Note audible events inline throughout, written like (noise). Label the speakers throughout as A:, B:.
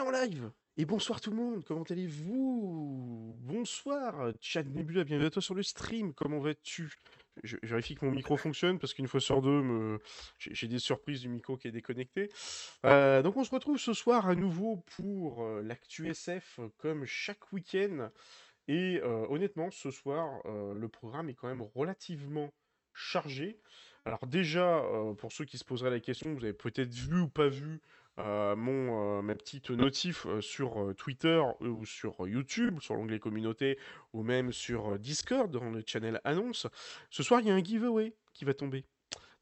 A: en live Et bonsoir tout le monde, comment allez-vous? Bonsoir, chat Nebula, bienvenue à toi sur le stream, comment vas-tu? Je, vérifie que mon micro fonctionne parce qu'une fois sur deux, me... j'ai des surprises du micro qui est déconnecté. Euh, donc on se retrouve ce soir à nouveau pour euh, l'actu SF comme chaque week-end. Et euh, honnêtement, ce soir, le programme est quand même relativement chargé. Alors déjà, pour ceux qui se poseraient la question, vous avez peut-être vu ou pas vu euh, mon, euh, notif euh, sur Twitter ou sur YouTube, sur l'onglet communauté, ou même sur Discord, dans le channel annonce. Ce soir, il y a un giveaway qui va tomber.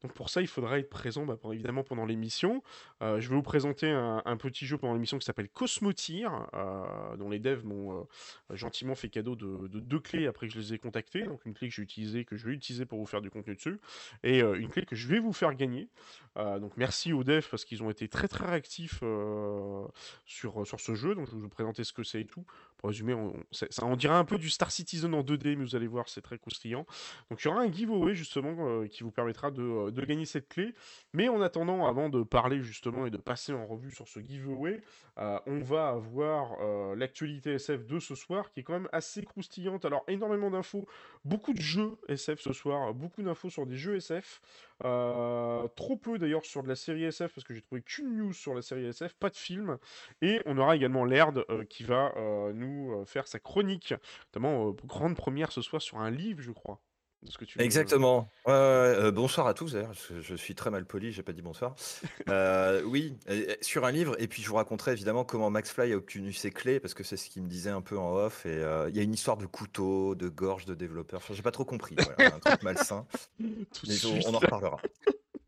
A: Donc pour ça, il faudra être présent bah, évidemment pendant l'émission. Euh, je vais vous présenter un, petit jeu pendant l'émission qui s'appelle Cosmotir, euh, dont les devs m'ont euh, gentiment fait cadeau de, deux clés après que je les ai contactés. Donc une clé que j'ai utilisée, que je vais utiliser pour vous faire du contenu dessus, et une clé que je vais vous faire gagner. donc merci aux devs parce qu'ils ont été très très réactifs sur, sur ce jeu. Donc je vais vous présenter ce que c'est et tout. Pour résumer, on, ça, on dirait un peu du Star Citizen en 2D, mais vous allez voir, c'est très croustillant. Donc il y aura un giveaway justement qui vous permettra de de gagner cette clé. Mais en attendant, avant de parler justement et de passer en revue sur ce giveaway, euh, on va avoir euh, l'actualité SF de ce soir qui est quand même assez croustillante. Alors énormément d'infos, beaucoup de jeux SF ce soir, beaucoup d'infos sur des jeux SF. Euh, trop peu d'ailleurs sur de la série SF parce que j'ai trouvé qu'une news sur la série SF, pas de film. Et on aura également Laird qui va nous faire sa chronique, notamment grande première ce soir sur un livre, je crois.
B: Exactement. Euh, bonsoir à tous, d'ailleurs. Je, suis très mal poli, j'ai pas dit bonsoir. (laughs) Euh, oui, sur un livre, et puis je vous raconterai évidemment comment Max Fly a obtenu ses clés, parce que c'est ce qu'il me disait un peu en off. Et euh, il y a une histoire de couteau, de gorge, de développeur. Enfin, j'ai pas trop compris. un truc malsain. (laughs) Mais on, en reparlera.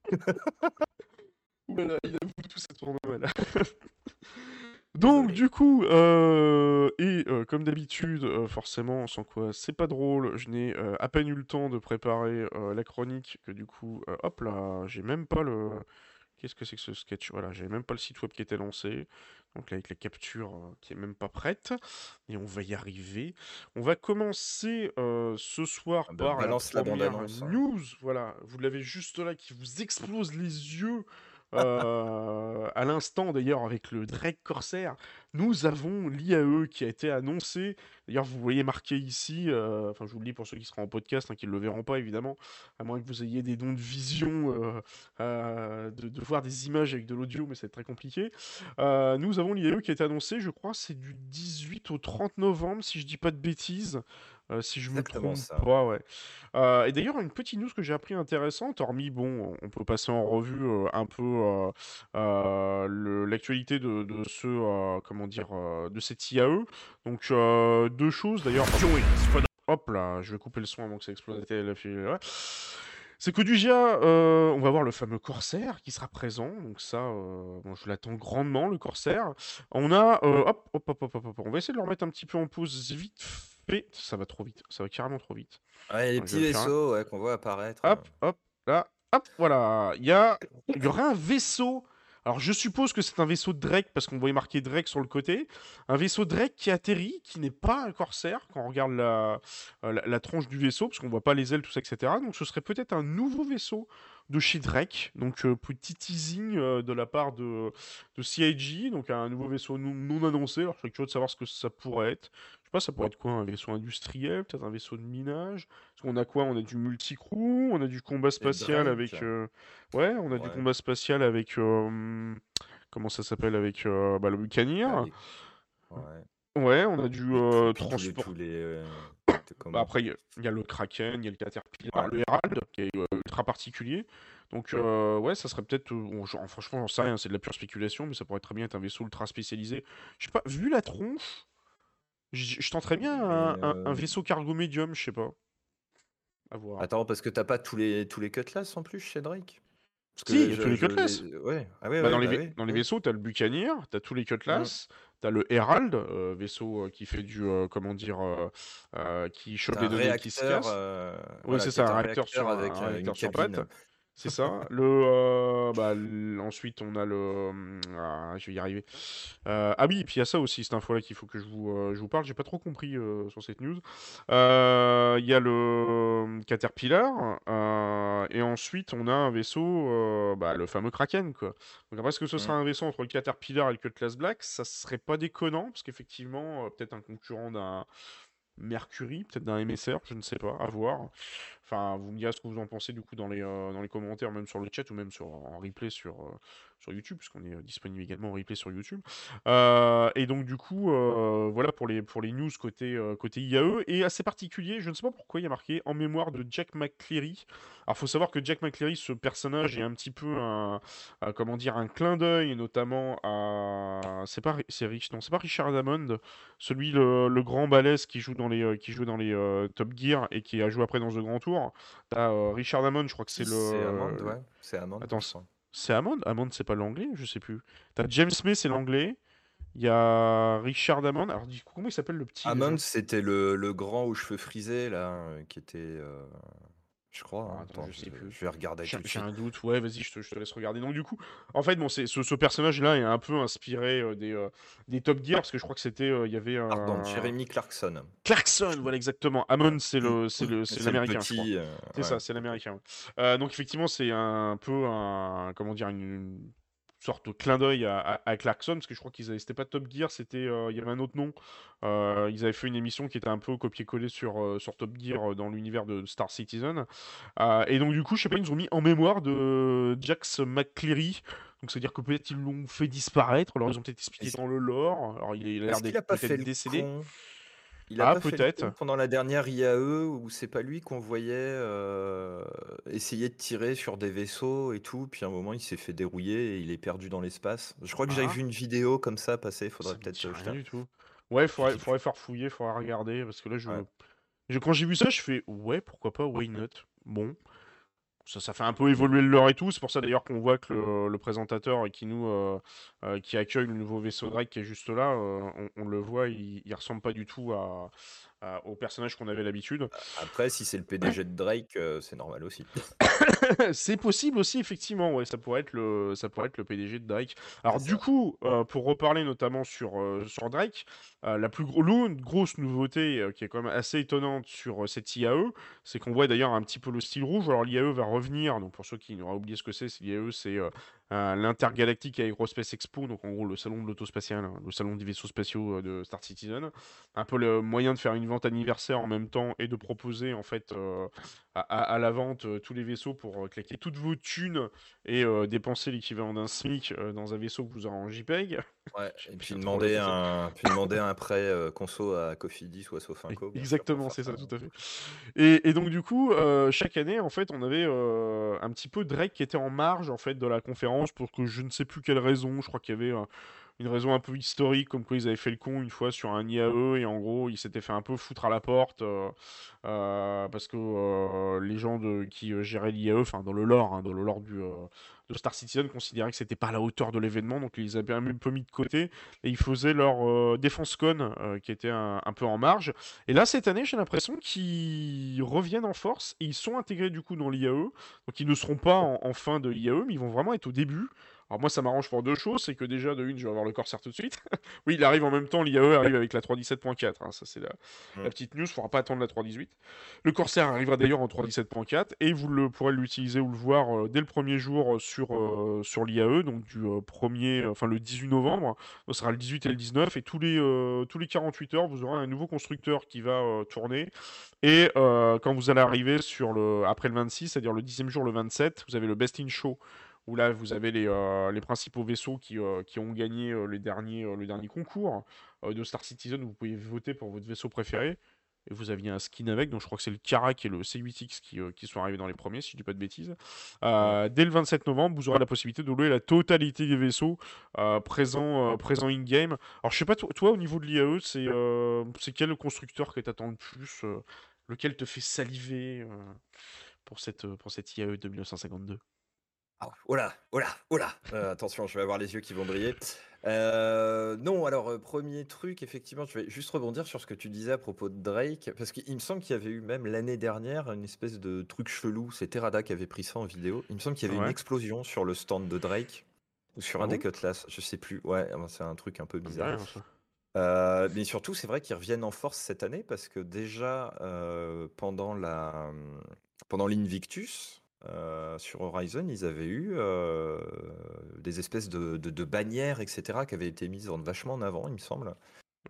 B: (laughs)
A: voilà, il a tout cette tournoi là. Donc du coup, euh, et euh, comme d'habitude, euh, forcément, sans quoi c'est pas drôle, je n'ai à peine eu le temps de préparer la chronique, que du coup, hop là, j'ai même pas le... Qu'est-ce que c'est que ce sketch? Voilà, j'ai même pas le site web qui était lancé, donc là avec la capture qui est même pas prête, et on va y arriver. On va commencer ce soir ah bah, par la première hein. news, voilà, vous l'avez juste là qui vous explose les yeux euh, à l'instant d'ailleurs avec le Drake Corsair, nous avons l'IAE qui a été annoncé. D'ailleurs, vous voyez marqué ici, euh, enfin je vous le dis pour ceux qui seront en podcast, hein, qui ne le verront pas évidemment, à moins que vous ayez des dons de vision, euh, de, voir des images avec de l'audio, mais c'est très compliqué. nous avons l'IAE qui a été annoncé, je crois, c'est du 18 au 30 novembre, si je dis pas de bêtises. Euh, si je me trompe pas, ouais. Euh, et d'ailleurs, une petite news que j'ai appris intéressante, hormis, bon, on peut passer en revue euh, un peu l'actualité de, ce, comment dire, de cette IAE. Donc, deux choses d'ailleurs. Hop là, je vais couper le son avant que ça explose la file. C'est que du GIA, on va voir le fameux Corsair qui sera présent. Donc ça, bon, je l'attends grandement, le Corsair. On a, hop, hop, hop, hop, hop, on va essayer de le remettre un petit peu en pause vite ça va trop vite, ça va carrément trop vite.
B: Ouais, les petits vaisseaux ouais, qu'on voit apparaître.
A: Hop, hop, là, hop, voilà. Il y, a... Il y aura un vaisseau. Alors je suppose que c'est un vaisseau de Drake parce qu'on voyait marqué Drake sur le côté. Un vaisseau Drake qui atterrit, qui n'est pas un corsaire quand on regarde la, la, la tronche du vaisseau, parce qu'on voit pas les ailes, tout ça, etc. Donc ce serait peut-être un nouveau vaisseau de chez Drake. Donc, euh, petit teasing euh, de la part de, de CIG, donc un nouveau vaisseau non, annoncé. Alors, je serais curieux de savoir ce que ça pourrait être. Je sais pas, ça pourrait être quoi Un vaisseau industriel Peut-être un vaisseau de minage? Parce qu'on a quoi? On a du multi-crew, on a du combat spatial avec. Euh, ouais, on a du combat spatial avec. Comment ça s'appelle? Avec bah, le Buccaneer. Ouais. Ouais, on a du transport. Bah, après, il y, a le Kraken, il y a le Caterpillar, le Herald, qui est ultra particulier. Donc, ouais, ça serait peut-être. franchement, j'en sais rien, c'est de la pure spéculation, mais ça pourrait très bien être un vaisseau ultra spécialisé. Je sais pas, vu la tronche, je tenterais bien un, vaisseau cargo médium, je sais pas.
B: À voir. Attends, parce que t'as pas tous les, tous les cutlass en plus chez Drake
A: si, il y a tous les cutlass. Ouais. Ah bah, dans, les bah dans les vaisseaux, t'as le Buccaneer, t'as tous les cutlass, T'as le Herald, euh, vaisseau euh, qui fait du, euh, comment dire, qui chope les données qui se cassent. oui, c'est ça, un réacteur sur, avec une cabine. C'est ça. Le, euh, bah, ensuite, on a le. Ah, je vais y arriver. Euh, ah oui, et puis il y a ça aussi, cette info-là qu'il faut que je vous, euh, je vous parle. J'ai pas trop compris sur cette news. Il y a le Caterpillar. et ensuite, on a un vaisseau, bah, le fameux Kraken. Quoi. Donc après, est-ce que ce sera mm. un vaisseau entre le Caterpillar et le Cutlass Black? Ça serait pas déconnant, parce qu'effectivement, peut-être un concurrent d'un. Mercury, peut-être d'un MSR, je ne sais pas, à voir. Enfin, vous me direz ce que vous en pensez du coup dans les, euh, dans les commentaires, même sur le chat ou même sur, en replay sur, euh, sur YouTube, puisqu'on est euh, disponible également en replay sur YouTube. et donc du coup, voilà pour les, pour les news côté, côté IAE. Et assez particulier, je ne sais pas pourquoi il y a marqué en mémoire de Jack McCleary. Alors il faut savoir que Jack McCleary, ce personnage est un petit peu un, comment dire, un clin d'œil notamment à... C'est pas, c'est Rich, non, c'est pas Richard Hammond, celui le, grand balèze qui joue dans les, qui joue dans les Top Gear et qui a joué après dans The Grand Tour. T'as euh, Richard Hammond, je crois que c'est le.
B: C'est Hammond, ouais. C'est Hammond.
A: Attends, c'est Hammond Hammond, c'est pas l'anglais? Je sais plus. T'as James May, c'est l'anglais. Il y a Richard Hammond. Alors, du coup, comment il s'appelle le petit
B: Hammond, c'était le, le, grand aux cheveux frisés, là, euh, qui était. Euh, je crois. Hein. Attends, je, sais plus. je vais regarder.
A: J'ai un doute. Ouais, vas-y, je te, je te, laisse regarder. Donc, du coup, en fait, bon, ce, ce personnage-là est un peu inspiré euh, des, euh, des Top Gear parce que je crois que c'était. Euh, il y avait un.
B: Pardon, Jeremy Clarkson.
A: Clarkson, voilà, exactement. Hammond, c'est le, c'est le, c'est l'américain. C'est ça, c'est l'américain. donc, effectivement, c'est un peu un. Comment dire une sorte de clin d'œil à, Clarkson, parce que je crois qu'ils avaient, c'était pas Top Gear, c'était, euh, il y avait un autre nom. Euh, ils avaient fait une émission qui était un peu copié-collé sur, euh, sur Top Gear dans l'univers de Star Citizen. et donc du coup, je sais pas, ils nous ont mis en mémoire de Jax McCleary. Donc c'est-à-dire que peut-être ils l'ont fait disparaître, alors ils ont peut-être expliqué dans le lore. Alors il, a l'air d'être décédé.
B: Il a ah, peut-être. pendant la dernière IAE où c'est pas lui qu'on voyait euh, essayer de tirer sur des vaisseaux et tout, puis à un moment il s'est fait dérouiller et il est perdu dans l'espace. Je crois que j'avais ah. vu une vidéo comme ça passer, faudrait peut-être.
A: Rien du tout. Ouais, faudrait, (laughs) faudrait faire fouiller, faudrait regarder parce que là je, quand j'ai vu ça, je fais ouais, pourquoi pas, why not? Bon, ça, fait un peu évoluer le lore et tout. C'est pour ça d'ailleurs qu'on voit que le, présentateur qui nous euh, euh, qui accueille le nouveau vaisseau Drake qui est juste là, euh, on, le voit, il, il ressemble pas du tout à, au personnage qu'on avait l'habitude.
B: Après, si c'est le PDG de Drake, c'est normal aussi. (coughs) (laughs)
A: c'est possible aussi, effectivement. Ouais, ça pourrait être le, ça pourrait être le PDG de Drake. Alors du coup, pour reparler notamment sur sur Drake, la plus grosse nouveauté qui est quand même assez étonnante sur cette IAE, c'est qu'on voit d'ailleurs un petit peu le style rouge. Alors l'IAE va revenir. Donc pour ceux qui n'auraient oublié ce que c'est, l'IAE, c'est l'Intergalactic Aerospace Expo, donc en gros le salon de l'autospatial, hein, le salon des vaisseaux spatiaux euh, de Star Citizen. Un peu le moyen de faire une vente anniversaire en même temps et de proposer en fait euh, à, la vente euh, tous les vaisseaux pour claquer toutes vos thunes et dépenser l'équivalent d'un SMIC dans un vaisseau que vous aurez en JPEG.
B: Ouais, et puis demander, un, puis demander un prêt conso à Cofidis ou à Sofinco.
A: Exactement, c'est ça, tout à fait. Et, et donc du coup, chaque année, en fait, on avait un petit peu Drake qui était en marge en fait de la conférence pour que je ne sais plus quelle raison, je crois qu'il y avait une raison un peu historique, comme quoi ils avaient fait le con une fois sur un IAE, et en gros, ils s'étaient fait un peu foutre à la porte, euh, euh, parce que euh, les gens de, qui géraient l'IAE, enfin dans le lore, hein, dans le lore du, de Star Citizen, considéraient que c'était pas la hauteur de l'événement, donc ils avaient un peu mis de côté, et ils faisaient leur défense con, qui était un, peu en marge. Et là, cette année, j'ai l'impression qu'ils reviennent en force, et ils sont intégrés du coup dans l'IAE, donc ils ne seront pas en fin de l'IAE, mais ils vont vraiment être au début. Alors moi, ça m'arrange pour deux choses. C'est que déjà, de une, je vais avoir le Corsair tout de suite. (laughs) oui, il arrive en même temps. L'IAE arrive avec la 3.17.4. Hein, ça, c'est la, petite news. Il ne faudra pas attendre la 3.18. Le Corsair arrivera d'ailleurs en 3.17.4 et vous le, pourrez l'utiliser ou le voir euh, dès le premier jour euh, sur, euh, sur l'IAE, donc du premier, enfin le 18 novembre. Ce sera le 18 et le 19. Et tous les, tous les 48 heures, vous aurez un nouveau constructeur qui va tourner. Et quand vous allez arriver sur le, après le 26, c'est-à-dire le 10e jour, le 27, vous avez le Best in Show où là vous avez les, euh, les principaux vaisseaux qui, euh, qui ont gagné euh, les derniers, le dernier concours de Star Citizen. Vous pouvez voter pour votre vaisseau préféré. Et vous aviez un skin avec, donc je crois que c'est le Karak et le C8X qui, qui, sont arrivés dans les premiers, si je dis pas de bêtises. dès le 27 novembre, vous aurez la possibilité de louer la totalité des vaisseaux présents, présents in-game. Alors je sais pas, toi, au niveau de l'IAE, c'est c'est quel constructeur que t'attends le plus Lequel te fait saliver pour, cette, pour cette IAE de 1952
B: Oh là, oh là, oh là, attention, je vais avoir les yeux qui vont briller. Euh, non, alors, euh, premier truc, effectivement, je vais juste rebondir sur ce que tu disais à propos de Drake, parce qu'il me semble qu'il y avait eu même l'année dernière une espèce de truc chelou. C'était Rada qui avait pris ça en vidéo. Il me semble qu'il y avait une explosion sur le stand de Drake, ou sur
A: Ah
B: un des Cutlass, je sais plus. Ouais, ah, c'est un truc un peu bizarre. Euh, mais surtout, c'est vrai qu'ils reviennent en force cette année parce que déjà euh, pendant la pendant l'Invictus euh, sur Horizon, ils avaient eu euh, des espèces de, de- de bannières, etc., qui avaient été mises en, vachement en avant, il me semble.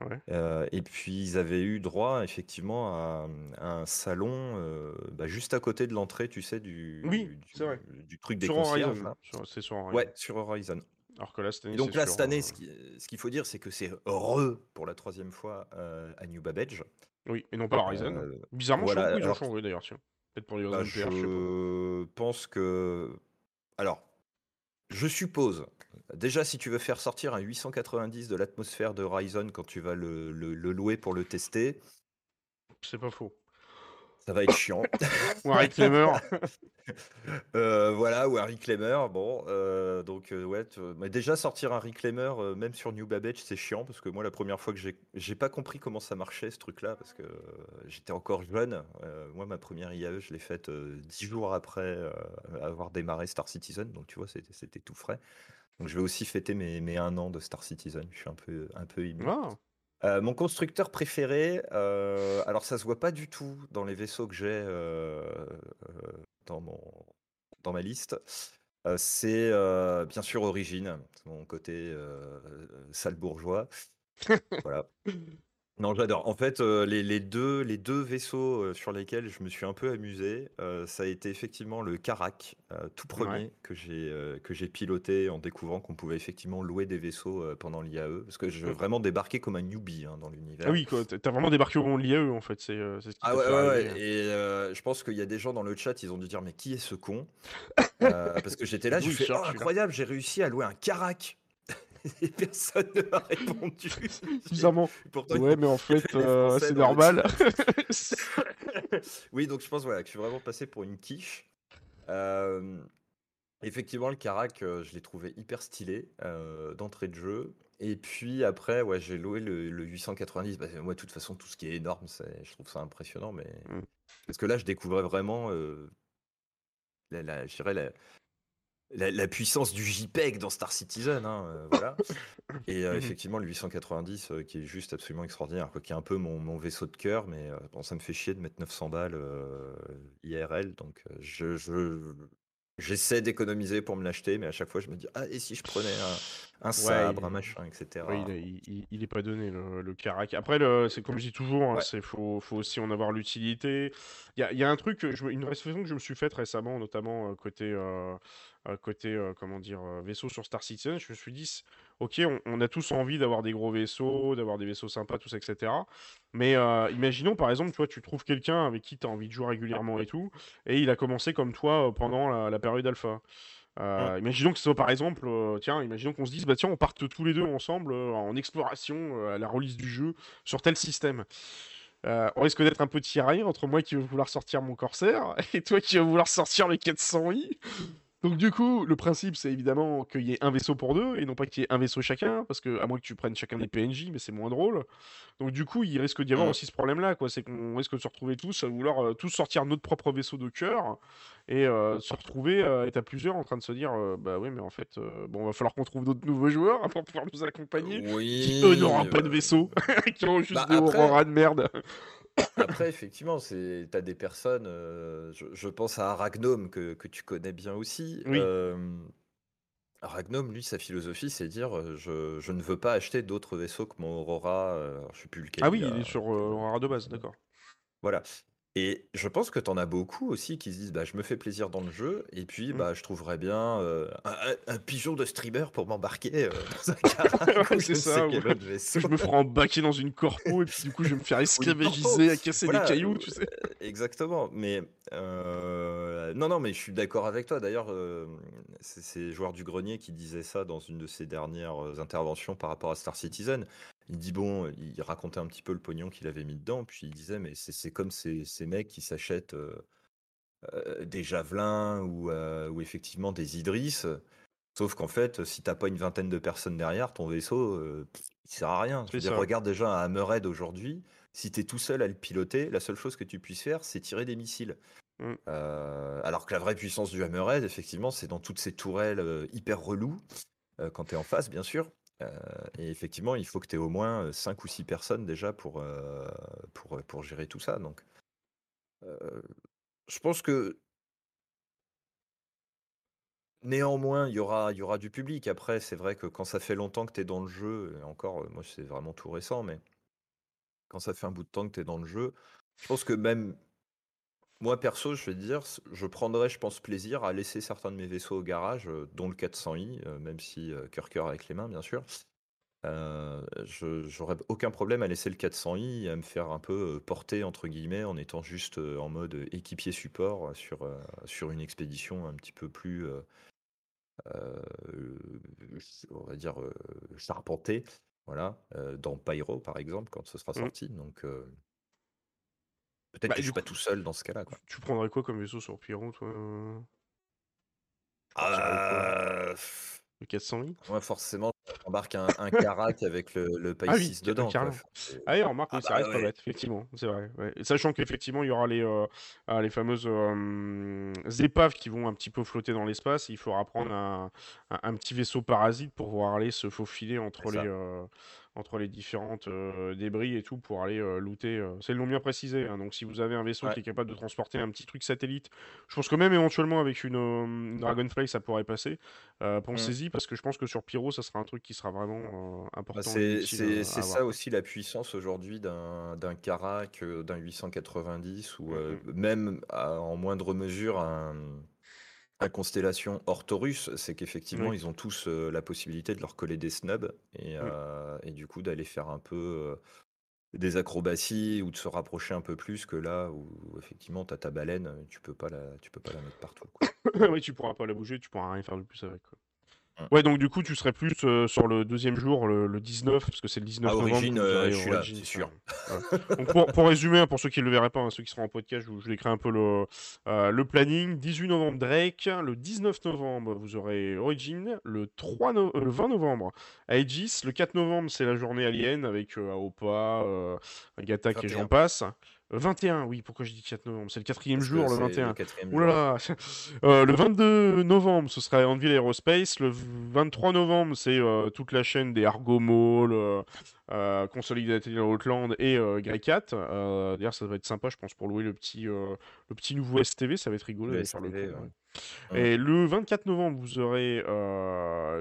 A: Ouais.
B: Euh, et puis ils avaient eu droit effectivement à, à un salon bah, juste à côté de l'entrée, tu sais, du,
A: Oui, c'est vrai.
B: du, du truc des
A: Sur
B: concierges.
A: Horizon.
B: là.
A: Sur- C'est sur Horizon.
B: Ouais, sur Horizon.
A: Alors que là, cette
B: Et
A: année,
B: donc
A: c'est
B: là,
A: sur.
B: cette année, ce qui- ce qu'il faut dire, c'est que c'est heureux pour la troisième fois à New Babbage.
A: Oui, et non pas Horizon. Bizarrement, je
B: voilà,
A: qu'ils ont
B: alors-
A: changé d'ailleurs, tiens. Peut-être pour les
B: bah,
A: PR, je
B: pense que... Alors, je suppose, déjà si tu veux faire sortir un 890 de l'atmosphère de Horizon quand tu vas le, le- le louer pour le tester,
A: C'est pas faux.
B: Ça va être chiant. (laughs)
A: Ou Harry Clemmer. (laughs)
B: Euh, voilà, ou un reclaimer, bon, euh, donc euh, ouais, mais déjà sortir un reclaimer, euh, même sur New Babbage, c'est chiant, parce que moi, la première fois que j'ai, j'ai pas compris comment ça marchait, ce truc-là, parce que j'étais encore jeune, moi, ma première IAE, je l'ai faite dix jours après avoir démarré Star Citizen, donc tu vois, c'était, c'était tout frais. Donc je vais aussi fêter mes, mes un an de Star Citizen, je suis un peu, un peu ému. Euh, mon constructeur préféré, euh, alors ça se voit pas du tout dans les vaisseaux que j'ai euh, dans, mon, dans ma liste. C'est bien sûr Origine, mon côté sale bourgeois. (laughs) Voilà. Non, j'adore. En fait, euh, les, les vaisseaux euh, sur lesquels je me suis un peu amusé, euh, ça a été effectivement le Karak, tout premier,
A: Ouais.
B: que j'ai euh, que j'ai piloté en découvrant qu'on pouvait effectivement louer des vaisseaux pendant l'IAE, parce que je
A: Mm.
B: vraiment débarqué comme un newbie hein, dans l'univers.
A: ah oui, quoi. t'as- T'as vraiment débarqué au moment de l'IAE, en fait. C'est c'est ce qui
B: Ah
A: t'a
B: ouais,
A: fait
B: ouais,
A: arriver.
B: ouais. Et euh, je pense qu'il y a des gens dans le chat, ils ont dû dire, mais qui est ce con? (laughs) Parce que j'étais là,
A: D'où
B: j'ai
A: il
B: fait,
A: sort, celui-là
B: incroyable, j'ai réussi à louer un Karak. (laughs) Et personne ne m'a répondu. (laughs)
A: Bizarrement.
B: Pourtant,
A: Ouais, mais en fait, euh, c'est normal. (laughs)
B: oui, donc je pense voilà, que je suis vraiment passé pour une quiche. Euh, effectivement, le Karak, euh, je l'ai trouvé hyper stylé euh, d'entrée de jeu. Et puis après, ouais, j'ai loué le, le 890. Bah, moi, de toute façon, tout ce qui est énorme, je trouve ça impressionnant. Mais...
A: Mm.
B: Parce que là, je découvrais vraiment la, la- je dirais la, la, la puissance du JPEG dans Star Citizen. hein, euh, voilà. (laughs) Et euh,
A: Mhm.
B: effectivement, le 890 euh, qui est juste absolument extraordinaire, quoi, qui est un peu mon, mon vaisseau de cœur, mais bon, ça me fait chier de mettre 900 balles IRL, donc je, je- j'essaie d'économiser pour me l'acheter, mais à chaque fois je me dis ah et si je prenais un, un sabre,
A: il-
B: un machin, etc.
A: Oui, il, est- il- il- il est pas donné le, le Karak. Après, c'est comme je dis toujours, hein,
B: Ouais.
A: c'est faut, faut aussi en avoir l'utilité. Il y a, il y a un truc, je une réflexion que je me suis faite récemment, notamment euh, côté, euh, euh, côté euh, comment dire, vaisseau sur Star Citizen. Je me suis dit, ok, on, on a tous envie d'avoir des gros vaisseaux, d'avoir des vaisseaux sympas, tout ça, etc. Mais euh, imaginons par exemple, toi, tu trouves quelqu'un avec qui tu as envie de jouer régulièrement et tout, et il a commencé comme toi euh, pendant la, la période alpha. Euh, imaginons que ce soit par exemple, euh, tiens, imaginons qu'on se dise, bah tiens, on parte tous les deux ensemble euh, en exploration à la release du jeu sur tel système. On risque d'être un peu tiraillé entre moi qui veux vouloir sortir mon Corsair (laughs) et toi qui veux vouloir sortir les 400i. Donc du coup, le principe c'est évidemment qu'il y ait un vaisseau pour deux et non pas qu'il y ait un vaisseau chacun, parce que à moins que tu prennes chacun des PNJ, mais c'est moins drôle. Donc du coup, il risque d'y avoir aussi ce problème-là, quoi. C'est qu'on risque de se retrouver tous à vouloir euh, tous sortir notre propre vaisseau de cœur et euh, se retrouver à être à plusieurs en train de se dire, euh, bah oui, mais en fait, euh, bon, va falloir qu'on trouve d'autres nouveaux joueurs pour pouvoir nous accompagner.
B: Oui.
A: Qui eux n'auront pas de
B: euh,
A: vaisseau, (laughs) qui auront juste
B: bah,
A: des
B: après-
A: de merde.
B: Après, effectivement, c'est t'as des personnes. euh, je, je pense à Aragnome que, que tu connais bien aussi.
A: Oui.
B: Euh, Aragnome, lui, sa philosophie, c'est dire euh, je, je ne veux pas acheter d'autres vaisseaux que mon Aurora. euh, alors, je sais plus lequel.
A: Ah oui, il est sur euh, Aurora de base, d'accord.
B: Voilà. Et je pense que tu en as beaucoup aussi qui se disent bah, je me fais plaisir dans le jeu et puis
A: Mm.
B: bah, je trouverais bien euh, un, pigeon de streamer pour m'embarquer euh, (laughs) dans un Karak (laughs)
A: Ouais,
B: je
A: ça, ouais. me ferai embaquer dans une corpo et puis du coup je vais me faire esclavagiser, à casser
B: Voilà,
A: des cailloux, tu sais.
B: euh, Exactement. Mais euh, non, non, mais je suis d'accord avec toi. D'ailleurs, euh, c'est Joueur du Grenier qui disait ça dans une de ses dernières euh, interventions par rapport à Star Citizen. Il dit bon, il racontait un petit peu le pognon qu'il avait mis dedans, puis il disait mais c'est comme ces, ces mecs qui s'achètent euh, euh, des javelins ou, euh, ou effectivement des Idris Sauf qu'en fait, si t'as pas une vingtaine de personnes derrière, ton vaisseau, il sert à rien. Je veux dire, regarde déjà un Hammerhead aujourd'hui. Si tu es tout seul à le piloter, la seule chose que tu puisses faire, c'est tirer des missiles.
A: Mm.
B: Alors que la vraie puissance du Hammerhead, effectivement, c'est dans toutes ces tourelles hyper reloues, quand tu es en face, bien sûr. Euh, et effectivement, il faut que tu aies au moins 5 ou 6 personnes déjà pour, euh, pour, pour gérer tout ça. Donc, euh, je pense que néanmoins, il y aura, y aura du public. Après, c'est vrai que quand ça fait longtemps que tu es dans le jeu, encore, euh, moi, c'est vraiment tout récent, mais quand ça fait un bout de temps que tu es dans le jeu, je pense que même moi, perso, je vais te dire, je prendrais, je pense, plaisir à laisser certains de mes vaisseaux au garage, euh, dont le 400i, euh, même si euh, cœur cœur avec les mains, bien sûr. Je j'aurais aucun problème à laisser le 400i et à me faire un peu porter, entre guillemets, en étant juste en mode équipier support sur, sur une expédition un petit peu plus, on va dire, charpentée. Voilà, dans Pyro, par exemple, quand ce sera
A: Mm.
B: sorti. Donc, peut-être
A: Bah,
B: que je suis pas tout seul dans ce cas-là, quoi.
A: tu prendrais quoi comme vaisseau sur Pyro, toi euh
B: pff,
A: Le 400i
B: moi, forcément, j'embarque un, un Carac avec le, le
A: Ah oui,
B: 6
A: ca-
B: dedans,
A: Ah oui, remarque,
B: Ah
A: ça
B: bah
A: reste pas
B: ouais.
A: bête, effectivement, c'est vrai. ouais. Et Sachant qu'effectivement, il y aura les, euh, ah, les fameuses euh, épaves qui vont un petit peu flotter dans l'espace. Il faudra prendre un, un- un petit vaisseau parasite pour pouvoir aller se faufiler entre les, euh, entre les différentes euh, débris et tout pour aller euh, looter. euh. C'est le nom bien précisé. hein. Donc, si vous avez un vaisseau
B: Ouais.
A: qui est capable de transporter un petit truc satellite, je pense que même éventuellement avec une, euh, une Dragonfly, ça pourrait passer. Euh,
B: Mm.
A: Pensez-y parce que je pense que sur Pyro, ça sera un truc qui sera vraiment
B: Bah,
A: important
B: c'est
A: avoir.
B: ça aussi la puissance aujourd'hui d'un euh, d'un 890 ou
A: Mm,
B: euh,
A: mm.
B: même à- en moindre mesure un, un Constellation Ortorus, c'est qu'effectivement
A: Oui.
B: ils ont tous euh, la possibilité de leur coller des snubs et, euh, et du coup d'aller faire un peu euh, des acrobaties ou de se rapprocher un peu plus que là où effectivement tu as ta baleine, tu peux pas la, tu peux pas la mettre partout. quoi. (coughs)
A: oui, tu pourras pas la bouger, tu pourras rien faire de plus avec. Quoi.
B: Mm.
A: Ouais, donc du coup, tu serais plus euh, sur le deuxième jour, le, le 19, parce que c'est le 19
B: À
A: novembre
B: origine,
A: vous
B: euh, je suis là,
A: Origin,
B: c'est sûr.
A: Donc pour, pour résumer, hein, pour ceux qui ne le verraient pas, hein, ceux qui seront en podcast, je, je décris un peu le, euh, le planning. 18 novembre, Drake. Le 19 novembre, vous aurez Origin. Le, 3 no- euh, le 20 novembre, Aegis. Le 4 novembre, c'est la journée Alien avec euh, Aopa, euh, Gatak et j'en
B: 21.
A: passe. Euh, 21, oui, pourquoi je dis 4 novembre? C'est le quatrième
B: Parce
A: jour, le
B: c'est
A: 21.
B: le quatrième
A: Ouh
B: jour.
A: là là. (laughs) Euh, le 22 novembre, ce sera Anvil Aerospace. Le 23 novembre, c'est euh, toute la chaîne des Argo Mall, euh, euh, Consolidated Outland et Greycat. D'ailleurs, ça va être sympa, je pense, pour louer le petit, le petit nouveau STV. Ça va être rigolo
B: Le
A: d'aller faire le
B: STV,
A: coup.
B: ouais.
A: ouais. Et le 24 novembre, vous aurez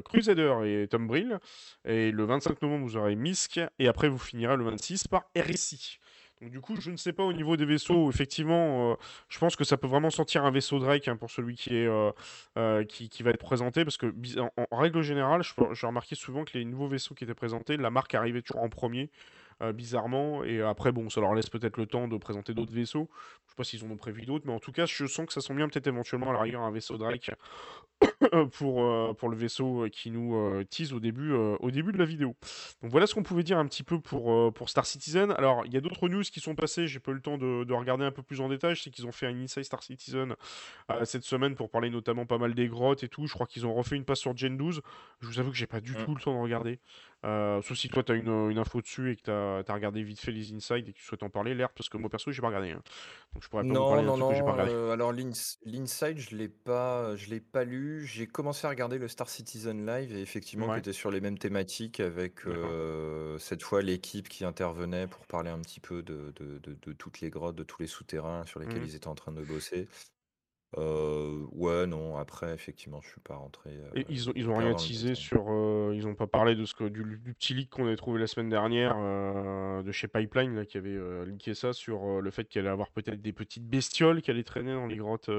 A: Crusader et Tom Brill. Et le 25 novembre, vous aurez Misk. Et après, vous finirez le 26 par RSI. Donc du coup, je ne sais pas au niveau des vaisseaux, effectivement, euh, je pense que ça peut vraiment sentir un vaisseau Drake hein, pour celui euh, euh, qui, va être présenté, parce que en, règle générale, je- j'ai remarqué souvent que les nouveaux vaisseaux qui étaient présentés, la marque arrivait toujours en premier, euh, bizarrement, et après bon, ça leur laisse peut-être le temps de présenter d'autres vaisseaux. Je sais pas s'ils en ont prévu d'autres, mais en tout cas, je sens que ça sent bien peut-être éventuellement à la rigueur un vaisseau Drake (coughs) pour, euh, pour le vaisseau euh, qui nous euh, tease au début, euh, au début de la vidéo. Donc voilà ce qu'on pouvait dire un petit peu pour, pour Star Citizen. Alors, il y a d'autres news qui sont passées, j'ai pas eu le temps de, de regarder un peu plus en détail. Je sais qu'ils ont fait un Inside Star Citizen cette semaine pour parler notamment pas mal des grottes et tout. Je crois qu'ils ont refait une passe sur Gen 12. Je vous avoue que j'ai pas du
B: Mm.
A: tout le temps de regarder. Euh, sauf si toi tu as une, une info dessus et que tu as, regardé vite fait les Inside et que tu souhaites en parler, l'air, parce que moi perso, j'ai pas regardé. hein. Donc je pourrais pas vous
B: Non,
A: parler d'un
B: non,
A: truc que pas
B: non.
A: regardé.
B: euh, alors l'ins- l'inside, je l'ai pas, je l'ai pas lu. J'ai commencé à regarder le Star Citizen Live et effectivement, qui était sur les mêmes thématiques avec euh, cette fois l'équipe qui intervenait pour parler un petit peu de, de- de- de toutes les grottes, de tous les souterrains sur lesquels
A: Mhm.
B: ils étaient en train de bosser. Euh, ouais, non. Après, effectivement, je suis pas rentré
A: Et
B: euh,
A: ils ont, ils ont
B: hyper
A: rien
B: dans le
A: teasé
B: détail.
A: sur. euh, ils ont pas parlé de ce que, du, du petit leak qu'on avait trouvé la semaine dernière euh, de chez Pipeline, là, qui avait euh, leaké ça sur le fait qu'il allait avoir peut-être des petites bestioles qui allaient traîner dans les grottes,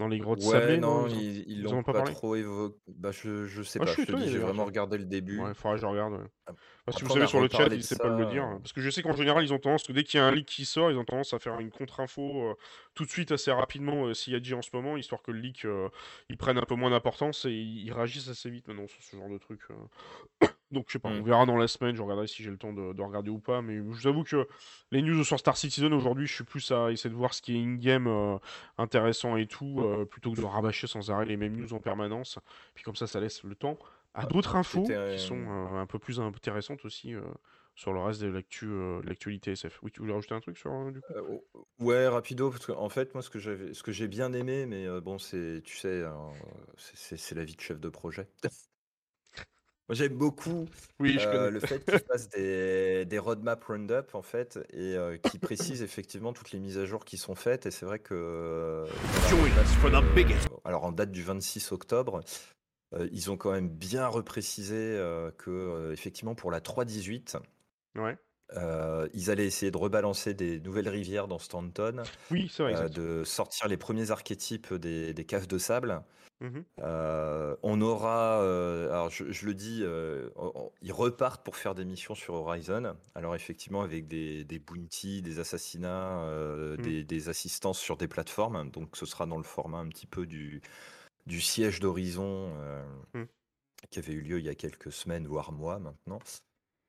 A: dans les grottes
B: Ouais,
A: sablées, non?
B: non,
A: Ils
B: ils, ils
A: ils
B: l'ont
A: pas
B: trop évoqué. Bah, je, je sais
A: Ah,
B: pas. Je te
A: étonné
B: dis, j'ai vraiment regardé le début.
A: Ouais, faudra que je regarde. ouais. Si vous savez sur le chat, n'hésitez
B: ça.
A: pas me le dire.
B: euh,
A: Parce que je sais qu'en général, ils ont tendance, que dès qu'il y a un leak qui sort, ils ont tendance à faire une contre-info euh, tout de suite assez rapidement euh, s'il y a dit en ce moment, histoire que le leak, euh, ils prennent un peu moins d'importance et ils, ils réagissent assez vite maintenant sur ce genre de truc. Donc je sais pas, on
B: Mmh.
A: verra dans la semaine, je regarderai si j'ai le temps de, de regarder ou pas, mais je vous avoue que les news sur Star Citizen aujourd'hui, je suis plus à essayer de voir ce qui est in-game euh, intéressant et tout, euh, plutôt que de rabâcher sans arrêt les mêmes news en permanence. Puis comme ça, ça laisse le temps à
B: Ah,
A: d'autres infos qui sont
B: un-
A: euh, un peu plus intéressantes aussi euh, sur le reste de l'actu, euh, de l'actualité SF. Oui, tu voulais rajouter un truc sur euh, du coup?
B: Euh, o- ouais, rapido, parce que en fait, moi, ce que j'avais, ce que j'ai bien aimé, mais euh, bon, c'est, tu sais, hein, c'est la vie de chef de projet. (laughs) Moi, j'aime beaucoup
A: Oui,
B: euh, le fait qu'ils fassent des, des roadmap roundup, en fait, et euh, qui précisent effectivement toutes les mises à jour qui sont faites. Et c'est vrai que euh, euh, alors en date du 26 octobre, euh, ils ont quand même bien reprécisé que, effectivement, pour la 3.18,
A: Ouais.
B: Euh, ils allaient essayer de rebalancer des nouvelles rivières dans Stanton,
A: Oui, c'est vrai,
B: euh, de sortir les premiers archétypes des, des caves de sable.
A: Mhm.
B: Euh, on aura, alors je, je le dis, on- ils repartent pour faire des missions sur Horizon. Alors effectivement avec des, des bounties, des assassinats, euh,
A: Mm.
B: des, des assistances sur des plateformes. Donc ce sera dans le format un petit peu du, du siège d'Horizon euh,
A: Mm.
B: qui avait eu lieu il y a quelques semaines, voire mois maintenant.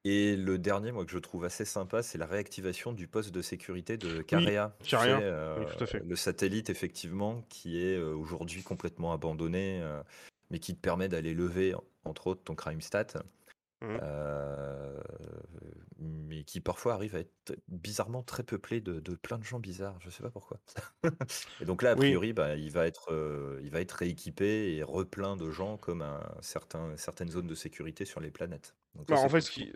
B: Et le dernier, moi, que je trouve assez sympa, c'est la réactivation du poste de sécurité de sais,
A: oui,
B: euh,
A: tout à fait.
B: le satellite, effectivement, qui est euh, aujourd'hui complètement abandonné, euh, mais qui te permet d'aller lever, entre autres, ton crime stat.
A: Mhm.
B: euh, mais qui parfois arrive à être bizarrement très peuplé de, de plein de gens bizarres. Je sais pas pourquoi. (laughs) et donc là, a
A: Oui.
B: priori, bah, il, va être, euh, il va être rééquipé et replein de gens comme un certain, certaines zones de sécurité sur les planètes. Donc
A: Bah, en fait, ce qui-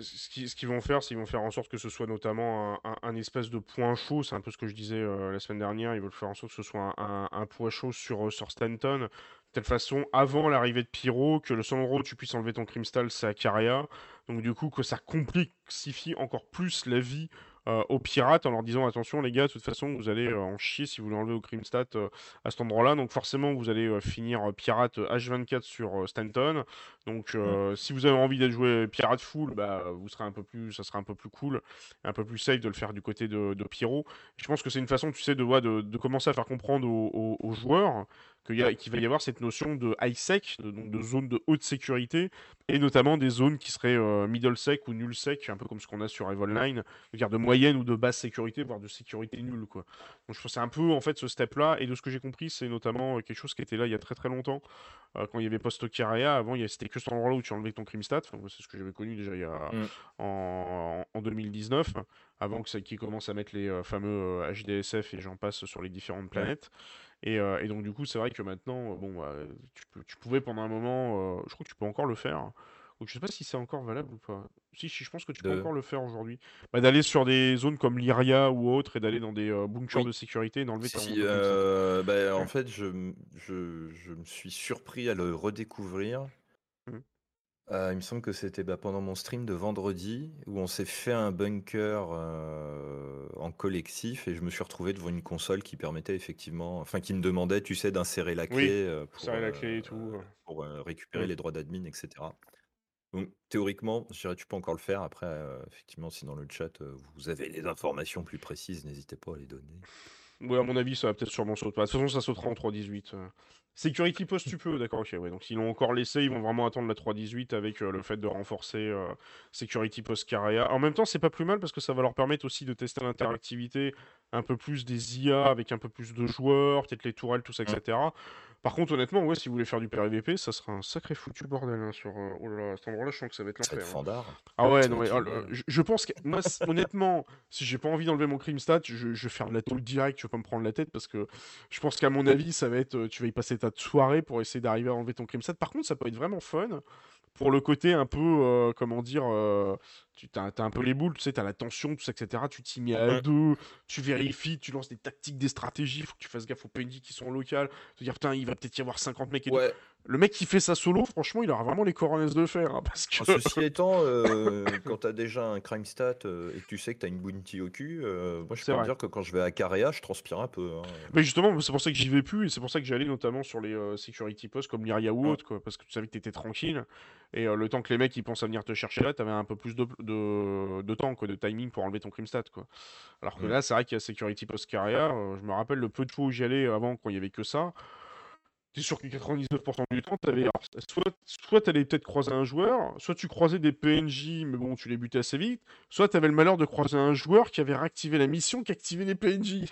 A: qu'ils vont faire, c'est qu'ils vont faire en sorte que ce soit notamment un, un- un espèce de point chaud. C'est un peu ce que je disais euh, la semaine dernière. Ils veulent faire en sorte que ce soit un, un- point chaud sur, sur Stanton. Telle façon, avant l'arrivée de Pyro, que le seul endroit où tu puisses enlever ton Crimstall, c'est à Caria. Donc, du coup, que ça complexifie encore plus la vie euh, aux pirates en leur disant attention, les gars, de toute façon, vous allez euh, en chier si vous l'enlevez au Crimstat euh, à cet endroit-là. Donc, forcément, vous allez finir pirate euh, H24 sur Stanton. Donc, euh, si vous avez envie d'être joué pirate full, bah, vous serez un peu plus, ça sera un peu plus cool, un peu plus safe de le faire du côté de, de Pyro. Je pense que c'est une façon, tu sais, de, de, de commencer à faire comprendre aux, aux- aux joueurs qu'il va y avoir cette notion de high sec, de, donc de zone de haute sécurité, et notamment des zones qui seraient euh, middle sec ou null sec, un peu comme ce qu'on a sur Evil 9, c'est-à-dire de moyenne ou de basse sécurité, voire de sécurité nulle, quoi. Donc je pense que c'est un peu en fait ce step-là, et de ce que j'ai compris, c'est notamment euh, quelque chose qui était là il y a très très longtemps, euh, quand il y avait Post avant il y a- c'était que cet endroit-là où tu enlevais ton crime stat, enfin, c'est ce que j'avais connu déjà il y a,
B: Mm.
A: en, en 2019, avant que ça qui commence à mettre les euh, fameux euh, HDSF et j'en passe sur les différentes planètes. Et, euh, et donc du coup c'est vrai que maintenant, euh, bon, bah, tu, pouvais pendant un moment, euh, je crois que tu peux encore le faire. Donc je sais pas si c'est encore valable ou pas. Si, si, je pense que tu peux
B: De-
A: encore le faire aujourd'hui. Bah, d'aller sur des zones comme l'Iria ou autre et d'aller dans des euh, bunkers
B: Oui.
A: de sécurité et d'enlever
B: Si, si, euh, bah, en fait, je, je me suis surpris à le redécouvrir. Euh, il me semble que c'était bah, pendant mon stream de vendredi où on s'est fait un bunker euh, en collectif et je me suis retrouvé devant une console qui permettait effectivement, enfin qui me demandait, tu sais, d'insérer la
A: Oui,
B: clé euh, pour,
A: Serrer la clé et tout.
B: pour récupérer
A: Mm.
B: les droits d'admin, etc. Donc théoriquement, je dirais tu peux encore le faire. Après, effectivement, si dans le chat vous avez des informations plus précises, n'hésitez pas à les donner.
A: Ouais, à mon avis, ça va peut-être sûrement sauter. Bah, De toute façon, ça sautera en 3.18. euh. Security Post, tu peux, d'accord, ok, ouais. Donc, s'ils l'ont encore laissé, ils vont vraiment attendre la 3.18 avec euh, le fait de renforcer euh, Security Post Carrea. En même temps, c'est pas plus mal parce que ça va leur permettre aussi de tester l'interactivité, un peu plus des IA avec un peu plus de joueurs, peut-être les tourelles, tout ça, etc. Par contre, honnêtement, ouais, si vous voulez faire du PvP, ça sera un sacré foutu bordel hein, sur. euh, Oh là cet endroit-là, je sens que ça va être l'enfer. hein. Ah ouais, non mais oh, je, je pense que moi, honnêtement, si j'ai pas envie d'enlever mon crime stat, je, je vais faire de la tôle direct, je vais pas me prendre la tête parce que je pense qu'à mon avis, ça va être, euh, tu vas y passer ta soirée pour essayer d'arriver à enlever ton crime stat. Par contre, ça peut être vraiment fun pour le côté un peu, euh, comment dire, euh, tu t'as, t'as un peu les boules, tu sais, t'as la tension, tout ça, etc. Tu t'y mets à deux, tu vérifies, tu lances des tactiques, des stratégies, faut que tu fasses gaffe aux PNJ qui sont locales, te dire putain, il va peut-être y avoir 50 mecs et.
B: Ouais,
A: Le mec qui fait ça solo, franchement, il aura vraiment les coronets de fer, hein, (laughs) parce que...
B: ceci étant, euh, quand tu as déjà un crime stat euh, et que tu sais que tu as une bounty au cul, euh, moi je peux
A: vrai.
B: dire que quand je vais à Carea, je transpire un peu. hein.
A: Mais justement, c'est pour ça que j'y vais plus, et c'est pour ça que j'allais notamment sur les euh, security posts comme l'Iria ou autre, quoi, parce que tu savais que t'étais tranquille, et euh, le temps que les mecs ils pensent à venir te chercher là, t'avais un peu plus de, de, de temps, quoi, de timing pour enlever ton crime stat, quoi. Alors que
B: Mm.
A: là, c'est vrai qu'il y a security post carrière, euh, je me rappelle le peu de fois où j'y allais avant quand il y avait que ça, t'es sûr que 99% du temps, t'avais, soit, soit t'allais peut-être croiser un joueur, soit tu croisais des PNJ, mais bon, tu les butais assez vite, soit t'avais le malheur de croiser un joueur qui avait réactivé la mission, qui activait les PNJ.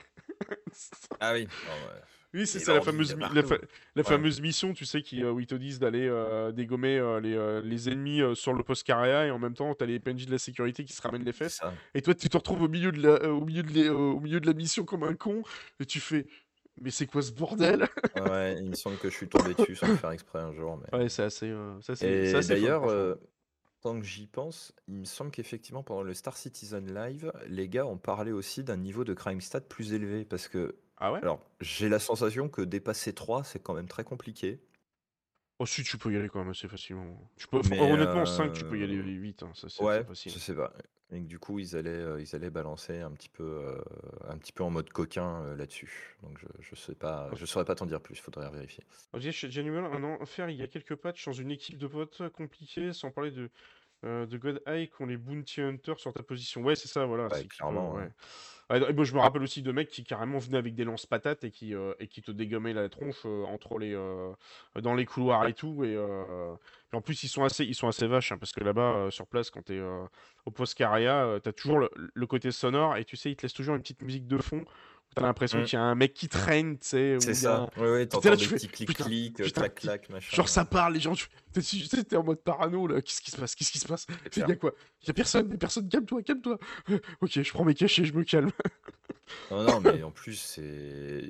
B: Ah oui. (laughs) Oh, ouais.
A: Oui, c'est la fameuse, la,
B: partout.
A: fa- la
B: Ouais.
A: fameuse mission, tu sais, qui, euh, où ils te disent d'aller euh, dégommer euh, les, les ennemis sur le post carrière et en même temps, t'as les PNJ de la sécurité qui se ramènent les fesses. Et toi, tu te retrouves au milieu de la, au milieu de les- au milieu de la mission comme un con et tu fais, mais c'est quoi ce bordel?
B: Ouais, il me semble que je suis tombé dessus sans le faire exprès un jour. Mais...
A: Ouais, c'est assez, euh, assez
B: d'ailleurs, euh, tant que j'y pense, il me semble qu'effectivement, pendant le Star Citizen Live, les gars ont parlé aussi d'un niveau de crime stat plus élevé. Parce que,
A: Ah ouais?
B: alors, j'ai la sensation que dépasser 3, c'est quand même très compliqué.
A: Oh, si, tu peux y aller quand même assez facilement. Tu peux,
B: Mais,
A: honnêtement, 5, tu peux y aller
B: euh,
A: vite, hein, ça, c'est
B: Ouais,
A: facile.
B: je sais pas. Et que du coup, ils allaient, euh, ils allaient balancer un petit peu, euh, un petit peu en mode coquin euh, là-dessus. Donc, je, je sais pas, je saurais pas t'en dire plus. Faudrait vérifier.
A: Genuine, un enfer, il y a quelques patchs dans une équipe de potes compliquée, sans parler de, euh, de God qui ont les Bounty Hunters sur ta position. Ouais, c'est ça, voilà.
B: Ouais, clairement,
A: ouais.
B: ouais.
A: Ah, et bon, je me rappelle aussi de mecs qui carrément venaient avec des lance-patates et qui, euh, et qui te dégommaient la tronche euh, entre les, euh, dans les couloirs et tout. Et, euh, et en plus, ils sont assez, ils sont assez vaches, hein, parce que là-bas, euh, sur place, quand t'es euh, au post Caria, euh, t'as toujours le, le côté sonore et tu sais, ils te laissent toujours une petite musique de fond. Où T'as l'impression
B: Mm.
A: qu'il y a un mec qui traîne, tu sais.
B: C'est
A: il
B: ça. Oui, oui,
A: là,
B: t'entends des
A: tu fais,
B: petits clics-clics, clac-clac, machin.
A: Genre ça parle, les gens, tu t'es tu sais, t'es en mode parano là, qu'est-ce qui se passe, qu'est-ce qui se passe?
B: C'est
A: Il y a quoi? Il y a personne, a personne, calme-toi, calme-toi. (laughs) ok, je prends mes cachets, je me calme. (laughs)
B: Non, non, mais en plus, c'est.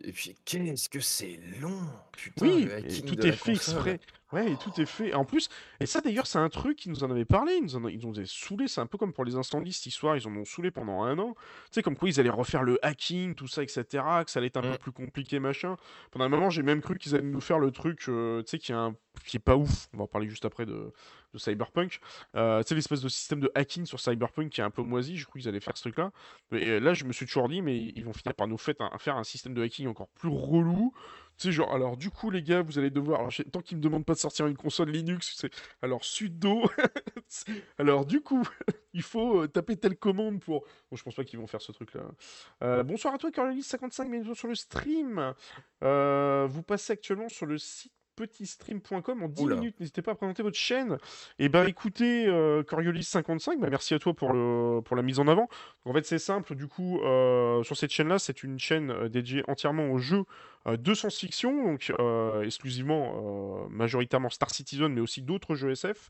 B: Et puis, qu'est-ce que c'est long Putain,
A: Oui,
B: le
A: et
B: hacking
A: tout
B: de
A: est
B: la
A: fait
B: console.
A: exprès. Ouais, et tout est fait. En plus, et ça d'ailleurs, c'est un truc qu'ils nous en avaient parlé, ils nous, en, ils nous avaient saoulé, c'est un peu comme pour les incendies cette histoire, ils en ont saoulé pendant un an. Tu sais, comme quoi ils allaient refaire le hacking, tout ça, etc., que ça allait être un peu
B: Mm.
A: plus compliqué, machin. Pendant un moment, j'ai même cru qu'ils allaient nous faire le truc, euh, tu sais, qui, est un- qui est pas ouf, on va en parler juste après de, de Cyberpunk. Euh, tu sais, l'espèce de système de hacking sur Cyberpunk qui est un peu moisi, je crois qu'ils allaient faire ce truc-là. Mais euh, là, je me suis toujours dit, mais ils vont finir par nous fait- un- faire un système de hacking encore plus relou. Tu sais, genre, alors du coup, les gars, vous allez devoir. Alors, tant qu'ils me demandent pas de sortir une console Linux, c'est. Alors, sudo. (laughs) alors, du coup, (laughs) il faut euh, taper telle commande pour. Bon, je pense pas qu'ils vont faire ce truc-là. Euh, bonsoir à toi, Coriolis55, bienvenue sur le stream. Euh, vous passez actuellement sur le site petitstream.com en 10
B: Oula.
A: minutes. N'hésitez pas à présenter votre chaîne. Et ben écoutez, euh, Coriolis55, bah, merci à toi pour, le, pour la mise en avant. En fait, c'est simple, du coup, euh, sur cette chaîne-là, c'est une chaîne euh, dédiée entièrement aux jeux de science-fiction, donc euh, exclusivement, euh, majoritairement Star Citizen, mais aussi d'autres jeux SF,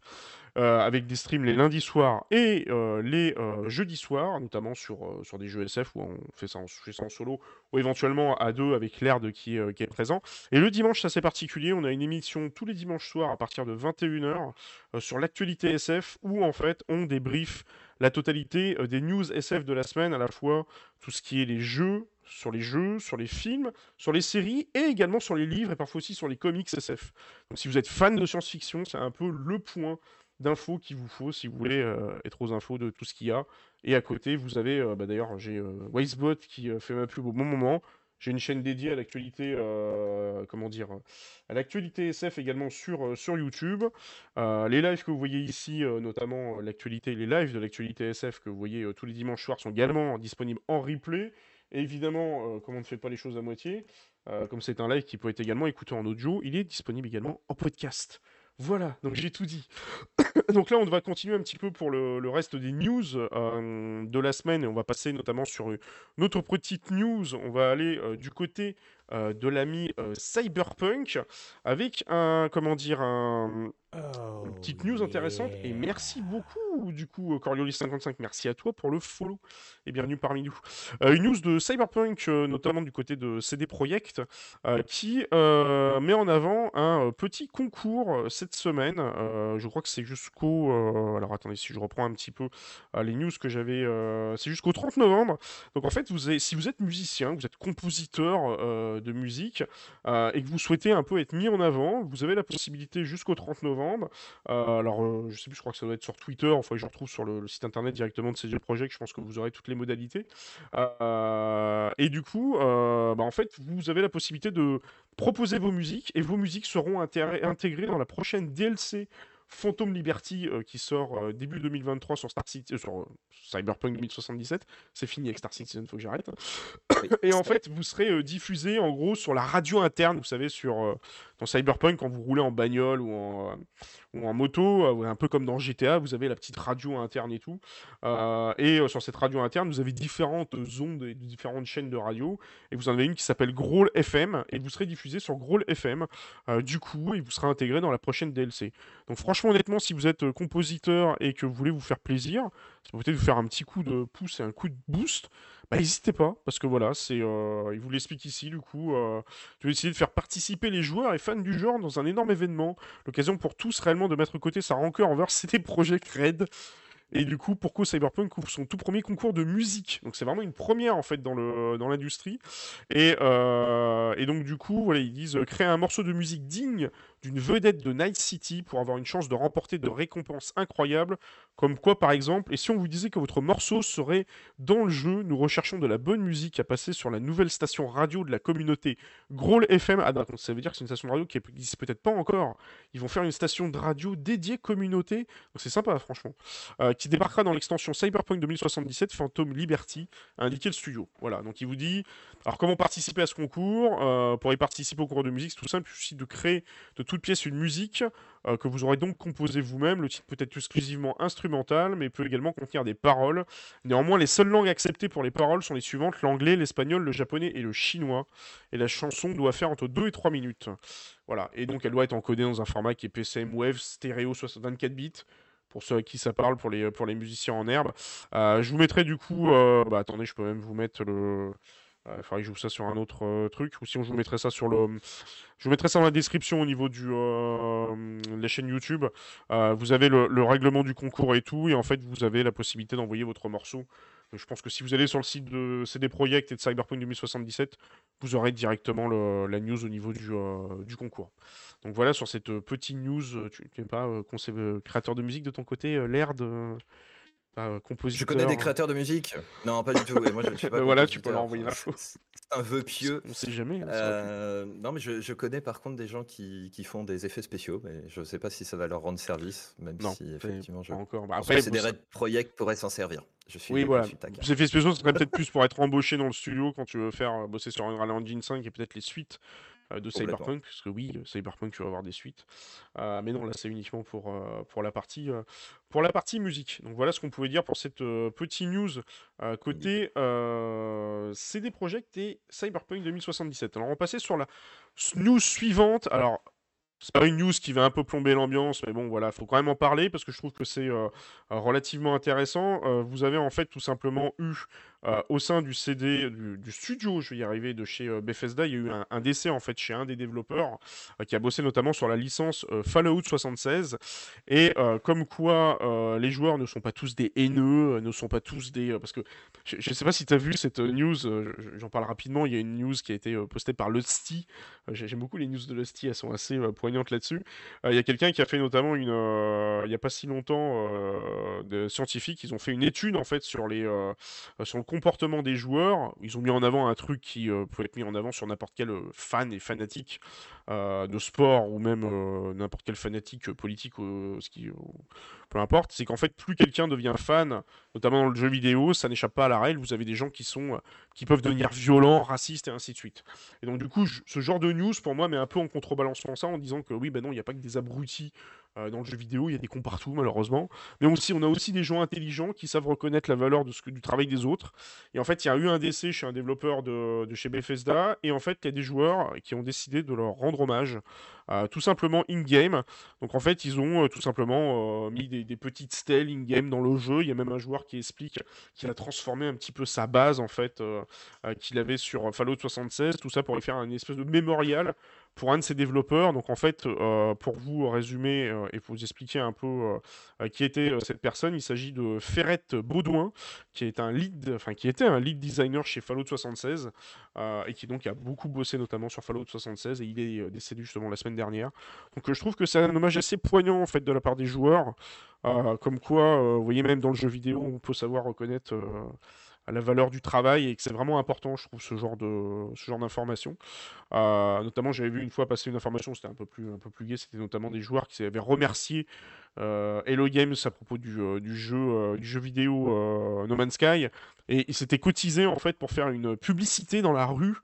A: euh, avec des streams les lundis soirs et euh, les euh, jeudis soirs, notamment sur, euh, sur des jeux SF où on fait ça en, solo, ou éventuellement à deux avec l'Aird qui, euh, qui est présent. Et le dimanche, c'est assez particulier, on a une émission tous les dimanches soirs à partir de 21h euh, sur l'actualité SF, où en fait on débrief la totalité euh, des news SF de la semaine, à la fois tout ce qui est les jeux, sur les jeux, sur les films, sur les séries et également sur les livres et parfois aussi sur les comics SF. Donc si vous êtes fan de science-fiction, c'est un peu le point d'infos qu'il vous faut si vous voulez euh, être aux infos de tout ce qu'il y a. Et à côté, vous avez, euh, bah, d'ailleurs, j'ai euh, Wisebot qui fait ma pub au bon moment. J'ai une chaîne dédiée à l'actualité, euh, comment dire, à l'actualité SF également sur, euh, sur YouTube. Euh, les lives que vous voyez ici, notamment l'actualité, les lives de l'actualité SF que vous voyez tous les dimanches soirs sont également disponibles en replay. Et évidemment, comme on ne fait pas les choses à moitié, comme c'est un live qui peut être également écouté en audio, il est disponible également en podcast. Voilà, donc j'ai tout dit. (coughs) donc là, on va continuer un petit peu pour le, le reste des news euh, de la semaine et on va passer notamment sur une autre petite news. On va aller euh, du côté de l'ami euh, Cyberpunk avec un, comment dire, un, une petite news intéressante. Et merci beaucoup, du coup, Coriolis55, merci à toi pour le follow et bienvenue parmi nous. Euh, une news de Cyberpunk, euh, notamment du côté de CD Projekt, euh, qui euh, met en avant un euh, petit concours euh, cette semaine. Euh, je crois que c'est jusqu'au. euh, alors attendez, si je reprends un petit peu euh, les news que j'avais. euh, c'est jusqu'au 30 novembre. Donc en fait, vous avez- si vous êtes musicien, vous êtes compositeur euh, de musique euh, et que vous souhaitez un peu être mis en avant, vous avez la possibilité jusqu'au 30 novembre. Euh, alors, euh, je sais plus, je crois que ça doit être sur Twitter. Enfin, je retrouve sur le, site internet directement de CD Projekt. Je pense que vous aurez toutes les modalités. Euh, et du coup, euh, bah, en fait, vous avez la possibilité de proposer vos musiques et vos musiques seront intégrées dans la prochaine DLC Phantom Liberty qui sort début 2023 sur Star sur Cyberpunk 2077. C'est fini avec Star Citizen, faut que j'arrête. Et en fait, vous serez diffusé en gros sur la radio interne, vous savez, sur dans Cyberpunk quand vous roulez en bagnole ou en, ou en moto, un peu comme dans GTA, vous avez la petite radio interne et tout. et sur cette radio interne, vous avez différentes ondes et différentes chaînes de radio. Et vous en avez une qui s'appelle Growl FM et vous serez diffusé sur Growl FM. du coup, et vous serez intégré dans la prochaine DLC. Donc franchement, honnêtement, si vous êtes compositeur et que vous voulez vous faire plaisir, peut peut-être vous faire un petit coup de pouce et un coup de boost. Bah, n'hésitez pas, parce que voilà, c'est, il vous l'explique ici, du coup, euh, je vais essayer de faire participer les joueurs et fans du genre dans un énorme événement, l'occasion pour tous réellement de mettre de côté sa rancœur envers (laughs) CD Projekt Red, et du coup, pourquoi Cyberpunk ouvre son tout premier concours de musique? Donc c'est vraiment une première en fait dans le dans l'industrie. Et, euh, et donc du coup, voilà, ils disent créer un morceau de musique digne d'une vedette de Night City pour avoir une chance de remporter de récompenses incroyables, comme quoi par exemple, et si on vous disait que votre morceau serait dans le jeu, nous recherchons de la bonne musique à passer sur la nouvelle station radio de la communauté Growl FM. Ah d'accord, ça veut dire que c'est une station radio qui n'existe peut-être pas encore. Ils vont faire une station de radio dédiée communauté, donc c'est sympa franchement, euh, qui débarquera dans l'extension Cyberpunk 2077 Phantom Liberty, a indiqué le studio. Voilà, donc il vous dit, alors comment participer à ce concours? Euh, Pour y participer au concours de musique, c'est tout simple, il suffit de créer de toute pièce une musique euh, que vous aurez donc composée vous-même. Le titre peut être exclusivement instrumental, mais peut également contenir des paroles. Néanmoins, les seules langues acceptées pour les paroles sont les suivantes l'anglais, l'espagnol, le japonais et le chinois. Et la chanson doit faire entre 2 et 3 minutes. Voilà, et donc elle doit être encodée dans un format qui est PCM Wave stéréo 24 bits pour ceux à qui ça parle, pour les, pour les musiciens en herbe. Euh, je vous mettrai du coup, euh, bah, attendez, je peux même vous mettre le, il faudrait que je joue ça sur un autre euh, truc, ou sinon je vous mettrai ça sur le... Je vous mettrai ça dans la description au niveau du euh, la chaîne YouTube. Euh, vous avez le, règlement du concours et tout, et en fait vous avez la possibilité d'envoyer votre morceau. Je pense que si vous allez sur le site de CD Projekt et de Cyberpunk 2077, vous aurez directement la news au niveau du, du, concours. Donc voilà, sur cette petite news, tu n'es pas créateur de musique de ton côté, l'air de...
B: Euh, je connais des créateurs de musique. Non, pas du tout. Et moi, je, suis (laughs) pas
A: voilà, tu peux leur envoyer
B: l'info. un vœu pieux.
A: On sait jamais. Hein,
B: euh, non, mais je, connais par contre des gens qui, qui, font des effets spéciaux, mais je ne sais pas si ça va leur rendre service, même si effectivement je.
A: encore.
B: Bah, après, c'est des Red Project pourraient s'en servir. Je suis,
A: oui, voilà. Les effets spéciaux, ce serait peut-être plus pour être embauché dans le studio quand tu veux faire euh, bosser sur Unreal Engine 5 et peut-être les suites de Cyberpunk, parce que oui, euh, Cyberpunk, tu vas avoir des suites. Euh, mais non, là, c'est uniquement pour, pour, la partie, pour la partie musique. Donc voilà ce qu'on pouvait dire pour cette petite news côté CD Projekt et Cyberpunk 2077. Alors on passer sur la news suivante. Alors c'est pas une news qui va un peu plomber l'ambiance, mais bon, voilà, faut quand même en parler parce que je trouve que c'est relativement intéressant. vous avez en fait tout simplement eu euh, au sein du CD, du, studio, je vais y arriver, de chez euh, Bethesda, il y a eu un, décès en fait chez un des développeurs euh, qui a bossé notamment sur la licence Fallout 76. Et comme quoi les joueurs ne sont pas tous des haineux, ne sont pas tous des. parce que je ne sais pas si tu as vu cette news, j'en parle rapidement, il y a une news qui a été postée par Lusty. J'aime beaucoup les news de Lusty, elles sont assez poignantes là-dessus. Il y a quelqu'un qui a fait notamment une. il n'y a pas si longtemps, de scientifiques, ils ont fait une étude en fait sur les. sur le comportement des joueurs. Ils ont mis en avant un truc qui euh, peut être mis en avant sur n'importe quel euh, fan et fanatique euh, de sport ou même n'importe quel fanatique politique, ce qui, peu importe. C'est qu'en fait, plus quelqu'un devient fan, notamment dans le jeu vidéo, ça n'échappe pas à la règle. Vous avez des gens qui sont, qui peuvent devenir violents, racistes et ainsi de suite. Et donc du coup, ce genre de news pour moi met un peu en contrebalançant ça en disant que oui, ben non, il n'y a pas que des abrutis euh, dans le jeu vidéo, il y a des cons partout, malheureusement. Mais aussi, on a aussi des gens intelligents qui savent reconnaître la valeur de ce que, du travail des autres. Et en fait, il y a eu un décès chez un développeur de, chez Bethesda. Et en fait, il y a des joueurs qui ont décidé de leur rendre hommage, euh, tout simplement in-game. Donc en fait, ils ont euh, tout simplement mis des, petites stèles in-game dans le jeu. Il y a même un joueur qui explique qu'il a transformé un petit peu sa base, en fait, qu'il avait sur Fallout 76. Tout ça pour faire une espèce de mémorial pour un de ses développeurs. Donc en fait, euh, pour vous résumer euh, et pour vous expliquer un peu euh, qui était cette personne, il s'agit de Ferret Baudouin, qui est un lead, enfin qui était un lead designer chez Fallout 76 et qui donc a beaucoup bossé notamment sur Fallout 76 et il est décédé justement la semaine dernière. Donc je trouve que c'est un hommage assez poignant en fait de la part des joueurs, comme quoi, vous voyez même dans le jeu vidéo, on peut savoir reconnaître la valeur du travail et que c'est vraiment important, je trouve, ce genre de ce genre d'information. Euh, notamment, j'avais vu une fois passer une information, c'était un peu plus un peu plus gai, c'était notamment des joueurs qui avaient remercié euh, Hello Games à propos du, euh, du jeu du jeu vidéo No Man's Sky et ils s'étaient cotisés en fait pour faire une publicité dans la rue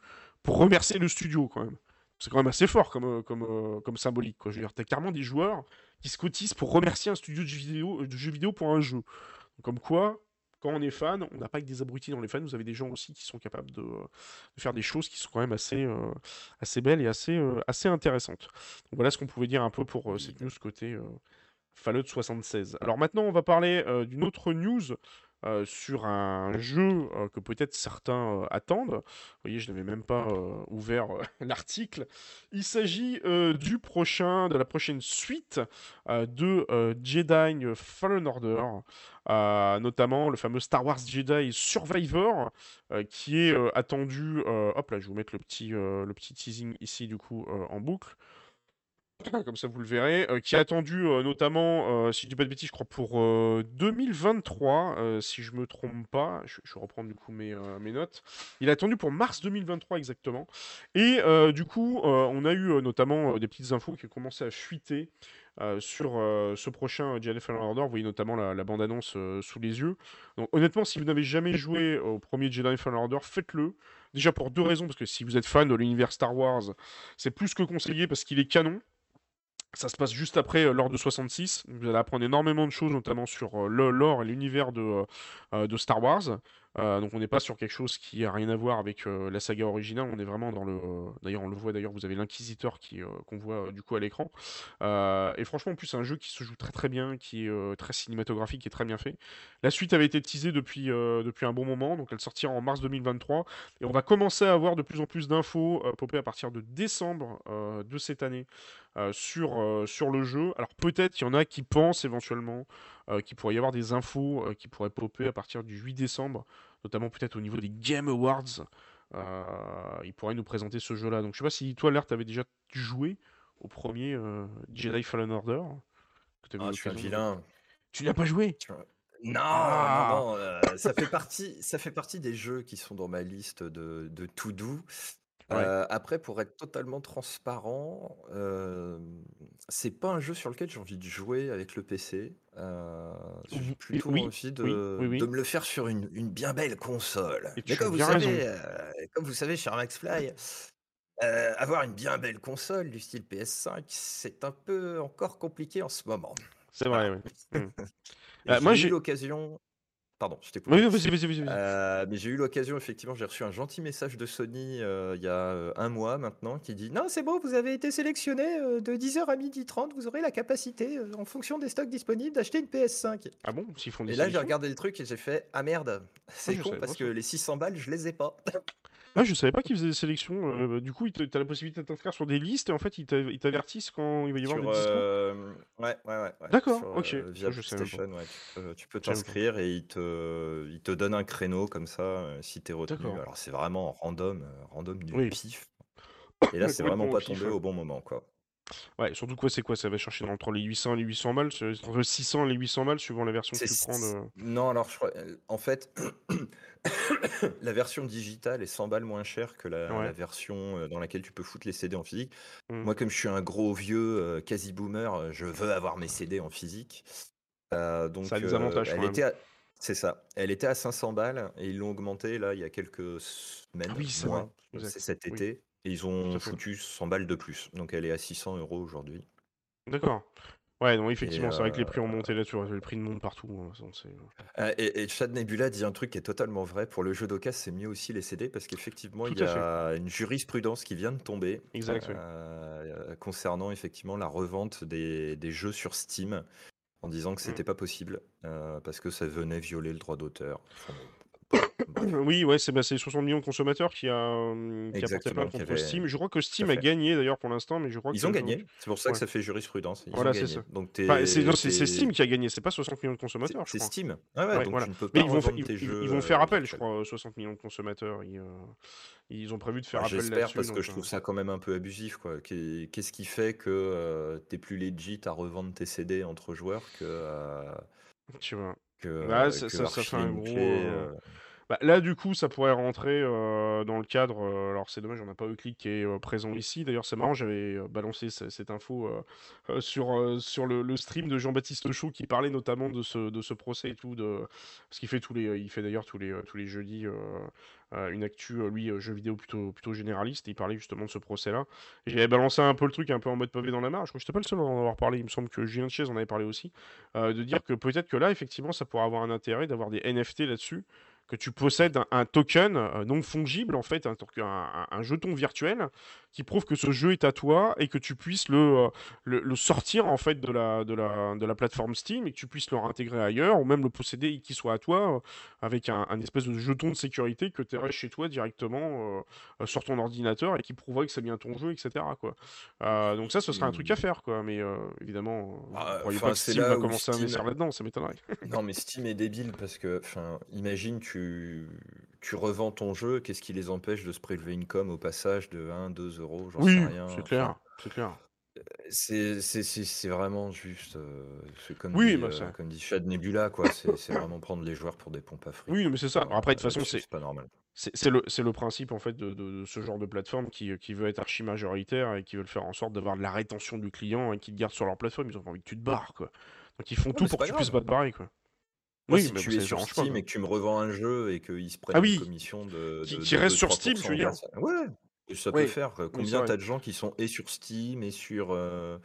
A: pour remercier le studio quand même. C'est quand même assez fort comme, comme, comme symbolique. Quoi. Je veux dire, t'as carrément des joueurs qui se cotisent pour remercier un studio de jeux vidéo, de jeux vidéo pour un jeu. Comme quoi, quand on est fan, on n'a pas que des abrutis dans les fans, vous avez des gens aussi qui sont capables de, faire des choses qui sont quand même assez, euh, belles et assez, euh, intéressantes. Voilà ce qu'on pouvait dire un peu pour euh, cette news côté Fallout 76. Alors maintenant, on va parler d'une autre news euh, sur un jeu euh, que peut-être certains euh, attendent. Vous voyez, je n'avais même pas ouvert (laughs) l'article. Il s'agit du prochain, de la prochaine suite de Jedi Fallen Order, notamment le fameux Star Wars Jedi Survivor, qui est attendu. hop là, je vais vous mettre le petit, le petit teasing ici du coup en boucle. (laughs) comme ça vous le verrez, euh, qui est attendu euh, notamment, euh, si je dis pas de bêtises, je crois pour 2023, si je me trompe pas. Je, je vais reprendre du coup mes, notes. Il est attendu pour mars 2023 exactement. Et du coup, on a eu notamment des petites infos qui ont commencé à fuiter. sur ce prochain Jedi Fallen Order, vous voyez notamment la, bande-annonce sous les yeux. Donc honnêtement, si vous n'avez jamais joué au premier Jedi Fallen Order, faites-le. Déjà pour deux raisons, parce que si vous êtes fan de l'univers Star Wars, c'est plus que conseillé parce qu'il est canon. Ça se passe juste après euh, l'ordre de 66. Vous allez apprendre énormément de choses, notamment sur euh, l'or et l'univers de, euh, Star Wars. Donc on n'est pas sur quelque chose qui a rien à voir avec la saga originale, on est vraiment dans le... d'ailleurs on le voit d'ailleurs, vous avez l'inquisiteur qui qu'on voit du coup à l'écran. et franchement en plus c'est un jeu qui se joue très très bien, qui est très cinématographique et très bien fait. La suite avait été teasée depuis, depuis un bon moment, donc elle sortira en mars 2023. Et on va commencer à avoir de plus en plus d'infos popées à partir de décembre de cette année sur, sur le jeu. Alors peut-être qu'il y en a qui pensent éventuellement euh, qu'il pourrait y avoir des infos euh, qui pourraient popper à partir du 8 décembre, notamment peut-être au niveau des Game Awards. Euh, il pourrait nous présenter ce jeu-là. Donc je sais pas si toi, l'air, tu avais déjà joué au premier Jedi Fallen Order.
B: ah, je suis un vilain.
A: Tu n'as pas joué?
B: Non, ah. non, ça, fait partie, ça fait partie des jeux qui sont dans ma liste de, de tout doux après, pour être totalement transparent, c'est pas un jeu sur lequel j'ai envie de jouer avec le PC. j'ai plutôt envie de de me le faire sur une une bien belle console. Mais comme vous savez, comme vous savez, cher MaxFly, avoir une bien belle console du style PS5, c'est un peu encore compliqué en ce moment.
A: C'est vrai, oui.
B: Mmh. (laughs) moi, j'ai eu l'occasion Pardon, je t'ai
A: Oui, vas-y, vas-y, vas-y.
B: Euh, mais j'ai eu l'occasion, effectivement, j'ai reçu un gentil message de Sony euh, il y a euh, un mois maintenant qui dit Non, c'est bon, vous avez été sélectionné de 10h à 12h30, vous aurez la capacité, en fonction des stocks disponibles, d'acheter une PS5.
A: Ah bon S'ils font des
B: Et là, j'ai regardé le truc et j'ai fait Ah merde, ah, c'est con parce que les 600 balles, je les ai pas.
A: Ah, je savais pas qu'ils faisaient des sélections. Euh, bah, du coup, tu as la possibilité de t'inscrire sur des listes et en fait, ils t'avertissent quand il va y avoir des discours.
B: Euh, ouais, ouais, ouais.
A: D'accord, ok.
B: Euh, via je PlayStation, ouais, tu peux t'inscrire et ils te, ils te donnent un créneau comme ça si tu es retenu. Alors, c'est vraiment random, random du pif. (coughs) Et là, c'est vraiment pas tombé au bon moment, quoi.
A: Ouais, surtout quoi, c'est quoi Ça va chercher entre les 800 et les 800 balles, entre 600 et les 800 balles, suivant la version que tu prends.
B: Non, alors je crois, en fait, (coughs) la version digitale est 100 balles moins chère que la, version euh, dans laquelle tu peux foutre les CD en physique. Mmh. Moi, comme je suis un gros vieux, euh, quasi boomer, euh, je veux avoir mes CD en physique. donc,
A: ça a des avantages.
B: Elle était C'est ça. Elle était à 500 balles et ils l'ont augmenté là il y a quelques semaines, ah oui, c'est cet été. Et ils ont foutu 100 balles de plus. Donc elle est à 600 euros aujourd'hui.
A: D'accord. Ouais, non, effectivement, c'est vrai que les prix ont monté là-dessus. Les prix montent partout. Hein,
B: euh, et, et, Chad Nebula dit un truc qui est totalement vrai. Pour le jeu d'occasion, c'est mieux aussi les CD parce qu'effectivement, il y a une jurisprudence qui vient de tomber euh, concernant effectivement la revente des, des, jeux sur Steam en disant que mmh. c'était pas possible euh, parce que ça venait violer le droit d'auteur. (coughs)
A: Oui, ouais, c'est bah, 60 millions de consommateurs qui a, euh, qui a porté plainte contre Steam. Je crois que Steam a gagné d'ailleurs pour l'instant, mais je crois
B: Ils ont gagné, c'est pour ça que ça fait jurisprudence.
A: Voilà, c'est ça. Donc c'est Steam qui a gagné, c'est pas 60 millions de consommateurs,
B: C'est Steam. Ah ouais, donc
A: voilà.
B: tu ne peux pas
A: Mais ils vont,
B: ils,
A: vont faire appel, je crois, 60 millions de consommateurs. Ils, euh, ils ont prévu de faire appel
B: J'espère parce que je trouve euh. ça quand même un peu abusif. quoi. Qu'est-ce qui fait que tu es plus legit à revendre tes CD entre joueurs que.
A: Tu vois. Que, ça,
B: ça,
A: fait un gros. Bah, là, du coup, ça pourrait rentrer euh, dans le cadre. euh, alors, c'est dommage, on n'a pas Euclid qui est euh, présent ici. D'ailleurs, c'est marrant, j'avais balancé ce- cette info sur, sur le, le stream de Jean-Baptiste Chaud qui parlait notamment de ce, de ce procès et tout. De... Parce qu'il fait tous les, il fait d'ailleurs tous les, tous les jeudis une actu, lui, jeu vidéo plutôt, plutôt généraliste. Et il parlait justement de ce procès-là. J'avais balancé un peu le truc un peu en mode pavé dans la mare. Je crois que j'étais pas le seul à en avoir parlé. Il me semble que Julien Chaise en avait parlé aussi. de dire que peut-être que là, effectivement, ça pourrait avoir un intérêt d'avoir des NFT là-dessus que tu possèdes un, un token euh, non fongible, en fait, un, un- un- jeton virtuel qui prouve que ce jeu est à toi et que tu puisses le, euh, le, le sortir en fait de la, de, la, de la plateforme Steam et que tu puisses le réintégrer ailleurs ou même le posséder et qu'il soit à toi euh, avec un, espèce de jeton de sécurité que tu aurais chez toi directement euh, sur ton ordinateur et qui prouverait que c'est bien ton jeu, etc. Quoi. Euh, donc ça, ce serait un truc à
B: Hmm.
A: faire, quoi. Mais euh, évidemment, euh,
B: Ah,
A: ne croyez pas que Steam va commencer à
B: Steam.
A: investir là-dedans, ça m'étonnerait.
B: Non, mais Steam est débile parce que, enfin, imagine, tu, tu revends ton jeu, qu'est-ce qui les empêche de se prélever une com au passage de 1, 2 euros, j'en sais rien.
A: c'est
B: Enfin,
A: clair, c'est clair.
B: c'est c'est- vraiment juste, euh, comme
A: Oui,
B: dit,
A: bah
B: euh, comme dit Chad Nebula, quoi. C'est vraiment prendre les joueurs pour des pompes à fric.
A: Oui, mais c'est ça. Après, de toute façon, c'est
B: pas normal.
A: c'est le, principe en fait de, de- de ce genre de plateforme qui, qui veut être archi majoritaire et qui veulent faire en sorte d'avoir de la rétention du client et qui te garde sur leur plateforme. Ils ont envie que tu te barres, quoi. Donc ils font
B: Non,
A: tout pour que tu puisses pas te barrer, quoi.
B: Moi,
A: Oui,
B: si
A: mais
B: tu es sur
A: pas,
B: Steam et que tu me revends un jeu et qu'ils se prennent
A: Ah
B: une
A: oui,
B: commission de,
A: qui,
B: de,
A: qui
B: de
A: reste
B: 2,
A: sur Steam, tu
B: 3%
A: veux dire?
B: Ouais, ça peut
A: Oui,
B: faire.
A: c'est
B: Combien t'as de gens qui sont et sur Steam et sur, euh,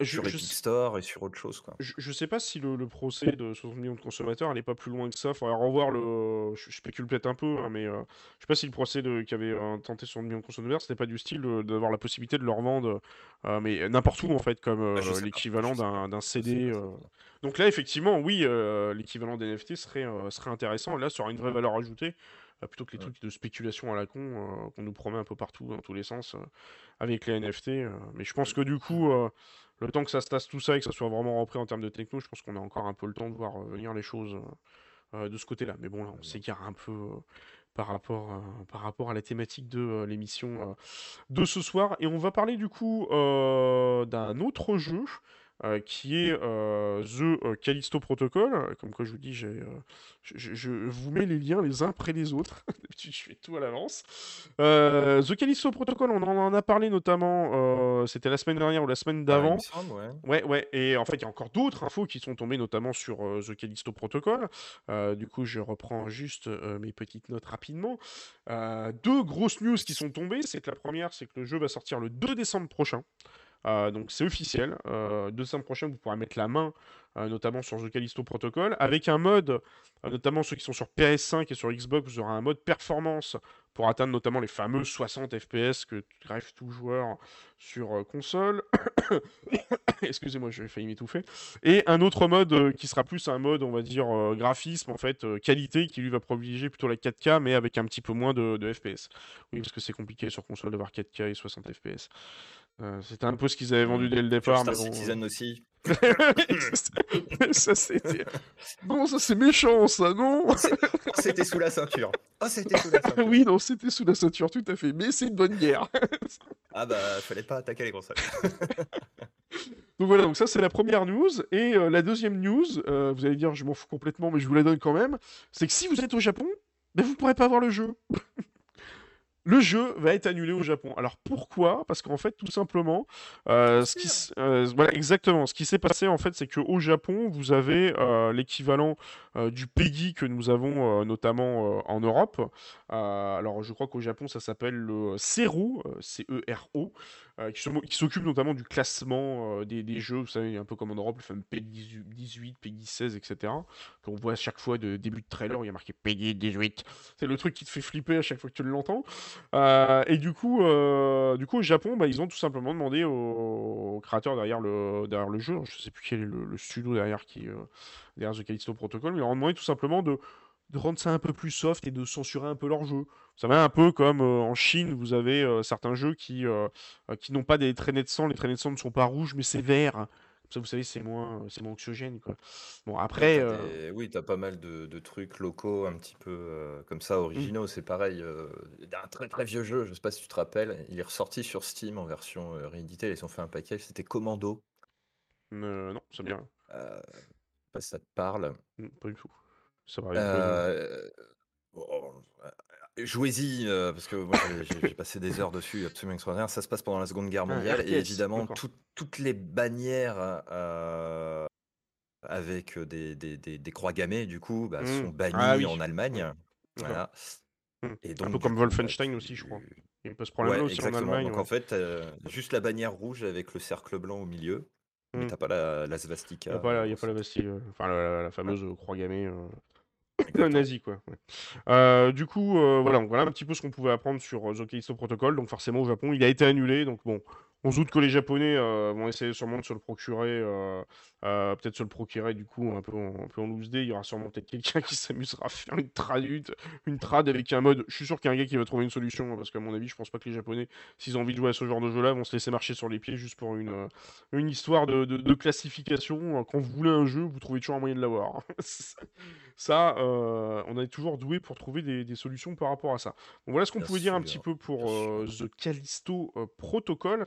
A: Je,
B: sur Epic
A: sais-
B: Store et sur autre chose, quoi.
A: je, je sais pas si le, le procès de 60 millions de consommateurs allait pas plus loin que ça. Faudrait revoir le. Je, je spécule peut-être un peu, hein, mais euh, je sais pas si le procès de, qui avait euh, tenté 60 millions de consommateurs, c'était pas du style euh, d'avoir la possibilité de leur vendre, euh, mais n'importe où en fait, comme
B: Ah,
A: euh,
B: pas.
A: l'équivalent d'un CD. euh. Donc là, effectivement, oui, euh, l'équivalent d'NFT serait, euh, serait intéressant. Là, ça aurait une vraie valeur ajoutée, euh, plutôt que les
B: Ouais.
A: trucs de spéculation à la con euh, qu'on nous promet un peu partout, dans tous les sens, euh, avec les NFT. euh. Mais je pense que du coup, euh, le temps que ça se tasse tout ça et que ça soit vraiment repris en termes de techno, je pense qu'on a encore un peu le temps de voir euh, venir les choses euh, euh, de ce côté-là. Mais bon, là, on s'égare un peu par rapport, euh, par rapport à la thématique de euh, l'émission euh, de ce soir. Et on va parler du coup d'un autre jeu. Euh, qui est euh, The euh, Callisto Protocol. Comme quoi, je vous dis, j'ai, je, je- vous mets les liens les uns après les autres. (laughs) D'habitude, je fais tout à l'avance. The Callisto Protocol, on en a parlé notamment, c'était la semaine dernière ou la semaine
B: Ah, il
A: d'avant.
B: ouais.
A: Ouais, ouais, et en fait, il y a encore d'autres infos qui sont tombées, notamment sur The Callisto Protocol. Du coup, je reprends juste mes petites notes rapidement. Deux grosses news qui sont tombées. C'est que la première, c'est que le jeu va sortir le 2 décembre prochain. Euh, donc c'est officiel. Euh, 2 décembre prochain, vous pourrez mettre la main, euh, notamment sur The Callisto Protocol, avec un mode, euh, notamment ceux qui sont sur PS5 et sur Xbox, vous aurez un mode performance pour atteindre notamment les fameux 60 FPS que rêve tout joueur sur console. (coughs) Excusez-moi, j'ai failli m'étouffer. Et un autre mode qui sera plus un mode, on va dire, graphisme, en fait, qualité, qui lui va privilégier plutôt la 4K, mais avec un petit peu moins de, de FPS. Oui, parce que c'est compliqué sur console d'avoir 4K et 60 FPS. Euh, C'était un peu ce qu'ils avaient vendu dès le départ,
B: Star
A: mais bon. euh.
B: Citizen aussi. (laughs)
A: ça, c'était. Bon, ça, c'est méchant, ça, non?
B: C'était sous la ceinture. Oh, c'était sous la (laughs) ceinture.
A: Oui, non, c'était sous la ceinture, tout à fait. Mais c'est une bonne guerre.
B: Ah bah, fallait pas attaquer les consoles. (laughs)
A: Donc voilà, donc ça c'est la première news. Et euh, la deuxième news, euh, vous allez dire je m'en fous complètement, mais je vous la donne quand même, c'est que si vous êtes au Japon, ben, vous pourrez pas voir le jeu. Le jeu va être annulé au Japon. Alors pourquoi? Parce qu'en fait, tout simplement, euh, ce qui, s- euh, ce qui s'est passé en fait, c'est qu'au Japon, vous avez euh, l'équivalent du PEGI que nous avons notamment en Europe. Alors je crois qu'au Japon, ça s'appelle le CERO, euh, C-E-R-O, euh, qui s'occupe notamment du classement euh, des, jeux, vous savez, un peu comme en Europe, le fameux PEGI 18, PEGI 16, etc. Qu'on voit à chaque fois de début de trailer où il y a marqué PEGI 18. C'est le truc qui te fait flipper à chaque fois que tu l'entends. Euh, et du coup, du coup, au Japon, bah, ils ont tout simplement demandé aux, créateurs derrière le, jeu, je sais plus quel est le, le studio derrière qui derrière The Callisto Protocol, mais ils ont demandé tout simplement de, de rendre ça un peu plus soft et de censurer un peu leur jeu. Vous savez, un peu comme euh, en Chine, vous avez euh, certains jeux qui, euh, qui n'ont pas des traînées de sang. Les traînées de sang ne sont pas rouges, mais c'est vert. Comme ça, vous savez, c'est moins, c'est moins quoi. Bon, après,
B: t'as Oui, t'as pas mal de, de trucs locaux un petit peu comme ça,
A: hmm,
B: originaux. C'est pareil, d'un très très vieux jeu, je sais pas si tu te rappelles, il est ressorti sur Steam en version rééditée, ils ont fait un package, c'était Commando.
A: non,
B: je sais pas si ça te parle.
A: Pas du tout. Ça va
B: Euh, jouez-y, euh, parce que moi j'ai passé des heures dessus, absolument extraordinaire. Ça se passe pendant la Seconde Guerre ah, mondiale, et évidemment, toutes les bannières euh, avec des, des, des, croix gammées, du coup, bah, sont mmh. ah bannies en Allemagne. Voilà.
A: Mmh. Et donc, Un peu comme bah, Wolfenstein aussi, je crois. Il y a pas ce problème-là aussi en Allemagne.
B: Donc en fait, juste la bannière rouge avec le cercle blanc au milieu. Mais mmh. t'as pas la, la svastika.
A: Il n'y a, pas la, Bastille, enfin la, fameuse croix gammée euh, (laughs) nazie, quoi. Euh, du coup, euh, voilà, un petit peu ce qu'on pouvait apprendre sur Callisto Protocol. Donc forcément au Japon, il a été annulé. Donc bon, on se doute que les Japonais vont essayer sûrement de se le procurer euh, peut-être se le procurer du coup un peu en, un peu en loose day. Il y aura sûrement peut-être quelqu'un qui (laughs) s'amusera à faire une trad, une trad avec un mode. Je suis sûr qu'il y a un gars qui va trouver une solution hein, parce qu'à mon avis, je pense pas que les Japonais, s'ils ont envie de jouer à ce genre de jeu-là, vont se laisser marcher sur les pieds juste pour une, euh, une histoire de, de, classification. Quand vous voulez un jeu, vous trouvez toujours un moyen de l'avoir. (laughs) ça, euh, on est toujours doué pour trouver des, des, solutions par rapport à ça. Donc voilà ce qu'on pouvait dire un petit peu pour The Callisto Protocol.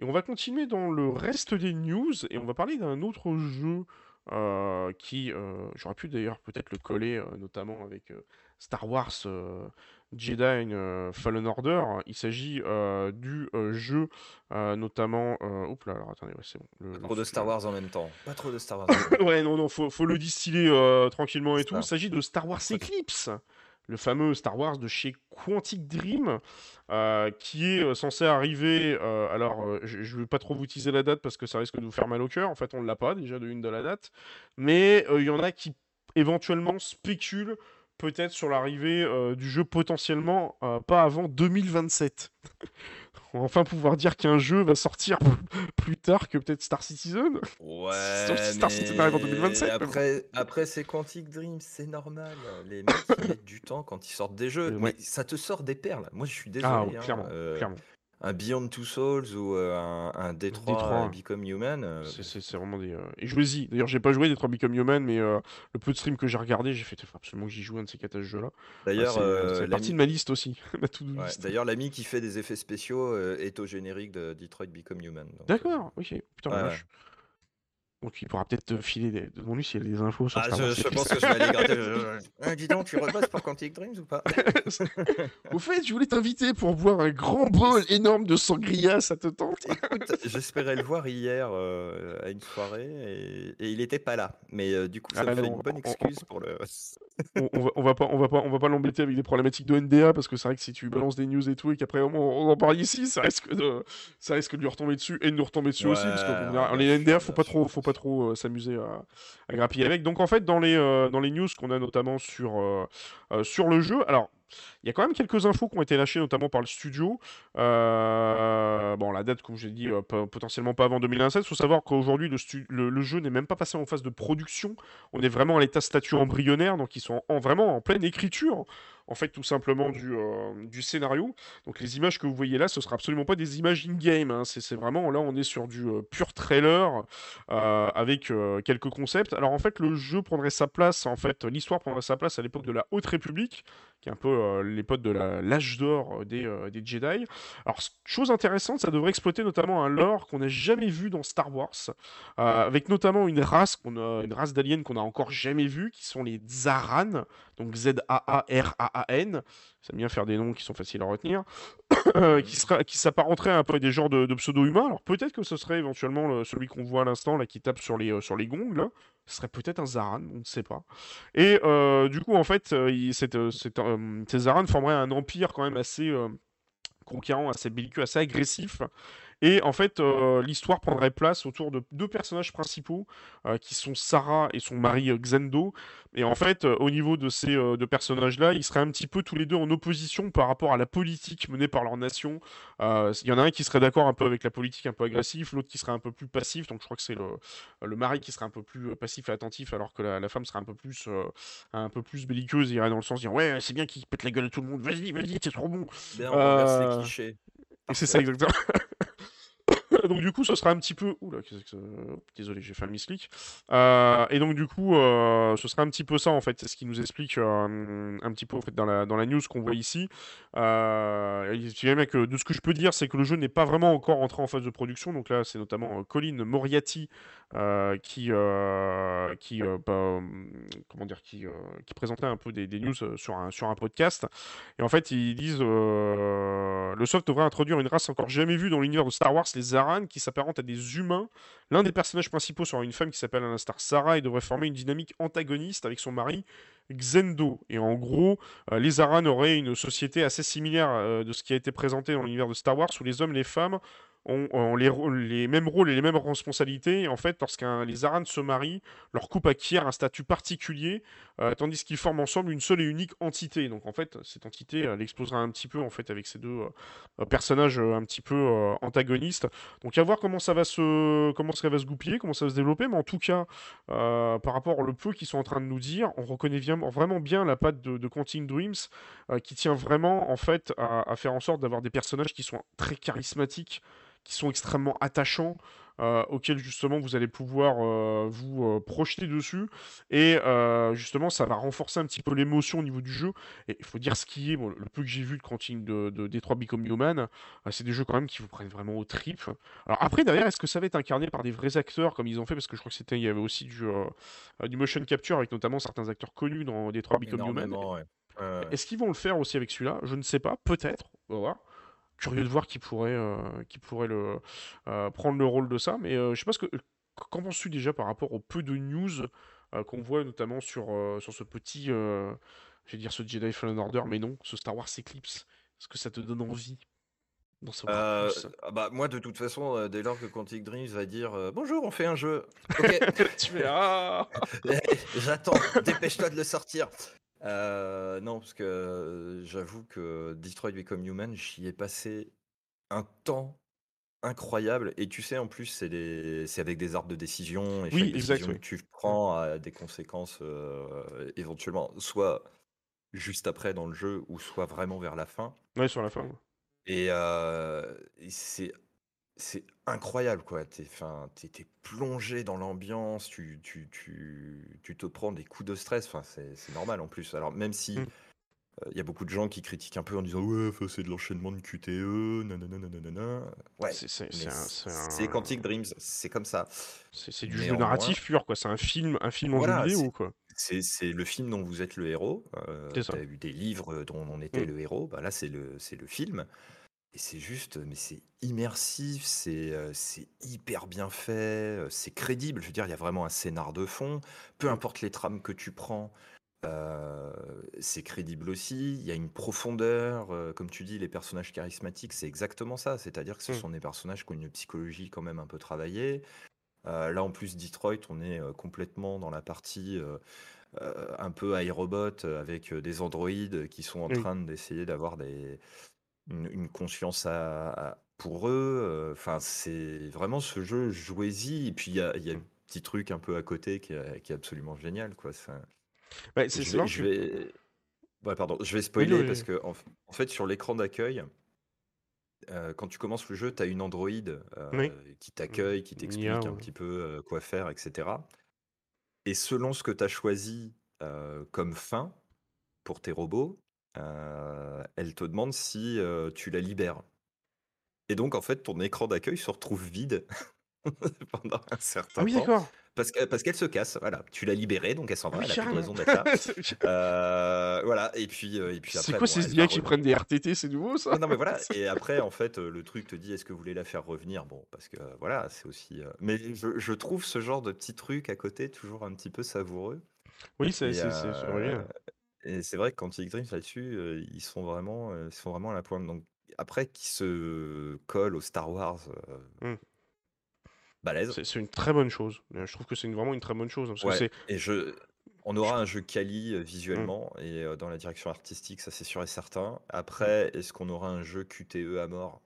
A: Et on va continuer dans le reste des news et on va parler d'un autre jeu euh, qui, euh, j'aurais pu d'ailleurs peut-être le coller, euh, notamment avec Star Wars Jedi Fallen Order. Il s'agit du jeu, notamment. Oups là, alors attendez, ouais, c'est
B: bon. Pas trop de Star Wars en même temps. Pas trop de Star (laughs) Wars.
A: ouais, non, non, faut, faut le distiller tranquillement et tout. Il s'agit de Star Wars Eclipse le fameux Star Wars de chez Quantic Dream, euh, qui est euh, censé arriver. Euh, alors, je ne veux pas trop vous teaser la date parce que ça risque de vous faire mal au cœur. En fait, on ne l'a pas déjà de une de la date. Mais il y en a qui éventuellement spéculent peut-être sur l'arrivée du jeu potentiellement pas avant 2027. (laughs) On va enfin pouvoir dire qu'un jeu va sortir (laughs) plus tard que peut-être Star Citizen.
B: Ouais. Star Citizen arrive en 2027. Après, après c'est Quantic Dream, c'est normal. Les mecs mettent du temps quand ils sortent des jeux. Mais ça te sort des perles. Moi, je suis désolé. Ah,
A: hein, clairement, euh, clairement
B: un Beyond Two Souls ou euh, un, un D3, Become Human. Euh,
A: c'est vraiment des. Euh, et jouez-y. D'ailleurs, j'ai pas joué D3 Become Human, mais le peu de stream que j'ai regardé, j'ai fait absolument que j'y joue un de ces quatre jeux-là.
B: D'ailleurs,
A: c'est partie de ma liste aussi. (laughs)
B: D'ailleurs, l'ami qui fait des effets spéciaux est au générique de Detroit Become Human.
A: D'accord, ok. Putain, donc il pourra peut-être te filer des... devant lui s'il y a des infos sur
B: ah, je, je pense que je vais aller gratter. (laughs) Dis donc, tu repasses pour Quantic Dreams ou pas? (laughs)
A: Au fait, je voulais t'inviter pour boire un grand bol énorme de sangria, ça te tente?
B: Écoute, j'espérais le voir hier euh, à une soirée et, et il était pas là. Mais euh, du coup, ça ah, me fait une bonne excuse pour le.
A: on, va, on, va, pas, on va pas, on va pas l'embêter avec des problématiques de NDA parce que c'est vrai que si tu balances des news et tout et qu'après on, on, en parle ici, ça risque de, ça risque de lui retomber dessus et de nous retomber dessus aussi parce que les NDA, faut pas trop, faut trop euh, s'amuser à, à, grappiller avec. Donc en fait, dans les, euh, dans les news qu'on a notamment sur, euh, sur le jeu, alors il y a quand même quelques infos qui ont été lâchées, notamment par le studio. bon, la date, comme j'ai dit, potentiellement pas avant 2027. Il faut savoir qu'aujourd'hui, le, jeu n'est même pas passé en phase de production. On est vraiment à l'état statut embryonnaire, donc ils sont en, vraiment en pleine écriture en fait tout simplement du, euh, scénario. Donc les images que vous voyez là, ce sera absolument pas des images in-game. Hein. C'est vraiment là, on est sur du euh, pur trailer euh, avec quelques concepts. Alors en fait, le jeu prendrait sa place, en fait, l'histoire prendrait sa place à l'époque de la Haute République, qui est un peu l'époque de l'âge d'or des, des, Jedi. Alors chose intéressante, ça devrait exploiter notamment un lore qu'on n'a jamais vu dans Star Wars, avec notamment une race race d'aliens qu'on a encore jamais vue, qui sont les Zaran, donc Z-A-A-R-A-A n ça bien faire des noms qui sont faciles à retenir, (coughs) qui, qui s'apparenterait un peu à des genres de, pseudo-humains. Alors peut-être que ce serait éventuellement celui qu'on voit à l'instant, là, qui tape sur les, euh, sur les gongs. Ce serait peut-être un Zaran, on ne sait pas. Et euh, du coup, en fait, euh, ces Zaran formeraient un empire quand même assez conquérant, assez belliqueux, assez agressif. Et en fait, euh, l'histoire prendrait place autour de deux personnages principaux, euh, qui sont Sarah et son mari euh, Xendo. Et en fait, au niveau de ces deux personnages-là, ils seraient un petit peu tous les deux en opposition par rapport à la politique menée par leur nation. Il y en a un qui serait d'accord un peu avec la politique un peu agressive, l'autre qui serait un peu plus passif. Donc je crois que c'est le, le mari qui serait un peu plus passif et attentif, alors que la, femme serait un peu plus, un peu plus belliqueuse et irait dans le sens de dire ouais, c'est bien qu'il pète la gueule à tout le monde, vas-y, vas-y, c'est trop bon.
B: Bien, on.
A: C'est ça exactement. (laughs) donc du coup, ce sera un petit peu. Oula, qu'est-ce que ça- désolé, j'ai fait un misclick. Euh, et donc du coup, euh, ce sera un petit peu ça en fait, c'est ce qui nous explique euh, un petit peu en fait dans la dans la news qu'on voit ici. Que de ce que je peux dire, c'est que le jeu n'est pas vraiment encore entré en phase de production. Donc là, c'est notamment Colin Moriarty euh, qui euh, qui euh, bah, hum, comment dire qui présentait un peu des, news sur un sur un podcast. Et en fait, ils disent le soft devrait introduire une race encore jamais vue dans l'univers de Star Wars, les Aran, qui s'apparentent à des humains. L'un des personnages principaux sera une femme qui s'appelle à l'instar Sarah et devrait former une dynamique antagoniste avec son mari Xendo. Et en gros, les Aran auraient une société assez similaire de ce qui a été présenté dans l'univers de Star Wars, où les hommes et les femmes ont, les, les mêmes rôles et les mêmes responsabilités. Et en fait, lorsqu'un les Aran se marient, leur couple acquiert un statut particulier, euh, tandis qu'ils forment ensemble une seule et unique entité. Donc en fait, cette entité, elle explosera un petit peu en fait avec ces deux euh, personnages euh, un petit peu antagonistes. Donc à voir comment ça va se comment ça va se goupiller, comment ça va se développer. Mais en tout cas, par rapport au peu qu'ils sont en train de nous dire, on reconnaît vraiment bien la patte de, de Dreams qui tient vraiment en fait à faire en sorte d'avoir des personnages qui sont très charismatiques, qui sont extrêmement attachants. euh, auxquels justement vous allez pouvoir euh, vous euh, projeter dessus. Et euh, justement ça va renforcer un petit peu l'émotion au niveau du jeu. Et il faut dire ce qui est bon, le peu que j'ai vu de Quantic de, de Detroit Become Human c'est des jeux quand même qui vous prennent vraiment au trip. Alors après derrière est-ce que ça va être incarné par des vrais acteurs comme ils ont fait? Parce que je crois que c'était il y avait aussi du, du motion capture avec notamment certains acteurs connus dans Detroit Become Human.
B: Ouais.
A: est-ce qu'ils vont le faire aussi avec celui-là? Je ne sais pas, peut-être, on va voir. Curieux de voir qui pourrait, euh, qui pourrait le, euh, prendre le rôle de ça, mais euh, je sais pas ce que. Qu'en penses-tu déjà par rapport au peu de news qu'on voit notamment sur, sur ce petit. je vais dire ce Jedi Fallen Order, mais non, ce Star Wars Eclipse? Est-ce que ça te donne envie
B: Euh,
A: plus
B: ah bah, moi, de toute façon, euh, dès lors que Quantic Dreams va dire euh, Bonjour, on fait un jeu. (laughs) Ok,
A: Tu fais Ah (laughs)
B: j'attends, dépêche-toi de le sortir. Euh, non, parce que euh, j'avoue que Destroy Become Human, j'y ai passé un temps incroyable. Et tu sais, en plus, c'est des... avec des arbres de décision. Et
A: Oui,
B: chaque décision
A: oui.
B: que tu prends a des conséquences euh, éventuellement, soit juste après dans le jeu, ou soit vraiment vers la fin.
A: Ouais, sur la fin.
B: Et, euh, et c'est c'est incroyable, quoi. T'es, enfin, t'es, t'es plongé dans l'ambiance, tu, tu, tu, tu te prends des coups de stress. Enfin, c'est, c'est normal en plus. Alors, même si
A: Mm.
B: il y a beaucoup de gens qui critiquent un peu en disant Ouais, c'est de l'enchaînement de QTE, nanana, nanana. Ouais,
A: C'est c'est-
B: mais
A: c'est un-
B: Quantic Dreams, c'est comme ça.
A: c'est- du jeu narratif pur, quoi. C'est un film, un film en
B: Voilà,
A: jeu vidéo,
B: c'est-
A: quoi.
B: C'est, le film dont vous êtes le héros. Euh, eu des livres dont on était
A: Mm.
B: le héros. Bah, là, c'est le, c'est le film. Et c'est juste, mais c'est immersif, c'est euh, c'est hyper bien fait, euh, c'est crédible. Je veux dire, il y a vraiment un scénar de fond. Peu
A: Mm.
B: importe les trames que tu prends, euh, c'est crédible aussi. Il y a une profondeur. euh, comme tu dis, les personnages charismatiques, c'est exactement ça. C'est-à-dire que ce
A: Mm.
B: sont des personnages qui ont une psychologie quand même un peu travaillée. Euh, là, en plus, Detroit, on est euh, complètement dans la partie euh, euh, un peu iRobot euh, avec euh, des androïdes qui sont en
A: Oui.
B: train d'essayer d'avoir des, une, une conscience à, à- pour eux. euh, Enfin, c'est vraiment ce jeu, jouez-y. Et puis, il y a, il y a un petit truc un peu à côté qui est, qui est absolument génial. Quoi.
A: C'est
B: je vais, je vais... Ouais, pardon, je vais
A: Oui,
B: spoiler parce que en, f- en fait, sur l'écran d'accueil, euh, quand tu commences le jeu, tu as une androïde euh, qui t'accueille, qui
A: Une
B: t'explique un
A: ouais.
B: petit peu euh, quoi faire, etc. Et selon ce que tu as choisi euh, comme fin pour tes robots, euh, elle te demande si euh, tu la libères. Et donc, en fait, ton écran d'accueil se retrouve vide (laughs) pendant un
A: Ah
B: certain
A: oui,
B: temps.
A: d'accord.
B: Parce que- parce qu'elle se casse, voilà. Tu l'as libérée, donc elle s'en
A: Ah
B: va,
A: oui,
B: elle a plus de raison d'être là. (laughs)
A: C'est
B: Euh, voilà, et puis, et puis
A: c'est
B: après,
A: quoi
B: bon,
A: ces IA qui
B: re-
A: prennent des RTT C'est nouveau, ça?
B: Non mais voilà, (laughs) et après en fait le truc te dit est-ce que vous voulez la faire revenir? Bon, parce que voilà, c'est aussi... Mais je, je trouve ce genre de petit truc à côté toujours un petit peu savoureux.
A: Oui, c'est
B: Et,
A: c'est-
B: vrai que Quantic Dreams là-dessus, euh, ils sont vraiment, euh, ils sont vraiment à la pointe. Donc après, qui se colle au Star Wars, euh,
A: Mm.
B: balèze.
A: C'est c'est une très bonne chose. Euh, Je trouve que c'est une- vraiment une très bonne chose. hein, Parce que
B: Ouais,
A: c'est.
B: et je, on aura un jeu quali euh, visuellement et euh, dans la direction artistique, ça c'est sûr et certain. Après, est-ce qu'on aura un jeu QTE à mort?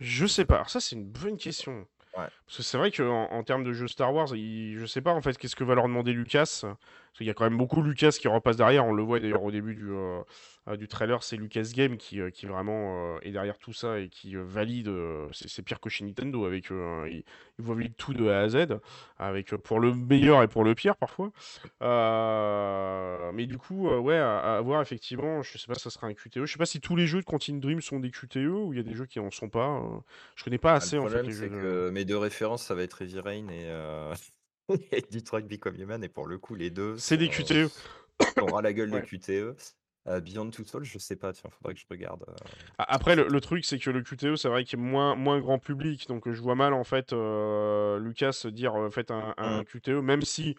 A: Je sais pas. Alors ça, c'est une bonne question.
B: Ouais.
A: Parce que c'est vrai qu'en en termes de jeu Star Wars, je sais pas en fait qu'est-ce que va leur demander Lucas? Parce qu'il y a quand même beaucoup Lucas qui repasse derrière. On le voit d'ailleurs au début du, euh, du trailer. C'est Lucas Game qui, euh, qui vraiment euh, est derrière tout ça et qui valide. euh, c'est pire que chez Nintendo avec hein. Ils, ils valident tout de A à Z, avec pour le meilleur et pour le pire parfois. Mais du coup, ouais, à, à voir effectivement. Je sais pas, si ça sera un QTE. Je sais pas si tous les jeux de Quantum Dream sont des QTE ou il y a des jeux qui en sont pas. euh. Je connais pas
B: Ah,
A: assez
B: le
A: en fait
B: problème,
A: les jeux. de-
B: que mes deux références, ça va être Heavy Rain et, et Detroit Become Human, et pour le coup, les deux
A: C'est des QTE.
B: sont ras la gueule de. QTE. Euh, Beyond Two Souls, je sais pas, tiens, faudrait que je regarde. euh,
A: Après, le, le truc, c'est que le QTE, c'est vrai qu'il est moins, moins grand public. Donc, je vois mal, en fait, euh, Lucas dire euh, faites un, un
B: Mm.
A: QTE, même si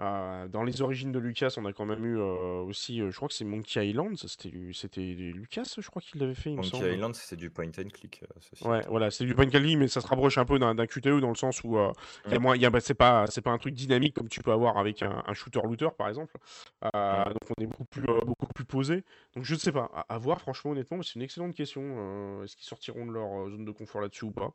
A: euh, dans les origines de Lucas, on a quand même eu euh, aussi, euh, je crois que c'est Monkey Island. C'était Lucas, je crois qu'il l'avait fait, il me
B: Monkey
A: semble.
B: Island, c'est du point and click, euh, ceci
A: Ouais, voilà, c'est du point and click, mais ça se rapproche un peu d'un QTE dans le sens où c'est pas, pas un truc dynamique comme tu peux avoir avec un, un shooter-looter, par exemple. Donc on est beaucoup plus, beaucoup plus posé. Donc je ne sais pas, à, à voir franchement, honnêtement, c'est une excellente question. Est-ce qu'ils sortiront de leur zone de confort là-dessus ou pas?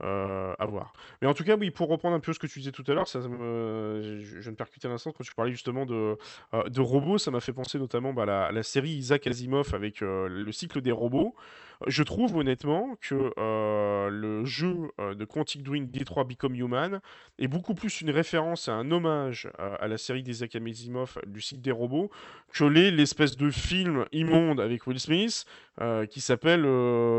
A: À voir. Mais en tout cas, oui, pour reprendre un peu ce que tu disais tout à l'heure, ça, me, je, je me percutais à l'instant quand tu parlais justement de, euh, de robots, ça m'a fait penser notamment bah, à la, à la série Isaac Asimov avec euh, le cycle des robots. Je trouve honnêtement que euh, le jeu de Quantic Dream Detroit Become Human est beaucoup plus une référence et un hommage à la série d'Isaac Asimov du cycle des robots que l'est l'espèce de film immonde avec Will Smith qui s'appelle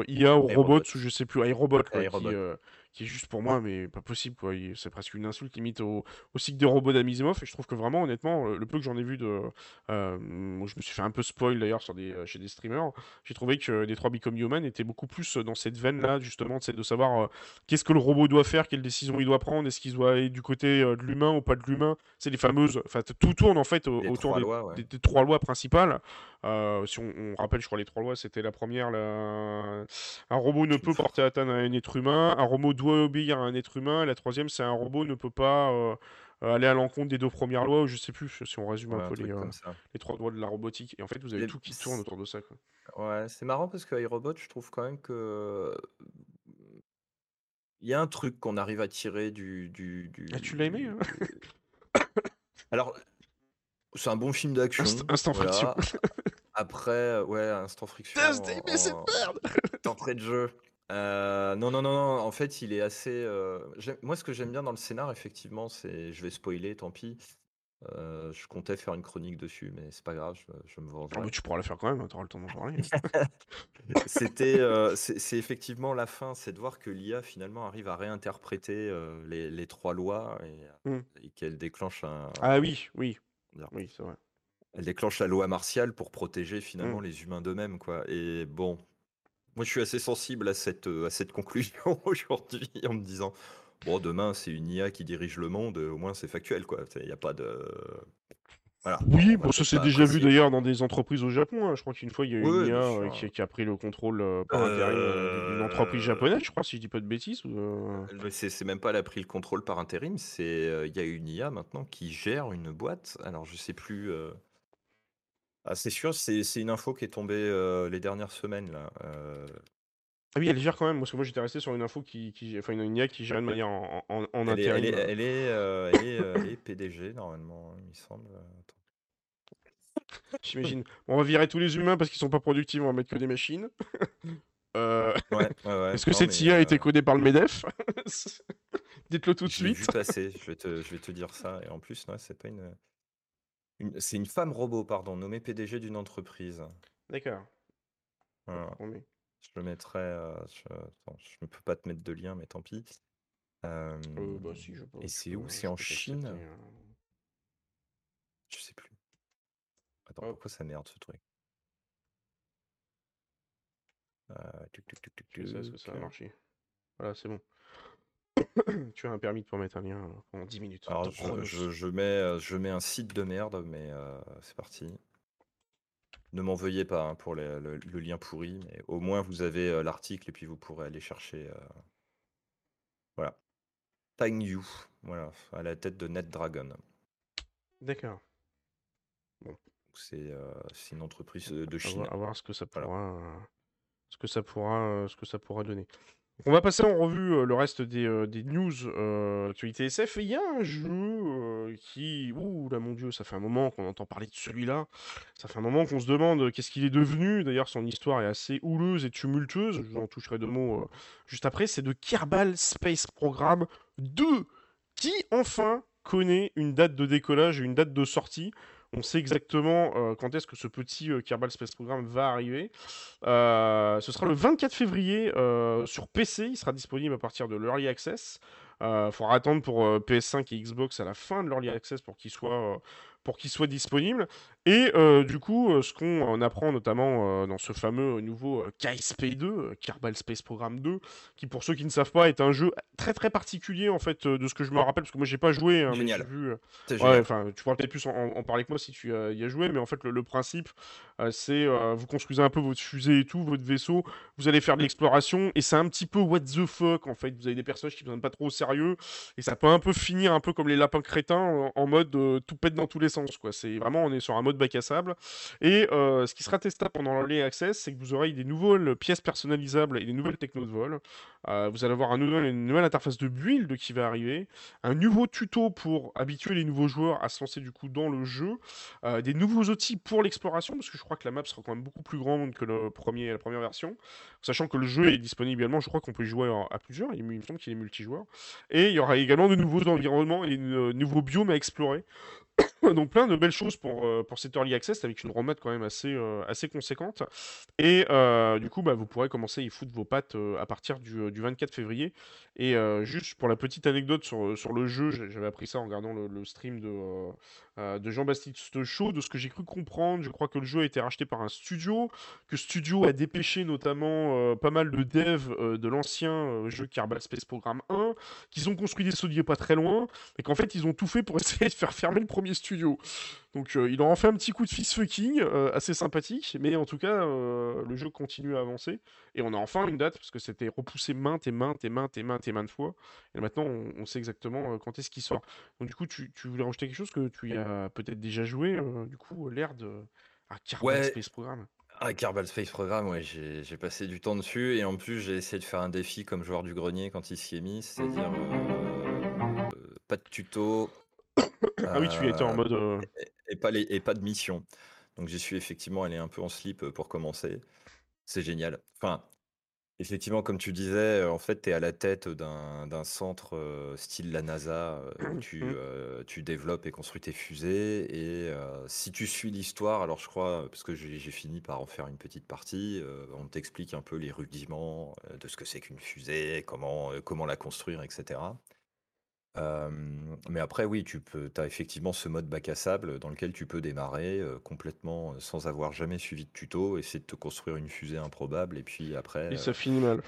A: IA ou
B: Robot.
A: ou je sais plus, iRobot
B: Robot.
A: Qui est juste pour moi mais pas possible quoi. C'est presque une insulte limite au, au cycle des robots d'Asimov et je trouve que vraiment honnêtement le peu que j'en ai vu de euh, je me suis fait un peu spoil d'ailleurs sur des, euh, chez des streamers j'ai trouvé que Detroit Become Human était beaucoup plus euh, dans cette veine-là, justement, de savoir euh, qu'est-ce que le robot doit faire, quelles décisions il doit prendre, est-ce qu'il doit aller du côté euh, de l'humain ou pas de l'humain. C'est les fameuses. Enfin, tout tourne en fait au-
B: Les
A: autour
B: trois
A: des,
B: lois, ouais.
A: des- des trois lois principales. Euh, si on, on rappelle, je crois, les trois lois, c'était la première la- un robot ne peut porter atteinte à un être humain, un robot doit obéir à un être humain, la troisième, c'est un robot ne peut pas. euh, aller à l'encontre des deux premières lois, ou je sais plus si on résume
B: Ouais,
A: un peu les, euh, trois lois de la robotique. Et en fait, vous avez
B: Les-
A: tout qui tourne autour de ça. Quoi.
B: Ouais, c'est marrant parce que iRobot, je trouve quand même que il y a un truc qu'on arrive à tirer du, du, du-
A: Ah, tu l'as aimé hein
B: Alors, c'est un bon film d'action.
A: Inst- Instant friction.
B: voilà. (laughs) Après, euh, ouais, instant friction.
A: Putain, c'était cette
B: en-
A: merde
B: d'entrée (laughs) de jeu. Euh, non, non, non, non, en fait, il est assez. euh, Moi, ce que j'aime bien dans le scénar, effectivement, c'est. Je vais spoiler, tant pis. Euh, je comptais faire une chronique dessus, mais c'est pas grave, je, je me
A: Ah
B: vengerai.
A: bah, tu pourras la faire quand même, tu auras le temps d'en parler. (laughs)
B: C'était, euh, c'est c'est effectivement la fin, c'est de voir que l'IA finalement arrive à réinterpréter euh, les, les trois lois et,
A: Mm.
B: et qu'elle déclenche un,
A: Ah oui, oui. Oui, c'est vrai.
B: elle déclenche la loi martiale pour protéger finalement
A: Mm.
B: les humains d'eux-mêmes, quoi. Et bon, moi je suis assez sensible à cette, euh, à cette conclusion (laughs) aujourd'hui en me disant, bon, demain c'est une IA qui dirige le monde, au moins c'est factuel, quoi. Il n'y a pas de. Voilà.
A: Oui, bon, ça c'est déjà vu d'ailleurs dans des entreprises au Japon. hein. Je crois qu'une fois il y a eu
B: Oui,
A: une IA euh, qui, qui a pris le contrôle euh, par intérim euh, d'une entreprise japonaise, je crois, si je dis pas de bêtises.
B: C'est même pas elle a pris le contrôle par intérim, c'est il y a une IA maintenant qui gère une boîte. Alors je sais plus. Ah, c'est sûr, c'est une info qui est tombée les dernières semaines là.
A: Ah oui, elle gère quand même, parce que moi j'étais resté sur une info qui, qui... enfin une, IA qui gère de manière en, en, en
B: Elle est, elle
A: intérim.
B: est, elle est, elle est, euh, elle est PDG normalement, il me semble. Attends.
A: J'imagine. On va virer tous les humains parce qu'ils sont pas productifs, on va mettre que des machines. (laughs) Euh,
B: Ouais, ouais, ouais.
A: Est-ce que
B: non,
A: cette IA a été
B: euh,
A: codée par le MEDEF? (laughs) Dites-le tout de
B: vu
A: suite.
B: passer, je vais te, je vais te dire ça. Et en plus, c'est pas une, une- c'est une femme robot, pardon, nommée PDG d'une entreprise.
A: D'accord.
B: Voilà. Je le mettrai. euh, je, attends, je ne peux pas te mettre de lien, mais tant pis.
A: Bah si, je peux.
B: et c'est où? C'est en Chine?
A: hein.
B: Je sais plus. Attends,
A: Hop.
B: pourquoi ça merde ce truc? Euh, tuc,
A: ça a marché. Voilà, c'est bon. (coughs) tu as un permis de pour mettre un lien euh, pendant 10 minutes.
B: Alors, je, je- je mets, euh, je mets un site de merde, mais euh, c'est parti. Ne m'en veuillez pas hein, pour les- le, le lien pourri, mais au moins vous avez euh, l'article et puis vous pourrez aller chercher. euh, Voilà. Tang Yu, voilà, à la tête de NetDragon.
A: D'accord.
B: C'est euh, c'est une entreprise euh, de
A: À
B: Chine.
A: voir, à voir ce que ça pourra, ce que ça pourra, euh, ce que ça pourra donner. On va passer en revue le reste des, des news euh, actualité SF. Il y a un jeu euh, qui. Ouh là, mon dieu, ça fait un moment qu'on entend parler de celui-là. Ça fait un moment qu'on se demande qu'est-ce qu'il est devenu. D'ailleurs, son histoire est assez houleuse et tumultueuse. Je vous en toucherai deux mots euh, juste après. C'est de Kerbal Space Program 2 qui, enfin, connaît une date de décollage et une date de sortie. On sait exactement euh, quand est-ce que ce petit euh, Kerbal Space Program va arriver. Euh, ce sera le 24 février sur PC. Il sera disponible à partir de l'Early Access. Il faudra attendre pour euh, PS5 et Xbox à la fin de l'Early Access pour pour qu'il soit disponible. Et euh, du coup, euh, ce qu'on apprend notamment euh, dans ce fameux nouveau euh, KSP2, euh, Kerbal Space Program 2, qui pour ceux qui ne savent pas est un jeu très très particulier en fait de ce que je me rappelle, parce que moi j'ai pas joué, hein, mais vu. Ouais,
B: génial.
A: tu pourras peut-être plus en, parler que moi si tu y as joué, mais en fait, le, le principe, c'est vous construisez un peu votre fusée et tout, votre vaisseau, vous allez faire de l'exploration, et c'est un petit peu what the fuck en fait. Vous avez des personnages qui ne prennent pas trop au sérieux, et ça peut un peu finir un peu comme les lapins crétins en, en mode tout pète dans tous les sens, quoi. C'est vraiment, on est sur un mode bac à sable. Et euh, ce qui sera testable pendant l'Early Access, c'est que vous aurez des nouvelles pièces personnalisables et des nouvelles technos de vol. Euh, vous allez avoir un nouvel- une nouvelle interface de build qui va arriver un nouveau tuto pour habituer les nouveaux joueurs à se lancer du coup dans le jeu, euh, des nouveaux outils pour l'exploration, parce que je crois que la map sera quand même beaucoup plus grande que le premier, la première version, sachant que le jeu est disponible également, je crois qu'on peut jouer à plusieurs, il me semble qu'il est multijoueur, et il y aura également de nouveaux environnements et de nouveaux biomes à explorer. (laughs) Donc plein de belles choses pour, euh, pour cet Early Access avec une roadmap quand même assez, euh, assez conséquente. Et euh, du coup, bah, vous pourrez commencer à y foutre vos pattes à partir du, du 24 février. Et juste pour la petite anecdote sur, sur le jeu, j'avais appris ça en regardant le, stream de, de Jean-Baptiste Chaud, de ce que j'ai cru comprendre. Je crois que le jeu a été racheté par un studio, que studio a dépêché notamment pas mal de devs de l'ancien jeu Kerbal Space Program 1, qu'ils ont construit des studios pas très loin, et qu'en fait ils ont tout fait pour (laughs) essayer de faire fermer le premier studio. Donc euh, il en fait un petit coup de fist fucking euh, assez sympathique, mais en tout cas euh, le jeu continue à avancer et on a enfin une date parce que c'était repoussé maintes et maintes et maintes et maintes et maintes fois. Et maintenant on, on sait exactement euh, quand est-ce qu'il sort. Donc du coup tu, tu voulais rajouter quelque chose que tu y as peut-être déjà joué, du coup l'air de ah, Kerbal
B: Ouais,
A: Space Program.
B: ah, Kerbal Space Program, ouais, j'ai passé du temps dessus et en plus j'ai essayé de faire un défi comme joueur du grenier quand il s'y est mis, c'est-à-dire pas de tuto
A: Ah oui tu étais en
B: euh,
A: mode euh,
B: et, et pas les, et pas de mission. Donc j'y suis effectivement allé un peu en slip euh, pour commencer. C'est génial. Enfin, effectivement, comme tu disais, euh, en fait, tu es à la tête d'un centre euh, style la NASA euh, où tu,
A: mm,
B: euh, tu développes et construis tes fusées. Et euh, si tu suis l'histoire, alors je crois, parce que j'ai fini par en faire une petite partie, euh, on t'explique un peu les rudiments euh, de ce que c'est qu'une fusée, comment, euh, comment la construire, etc. Euh, mais après, oui, tu peux, as effectivement ce mode bac à sable dans lequel tu peux démarrer euh, complètement euh, sans avoir jamais suivi de tuto, essayer de te construire une fusée improbable, et puis après,
A: et
B: euh,
A: ça finit mal.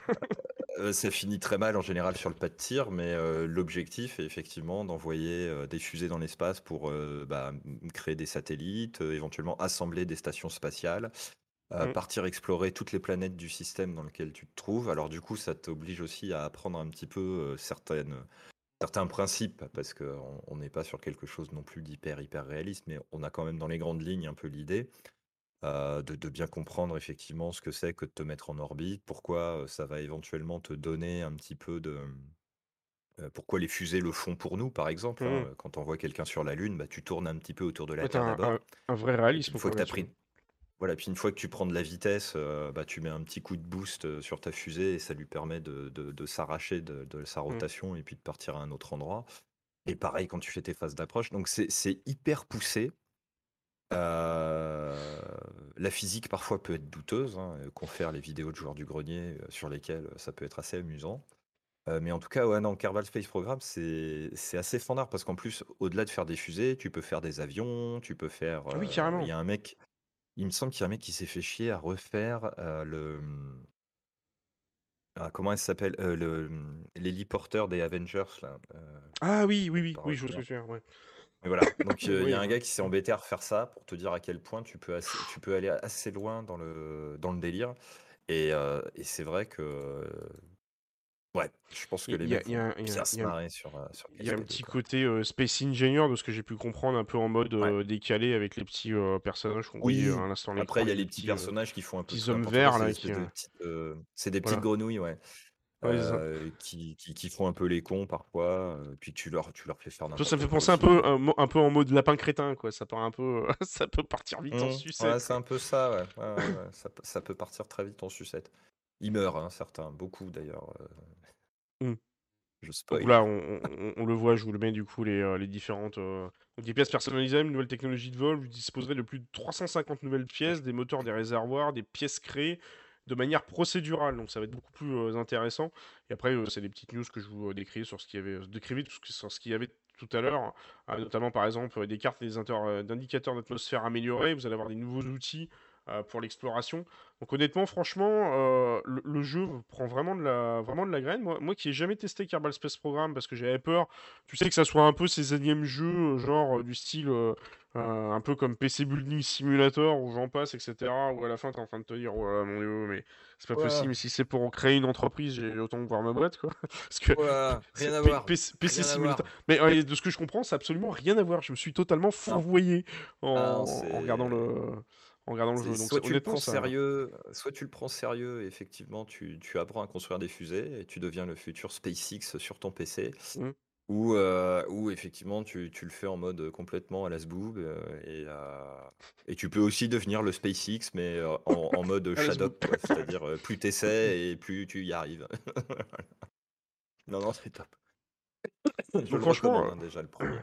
B: euh, ça finit très mal en général sur le pas de tir, mais euh, l'objectif est effectivement d'envoyer euh, des fusées dans l'espace pour euh, bah, créer des satellites, euh, éventuellement assembler des stations spatiales, euh,
A: Mm.
B: partir explorer toutes les planètes du système dans lequel tu te trouves. Alors du coup, ça t'oblige aussi à apprendre un petit peu euh, certaines certains principes, parce qu'on on n'est pas sur quelque chose non plus d'hyper, hyper réaliste, mais on a quand même dans les grandes lignes un peu l'idée euh, de, de bien comprendre effectivement ce que c'est que de te mettre en orbite, pourquoi euh, ça va éventuellement te donner un petit peu de... euh, pourquoi les fusées le font pour nous, par exemple. hein.
A: Mm.
B: Quand on voit quelqu'un sur la Lune, bah, tu tournes un petit peu autour de la
A: Ouais,
B: Terre
A: un,
B: d'abord.
A: un- un vrai réalisme
B: une fois que tu as
A: là-dessus.
B: pris, voilà, puis une fois que tu prends de la vitesse, euh, bah, tu mets un petit coup de boost euh, sur ta fusée et ça lui permet de, de- de s'arracher de, de sa
A: Mm.
B: rotation et puis de partir à un autre endroit. Et pareil quand tu fais tes phases d'approche. Donc c'est c'est hyper poussé. Euh, la physique parfois peut être douteuse. Hein, euh, confère les vidéos de joueurs du grenier euh, sur lesquelles euh, ça peut être assez amusant. Euh, mais en tout cas, ouais, non, Kerbal Space Program, c'est c'est assez fandard parce qu'en plus, au-delà de faire des fusées, tu peux faire des avions, tu peux faire.
A: Ah oui
B: euh, Il
A: carrément.
B: y a un mec, il me semble qu'il y a un mec qui s'est fait chier à refaire euh, le. ah, comment elle s'appelle Euh, le L'héliporteur des Avengers, là. euh,
A: Ah oui oui oui oui je vois ce que
B: retenir.
A: tu veux dire, ouais.
B: Mais voilà, donc (laughs) euh, il y
A: Oui.
B: a un gars qui s'est embêté à refaire ça pour te dire à quel point tu peux, assez- tu peux aller assez loin dans le, dans le délire. Et, euh, et c'est vrai que. Euh, Ouais, je pense que
A: Il
B: les
A: y a,
B: mecs
A: il y a
B: vont
A: un- il y a-
B: bien
A: il
B: se
A: y a un-
B: marrer sur, euh, sur
A: il y a un
B: KSP2,
A: petit
B: quoi.
A: côté euh, Space Engineer de ce que j'ai pu comprendre, un peu en mode
B: Ouais.
A: euh, décalé avec les petits euh, personnages qu'on voyait euh,
B: Oui,
A: à l'instant à
B: après
A: l'écran,
B: il y a
A: les
B: les petits
A: petits, euh,
B: personnages qui font un peu
A: petits
B: tout
A: hommes
B: n'importe quoi,
A: verts
B: c'est des
A: là
B: espèces
A: qui.
B: de
A: euh,
B: petites, euh, c'est des petites
A: Voilà.
B: grenouilles, ouais. qui, qui, font un peu les cons parfois, puis tu leur, tu leur fais faire
A: quoi. Ça me fait penser un peu, un, peu en mode lapin crétin, quoi. Ça, part un peu, (laughs) ça peut partir vite en mmh. sucette.
B: C'est un peu ça, ouais. (laughs) ça, ça, peut partir très vite en sucette. Ils meurent, hein, certains, beaucoup d'ailleurs.
A: Mmh. Je spoil. là, on, le voit, je vous le mets du coup, les, les différentes. Donc, des pièces personnalisées, une nouvelle technologie de vol, vous disposerez de plus de 350 nouvelles pièces, des moteurs, des réservoirs, des pièces créées, de manière procédurale, donc ça va être beaucoup plus euh, intéressant. Et après, euh, c'est des petites news que je vous euh, décris sur ce qu'il y avait, sur ce qu'il y avait tout à l'heure, notamment par exemple des cartes et des d'indicateurs d'atmosphère améliorés. Vous allez avoir des nouveaux outils pour l'exploration. Donc honnêtement, franchement, euh, le, jeu prend vraiment de la, vraiment de la graine. Moi, moi qui ai jamais testé Kerbal Space Program parce que j'avais peur, tu sais que ça soit un peu ces énièmes jeux, genre du style euh, un peu comme PC Building Simulator où j'en passe, etc. Où à la fin tu es en train de te dire, oh mon dieu, mais c'est pas possible, si c'est pour créer une entreprise, j'ai autant voir ma boîte, quoi. (laughs)
B: parce que (laughs) rien à voir.
A: PC, Simulator. Mais de ce que je comprends, c'est absolument rien à voir. Je me suis totalement fourvoyé en, ah, en regardant le regardant le jeu.
B: soit, tu le prends sérieux, soit tu le prends sérieux, effectivement, tu, tu, apprends à construire des fusées et tu deviens le futur SpaceX sur ton PC. Mmh. Ou, euh, ou effectivement, tu, tu, le fais en mode complètement à la sboob. Euh, et, euh, et tu peux aussi devenir le SpaceX, mais en, (laughs) en, mode shadow, c'est-à-dire plus tu essaies et plus tu y arrives. (laughs) non, non, c'est top.
A: Je franchement, hein, déjà le premier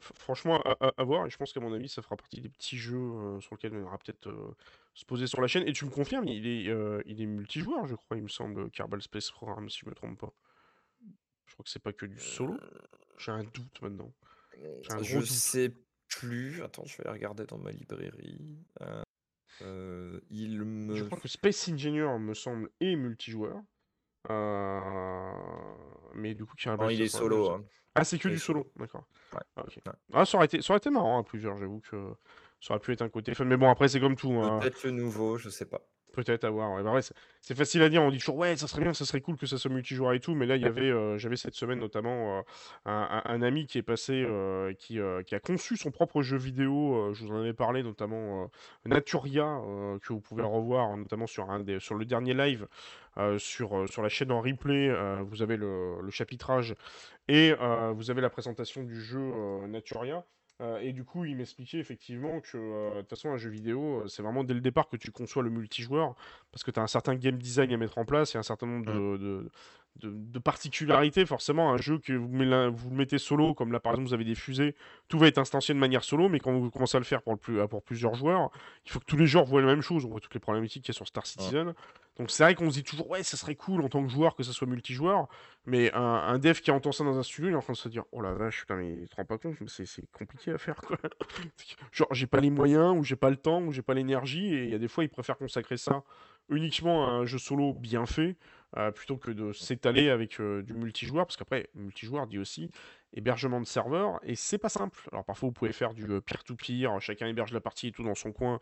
A: franchement, à, voir. Et je pense qu'à mon avis, ça fera partie des petits jeux euh, sur lesquels on aura peut-être euh, se poser sur la chaîne. Et tu me confirmes, il est, euh, il est multijoueur, je crois, il me semble, Kerbal Space Program, si je me trompe pas. Je crois que c'est pas que du solo. J'ai un doute maintenant.
B: je sais plus. Attends, je vais regarder dans ma librairie. il me...
A: Je crois que Space Engineer, me semble, est multijoueur. Mais du coup,
B: Kerbal il est solo. Hein.
A: Ah, c'est que du solo, d'accord. Ah, ah, ça aurait été, ça aurait été marrant à plusieurs, j'avoue que ça aurait pu être un côté fun. Mais bon, après, c'est comme tout.
B: Hein. Peut-être le nouveau, je sais pas.
A: Peut-être à voir. Bah c'est facile à dire. On dit toujours ouais, ça serait bien, ça serait cool que ça soit multijoueur et tout. Mais là, il y avait, euh, j'avais cette semaine notamment euh, un, ami qui est passé, euh, qui, qui, a conçu son propre jeu vidéo. je vous en avais parlé, notamment Naturia, que vous pouvez revoir, notamment sur un des, sur le dernier live sur sur la chaîne en replay. vous avez le, le chapitrage et vous avez la présentation du jeu Naturia. Euh, et du coup, il m'expliquait effectivement que, euh, de toute façon, un jeu vidéo, euh, c'est vraiment dès le départ que tu conçois le multijoueur, parce que tu as un certain game design à mettre en place, et un certain nombre de, mmh de, particularité. Forcément, un jeu que vous, vous, le mettez solo, comme là par exemple vous avez des fusées, tout va être instancié de manière solo, mais quand vous commencez à le faire pour, le plus, pour plusieurs joueurs, il faut que tous les joueurs voient la même chose. On voit toutes les problématiques qu'il y a sur Star Citizen. Donc c'est vrai qu'on se dit toujours, ouais, ça serait cool en tant que joueur que ça soit multijoueur, mais un, dev qui entend ça dans un studio, il est en train de se dire, oh la vache, putain, mais il te rend pas compte, c'est compliqué à faire quoi. (laughs) Genre, j'ai pas les moyens, ou j'ai pas le temps, ou j'ai pas l'énergie, et il y a des fois, il préfère consacrer ça uniquement à un jeu solo bien fait euh, plutôt que de s'étaler avec euh, du multijoueur, parce qu'après, multijoueur dit aussi hébergement de serveur, et c'est pas simple. Alors parfois, vous pouvez faire du euh, peer-to-peer, chacun héberge la partie et tout dans son coin.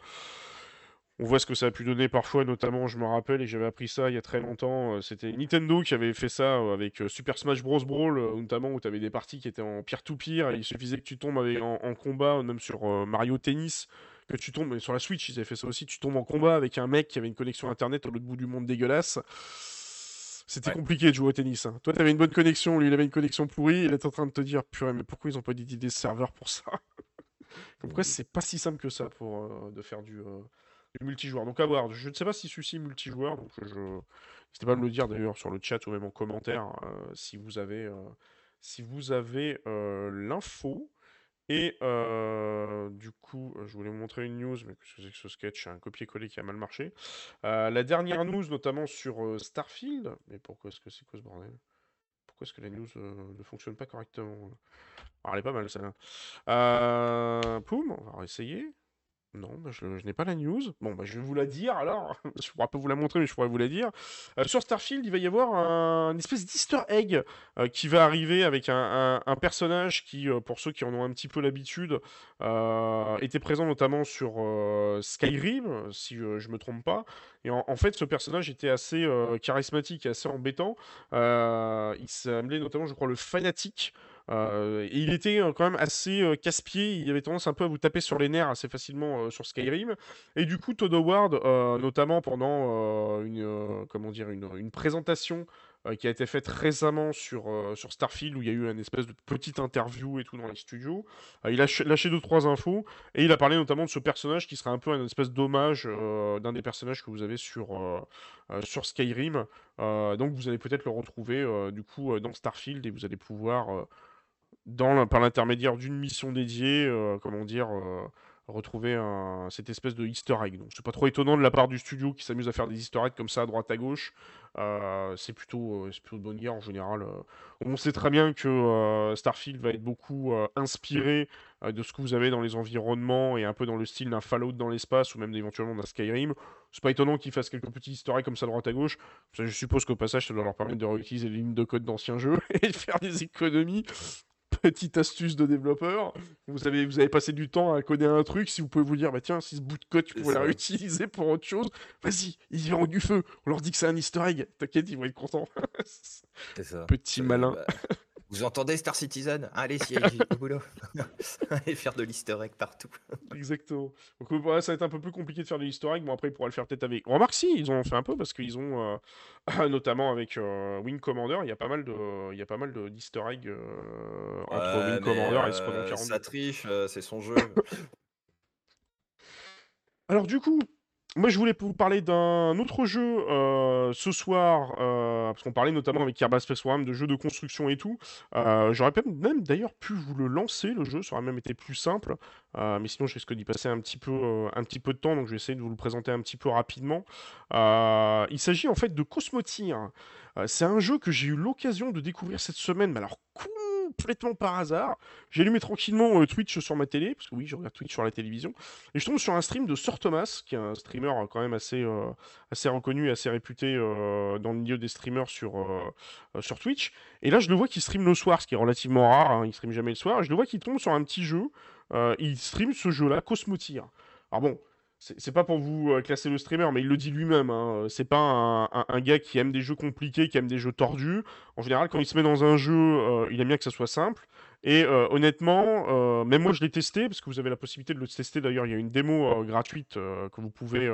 A: On voit ce que ça a pu donner parfois, notamment, je me rappelle, et j'avais appris ça il y a très longtemps, c'était Nintendo qui avait fait ça avec Super Smash Bros. Brawl, notamment où tu avais des parties qui étaient en peer-to-peer, et il suffisait que tu tombes en, en, combat, même sur Mario Tennis, que tu tombes, sur la Switch, ils avaient fait ça aussi, tu tombes en combat avec un mec qui avait une connexion internet au l'autre bout du monde dégueulasse. C'était compliqué de jouer au tennis. Hein. Toi, t'avais une bonne connexion, lui, il avait une connexion pourrie, il est en train de te dire, purée, mais pourquoi ils ont pas dit des serveurs pour ça? (laughs) Comme quoi, c'est pas si simple que ça pour euh, de faire du, euh, du, multijoueur. Donc à voir. Je ne sais pas si celui-ci multijoueur, donc je... N'hésitez pas à me le dire d'ailleurs sur le chat ou même en commentaire euh, si vous avez, si vous avez l'info. Et du coup, je voulais vous montrer une news, mais qu'est-ce que c'est que ce sketch Un copier-coller qui a mal marché. La dernière news, notamment sur Starfield. Mais pourquoi est-ce que c'est quoi ce bordel? Pourquoi est-ce que la news ne fonctionne pas correctement? Ah, Elle est pas mal celle-là. poum, on va essayer. Non, bah, je, n'ai pas la news. Bon, bah, je vais vous la dire alors. (laughs) je pourrais pas vous la montrer, mais je pourrais vous la dire. Euh, sur Starfield, il va y avoir un, une espèce d'easter egg euh, qui va arriver avec un, personnage qui, euh, pour ceux qui en ont un petit peu l'habitude, était présent notamment sur Skyrim, si je me trompe pas. Et en, fait, ce personnage était assez charismatique et assez embêtant. il s'appelait notamment, je crois, le fanatique. Euh, et il était euh, quand même assez euh, casse-pied, il avait tendance un peu à vous taper sur les nerfs assez facilement sur Skyrim. Et du coup, Todd Howard, notamment pendant une, comment dire, une, présentation euh, qui a été faite récemment sur, euh, sur Starfield, où il y a eu une espèce de petite interview et tout dans les studios. il a lâché deux, trois infos, et il a parlé notamment de ce personnage qui serait un peu une espèce d'hommage d'un des personnages que vous avez sur, sur Skyrim. donc vous allez peut-être le retrouver du coup dans Starfield, et vous allez pouvoir, par l'intermédiaire d'une mission dédiée, comment dire retrouver cette espèce de easter egg. Donc c'est pas trop étonnant de la part du studio qui s'amuse à faire des easter eggs comme ça à droite à gauche. Euh, c'est plutôt, euh, plutôt de bonne guerre en général. Euh. On sait très bien que Starfield va être beaucoup inspiré de ce que vous avez dans les environnements et un peu dans le style d'un Fallout dans l'espace ou même éventuellement d'un Skyrim. C'est pas étonnant qu'ils fassent quelques petits easter comme ça à droite à gauche. je suppose qu'au passage ça doit leur permettre de réutiliser les lignes de code d'anciens jeux (laughs) et de faire des économies petite astuce de développeur. Vous avez, vous avez passé du temps à coder un truc. Si vous pouvez vous dire, bah tiens, si ce bout de code, tu pourrais la réutiliser pour autre chose, vas-y, ils verront du feu. On leur dit que c'est un easter egg. T'inquiète, ils vont être contents. (laughs) Petit malin. Bah, (laughs)
B: vous entendez Star Citizen? Allez, si au boulot. (laughs) Allez faire de l'easter egg partout.
A: Exactement. Donc voilà, ça va être un peu plus compliqué de faire de l'easter egg. Bon, après, il pourra le faire peut-être avec. Remarque, si, ils ont fait un peu parce qu'ils ont, euh, (clears throat) notamment avec euh, Wing Commander, il y a pas mal de, il y a pas mal d'easter egg euh, entre Wing Commander et Squadron 42.
B: Ça triche, c'est son jeu. (laughs) (laughs)
A: Alors du coup, moi, je voulais vous parler d'un autre jeu euh, ce soir, euh, parce qu'on parlait notamment avec Kerbal Space Program de jeux de construction et tout. Euh, j'aurais même d'ailleurs pu vous le lancer, le jeu, ça aurait même été plus simple. mais sinon, je risque d'y passer un petit, peu, un petit peu de temps, donc je vais essayer de vous le présenter un petit peu rapidement. il s'agit en fait de Cosmotir. c'est un jeu que j'ai eu l'occasion de découvrir cette semaine, mais alors complètement par hasard. J'ai allumé tranquillement euh, Twitch sur ma télé, parce que oui, je regarde Twitch sur la télévision, et je tombe sur un stream de Sir Thomas, qui est un streamer euh, quand même assez, euh, assez reconnu, assez réputé dans le milieu des streamers sur, sur Twitch. Et là, je le vois qu'il stream le soir, ce qui est relativement rare, hein, il stream jamais le soir, et je le vois qu'il tombe sur un petit jeu, il stream ce jeu-là, Cosmotir. Alors bon, c'est pas pour vous euh, classer le streamer, mais il le dit lui-même. Hein. C'est pas un, gars qui aime des jeux compliqués, qui aime des jeux tordus. En général, quand il se met dans un jeu, euh, il aime bien que ça soit simple. Et euh, honnêtement, euh, même moi je l'ai testé, parce que vous avez la possibilité de le tester d'ailleurs, il y a une démo euh, gratuite que vous pouvez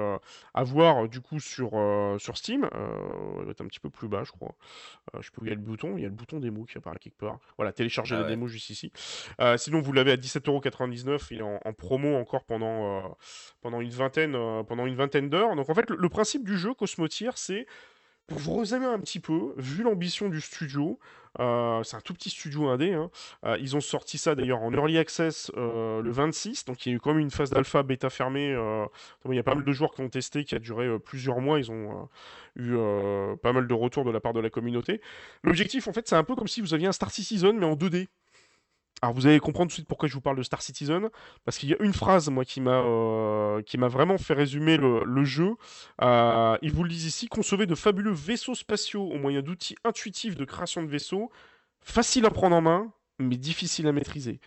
A: avoir du coup sur, sur Steam. elle va être un petit peu plus bas, je crois. je où il y a le bouton, il y a le bouton démo qui apparaît quelque part. Voilà, télécharger ah la démo juste ici. sinon, vous l'avez à 17,99€, il est en, promo encore pendant, pendant une vingtaine, pendant une vingtaine d'heures. Donc en fait, le, principe du jeu Cosmotier, c'est pour vous résumer un petit peu, vu l'ambition du studio, euh, c'est un tout petit studio indé. Hein, euh, ils ont sorti ça d'ailleurs en early access euh, le 26, donc il y a eu quand même une phase d'alpha bêta fermée. il y a pas mal de joueurs qui ont testé, qui a duré plusieurs mois. Ils ont eu pas mal de retours de la part de la communauté. L'objectif, en fait, c'est un peu comme si vous aviez un Star Citizen mais en 2D. Alors vous allez comprendre tout de suite pourquoi je vous parle de Star Citizen, parce qu'il y a une phrase moi qui m'a euh, qui m'a vraiment fait résumer le, jeu. Euh, ils vous le disent ici concevez de fabuleux vaisseaux spatiaux au moyen d'outils intuitifs de création de vaisseaux, facile à prendre en main, mais difficile à maîtriser.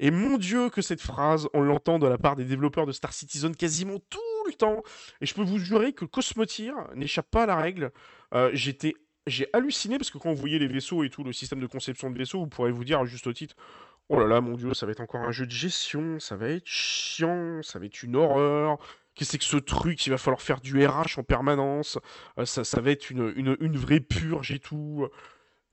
A: Et mon Dieu que cette phrase, on l'entend de la part des développeurs de Star Citizen quasiment tout le temps. Et je peux vous jurer que Cosmotir n'échappe pas à la règle. Euh, j'étais j'ai halluciné parce que quand vous voyez les vaisseaux et tout, le système de conception de vaisseaux, vous pourrez vous dire juste au titre Oh là là, mon dieu, ça va être encore un jeu de gestion, ça va être chiant, ça va être une horreur. Qu'est-ce que c'est que ce truc Il va falloir faire du RH en permanence. Euh, ça, ça va être une, vraie purge et tout.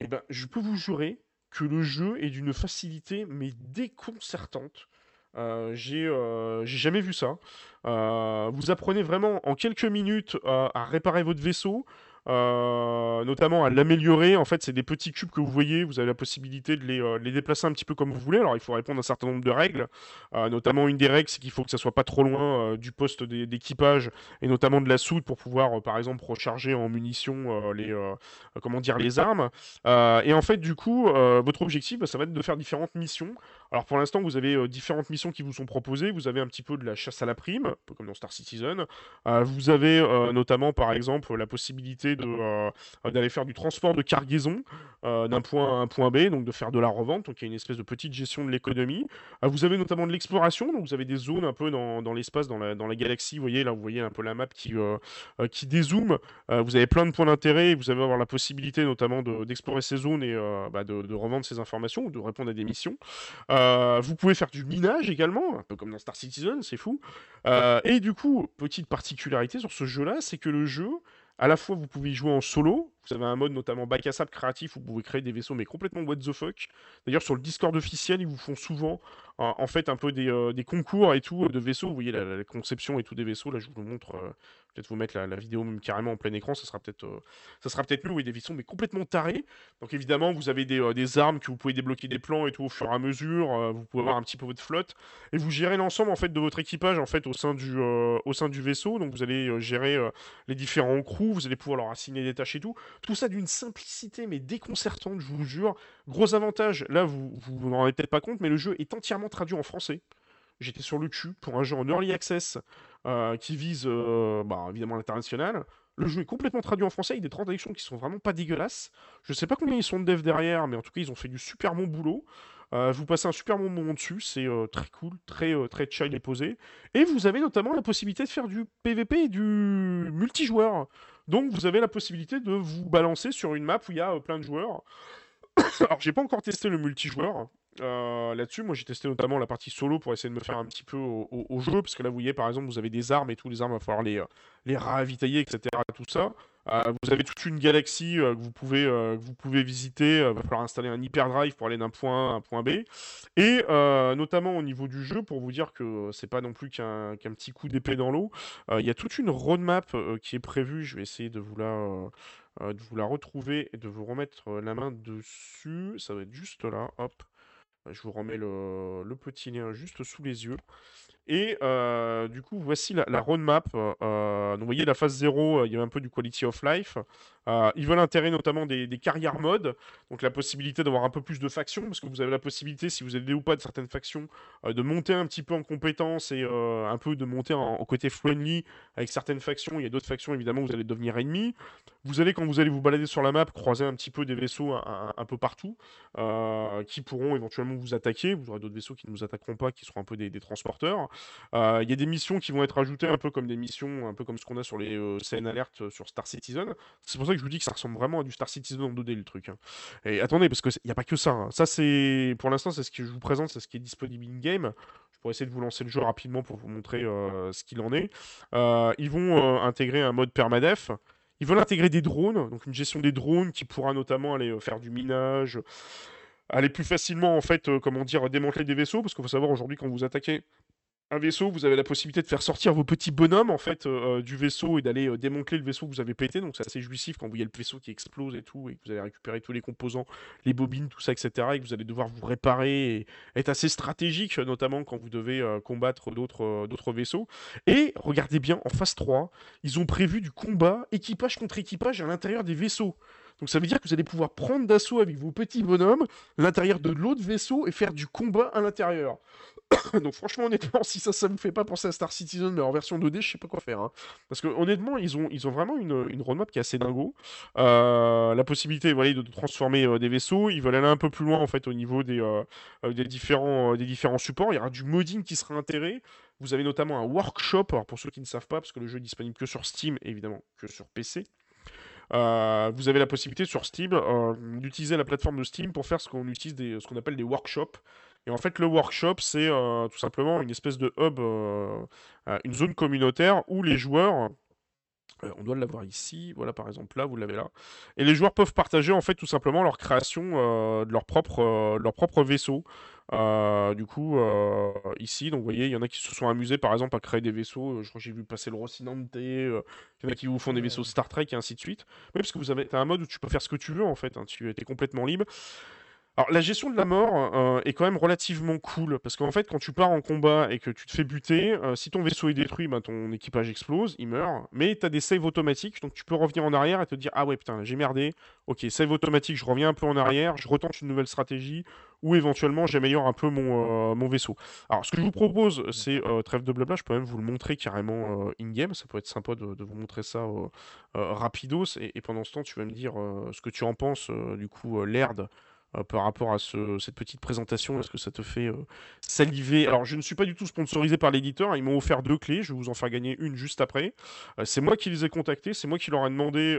A: Eh ben, je peux vous jurer que le jeu est d'une facilité mais déconcertante. Euh, euh, j'ai jamais vu ça. vous apprenez vraiment en quelques minutes à réparer votre vaisseau. Euh, notamment à l'améliorer. En fait, c'est des petits cubes que vous voyez, vous avez la possibilité de les, euh, déplacer un petit peu comme vous voulez. Alors, il faut répondre à un certain nombre de règles. Euh, notamment, une des règles, c'est qu'il faut que ça soit pas trop loin du poste d'équipage et notamment de la soude pour pouvoir, par exemple, recharger en munitions les, comment dire, les armes. et en fait, du coup, votre objectif, bah, ça va être de faire différentes missions. Alors, pour l'instant, vous avez différentes missions qui vous sont proposées. Vous avez un petit peu de la chasse à la prime, un peu comme dans Star Citizen. vous avez notamment, par exemple, la possibilité euh, d'aller faire du transport de cargaison euh, d'un point à un point B, donc de faire de la revente. Donc il y a une espèce de petite gestion de l'économie. Euh, vous avez notamment de l'exploration, donc vous avez des zones un peu dans, dans l'espace, dans la, dans la galaxie. Vous voyez là, vous voyez un peu la map qui, qui dézoome. vous avez plein de points d'intérêt. Vous allez avoir la possibilité notamment d'explorer ces zones et bah, de, de, revendre ces informations ou de répondre à des missions. vous pouvez faire du minage également, un peu comme dans Star Citizen, c'est fou. et du coup, petite particularité sur ce jeu-là, c'est que le jeu à la fois vous pouvez y jouer en solo, Vous avez un mode notamment bac à créatif où vous pouvez créer des vaisseaux mais complètement what the fuck. D'ailleurs sur le Discord officiel ils vous font souvent en fait un peu des, euh, concours et tout de vaisseaux. Vous voyez la, conception et tout des vaisseaux. Là je vous montre. Euh, peut-être vous mettre la, vidéo même carrément en plein écran. Ça sera peut-être euh, ça sera peut-être mieux. Des vaisseaux mais complètement tarés. Donc évidemment vous avez des, des, armes que vous pouvez débloquer des plans et tout au fur et à mesure. vous pouvez avoir un petit peu votre flotte et vous gérez l'ensemble en fait de votre équipage en fait au sein du au sein du vaisseau. Donc vous allez gérer les différents crews. Vous allez pouvoir leur assigner des tâches et tout. Tout ça d'une simplicité mais déconcertante, je vous jure. Gros avantage, là vous vous n'en rendez peut-être pas compte, mais le jeu est entièrement traduit en français. J'étais sur le cul pour un jeu en early access euh, qui vise euh, bah, évidemment l'international. Le jeu est complètement traduit en français avec des traductions qui sont vraiment pas dégueulasses. Je sais pas combien ils sont de dev derrière, mais en tout cas ils ont fait du super bon boulot. Euh, vous passez un super bon moment dessus, c'est très cool, très très chill et posé. Et vous avez notamment la possibilité de faire du PVP et du multijoueur. Donc vous avez la possibilité de vous balancer sur une map où il y a plein de joueurs. (coughs) Alors j'ai pas encore testé le multijoueur, euh, là-dessus, moi j'ai testé notamment la partie solo pour essayer de me faire un petit peu au, jeu, parce que là vous voyez par exemple vous avez des armes et tout, les armes il va falloir les, euh, les ravitailler, etc. Tout ça. Euh, vous avez toute une galaxie que, vous pouvez, vous pouvez visiter, il va falloir installer un hyperdrive pour aller d'un point A à un point B. Et notamment au niveau du jeu, pour vous dire que c'est pas non plus qu'un petit coup d'épée dans l'eau, il y a toute une roadmap qui est prévue, je vais essayer de vous la... de vous la retrouver et de vous remettre la main dessus. Ça va être juste là, hop. Je vous remets le, petit lien juste sous les yeux. Et euh, du coup, voici la, roadmap. Euh, vous voyez, la phase 0, il y a un peu du quality of life. Euh, ils veulent intégrer notamment des, carrières modes, donc la possibilité d'avoir un peu plus de factions, parce que vous avez la possibilité, si vous êtes ou pas de certaines factions, euh, de monter un petit peu en compétences et euh, un peu de monter en, côté friendly avec certaines factions. Il y a d'autres factions, évidemment, vous allez devenir ennemis. Vous allez, quand vous allez vous balader sur la map, croiser un petit peu des vaisseaux un, peu partout, qui pourront éventuellement vous attaquer. Vous aurez d'autres vaisseaux qui ne vous attaqueront pas, qui seront un peu des, transporteurs. Il y a des missions qui vont être ajoutées, un peu comme des missions, un peu comme ce qu'on a sur les CN Alert sur Star Citizen. C'est pour ça que je vous dis que ça ressemble vraiment à du Star Citizen en 2D le truc. Hein. Et attendez, parce qu'il n'y a pas que ça. Hein. Ça, c'est. Pour l'instant, c'est ce que je vous présente, c'est ce qui est disponible in-game. Je pourrais essayer de vous lancer le jeu rapidement pour vous montrer euh, ce qu'il en est. Euh, ils vont euh, intégrer un mode permadef. Ils veulent intégrer des drones, donc une gestion des drones qui pourra notamment aller faire du minage, aller plus facilement en fait, comment dire, démanteler des vaisseaux, parce qu'il faut savoir aujourd'hui quand vous attaquez un vaisseau, vous avez la possibilité de faire sortir vos petits bonhommes en fait euh, euh, du vaisseau et d'aller euh, démanteler le vaisseau que vous avez pété. Donc c'est assez jouissif quand vous voyez le vaisseau qui explose et tout, et que vous allez récupérer tous les composants, les bobines, tout ça, etc. Et que vous allez devoir vous réparer et être assez stratégique, notamment quand vous devez combattre d'autres d'autres vaisseaux. Et regardez bien, en phase 3, ils ont prévu du combat équipage contre équipage à l'intérieur des vaisseaux. Donc ça veut dire que vous allez pouvoir prendre d'assaut avec vos petits bonhommes l'intérieur de l'autre vaisseau et faire du combat à l'intérieur. (coughs) Donc franchement, honnêtement, (laughs) si ça, ça me fait pas penser à Star Citizen, mais en version 2D, je sais pas quoi faire. Hein. Parce que honnêtement, ils ont, vraiment une, roadmap qui est assez dingo. Euh, la possibilité voilà, de transformer euh, des vaisseaux. Ils veulent aller un peu plus loin en fait au niveau des, euh, des, différents, supports. Il y aura du modding qui sera intégré. Vous avez notamment un workshop, alors pour ceux qui ne savent pas, parce que le jeu est disponible que sur Steam, évidemment que sur PC. vous avez la possibilité sur Steam d'utiliser la plateforme de Steam pour faire ce qu'on appelle des workshops. Et en fait, le workshop, c'est euh, tout simplement une espèce de hub, euh, euh, une zone communautaire où les joueurs, on doit l'avoir ici, voilà par exemple là, vous l'avez là, et les joueurs peuvent partager en fait tout simplement leur création de leur propre, leur propre vaisseau. du coup, ici, donc vous voyez, il y en a qui se sont amusés par exemple à créer des vaisseaux. je crois que j'ai vu passer le Rocinante. Il y en a qui vous font des vaisseaux Star Trek et ainsi de suite. Oui, parce que vous avez as un mode où tu peux faire ce que tu veux en fait. Hein, tu es complètement libre. Alors, la gestion de la mort euh, est quand même relativement cool, parce qu'en fait, quand tu pars en combat et que tu te fais buter, euh, si ton vaisseau est détruit, ben, ton équipage explose, il meurt, mais tu as des saves automatiques, donc tu peux revenir en arrière et te dire Ah ouais, putain, j'ai merdé, ok, save automatique, je reviens un peu en arrière, je retente une nouvelle stratégie, ou éventuellement j'améliore un peu mon, euh, mon vaisseau. Alors, ce que je vous propose, c'est trêve de blabla, je peux même vous le montrer carrément in-game, ça peut être sympa de, vous montrer ça rapidos, et, et, pendant ce temps, tu vas me dire ce que tu en penses, du coup, l'erd euh, par rapport à cette petite présentation Est-ce que ça te fait euh, saliver? Alors, je ne suis pas du tout sponsorisé par l'éditeur. Ils m'ont offert deux clés. Je vais vous en faire gagner une juste après. Euh, c'est moi qui les ai contactés. C'est moi qui leur ai demandé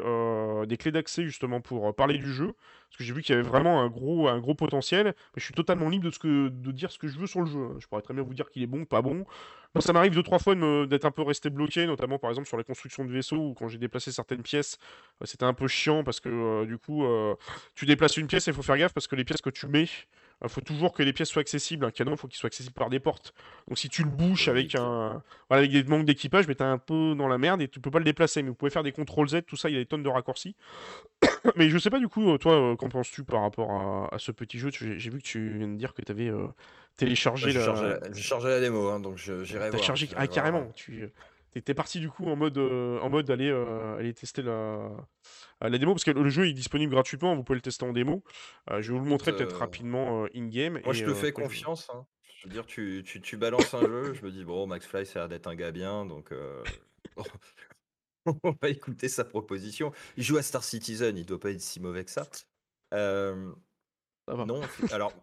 A: des clés d'accès justement pour parler du jeu. Parce que j'ai vu qu'il y avait vraiment un gros, potentiel. Mais je suis totalement libre de, dire ce que je veux sur le jeu. Je pourrais très bien vous dire qu'il est bon, pas bon. Moi, ça m'arrive deux, trois fois d'être un peu resté bloqué, notamment par exemple sur la construction de vaisseaux ou quand j'ai déplacé certaines pièces. Euh, c'était un peu chiant parce que euh, du coup, euh, tu déplaces une pièce et il faut faire gaffe parce que les pièces que tu mets, il faut toujours que les pièces soient accessibles. Un canon, il faut qu'il soit accessible par des portes. Donc si tu le bouches avec, un... voilà, avec des manques d'équipage, mais t'es un peu dans la merde et tu peux pas le déplacer. Mais vous pouvez faire des contrôles Z, tout ça, il y a des tonnes de raccourcis. (coughs) mais je sais pas du coup, toi, qu'en penses-tu par rapport à, ce petit jeu? J'ai vu que tu viens de dire que tu avais téléchargé
B: la... J'ai chargé la démo, hein, donc j'irai voir.
A: chargé ah, carrément. Tu T'es parti du coup en mode, euh, en mode aller, euh, aller tester la, la démo parce que le jeu est disponible gratuitement, vous pouvez le tester en démo. Euh, je vais vous le montrer peut-être rapidement in-game.
B: Moi, je te fais confiance. Hein. Je veux dire, tu, tu, tu balances un jeu, je me dis, bon, Max Fly, ça a l'air d'être un gars bien, donc (laughs) on va écouter sa proposition. Il joue à Star Citizen, il doit pas être si mauvais que ça. ça va. Non, alors.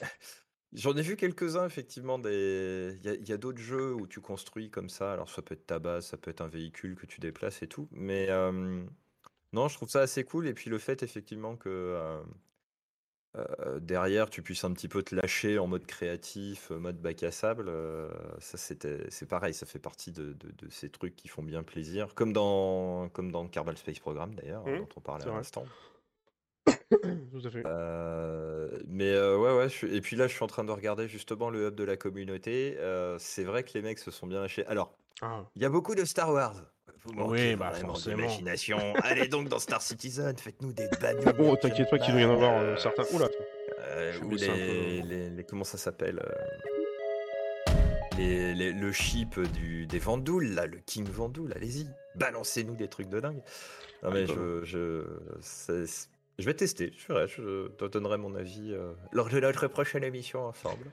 B: (laughs) J'en ai vu quelques-uns, effectivement. Des... Il y a, d'autres jeux où tu construis comme ça. Alors, ça peut être ta base, ça peut être un véhicule que tu déplaces et tout. Mais non, je trouve ça assez cool. Et puis, le fait, effectivement, que derrière, tu puisses un petit peu te lâcher en mode créatif, mode bac à sable, ça, c'était, c'est pareil. Ça fait partie de, ces trucs qui font bien plaisir. Comme dans, comme dans Kerbal Space Program, d'ailleurs, mmh, dont on parlait à l'instant. (clears throat)
A: Tout à fait.
B: Euh, mais euh, ouais, ouais. Et puis là, je suis en train de regarder justement le hub de la communauté. Euh, c'est vrai que les mecs se sont bien lâchés. Alors, ah. il y a beaucoup de Star Wars.
A: Vous Oui, bah forcément.
B: d'imagination. (laughs) Allez donc dans Star Citizen, faites-nous des bagnoles.
A: Bon, t'inquiète pas qu'il doit y en avoir certains. Oula,
B: ou les, les, comment ça s'appelle les, le chip du, des Vandouls, là, le King Vandoul, allez-y, balancez-nous des trucs de dingue. Non mais ah, je, je je vais tester, je ferai, je te donnerai mon avis euh, lors de notre prochaine émission ensemble.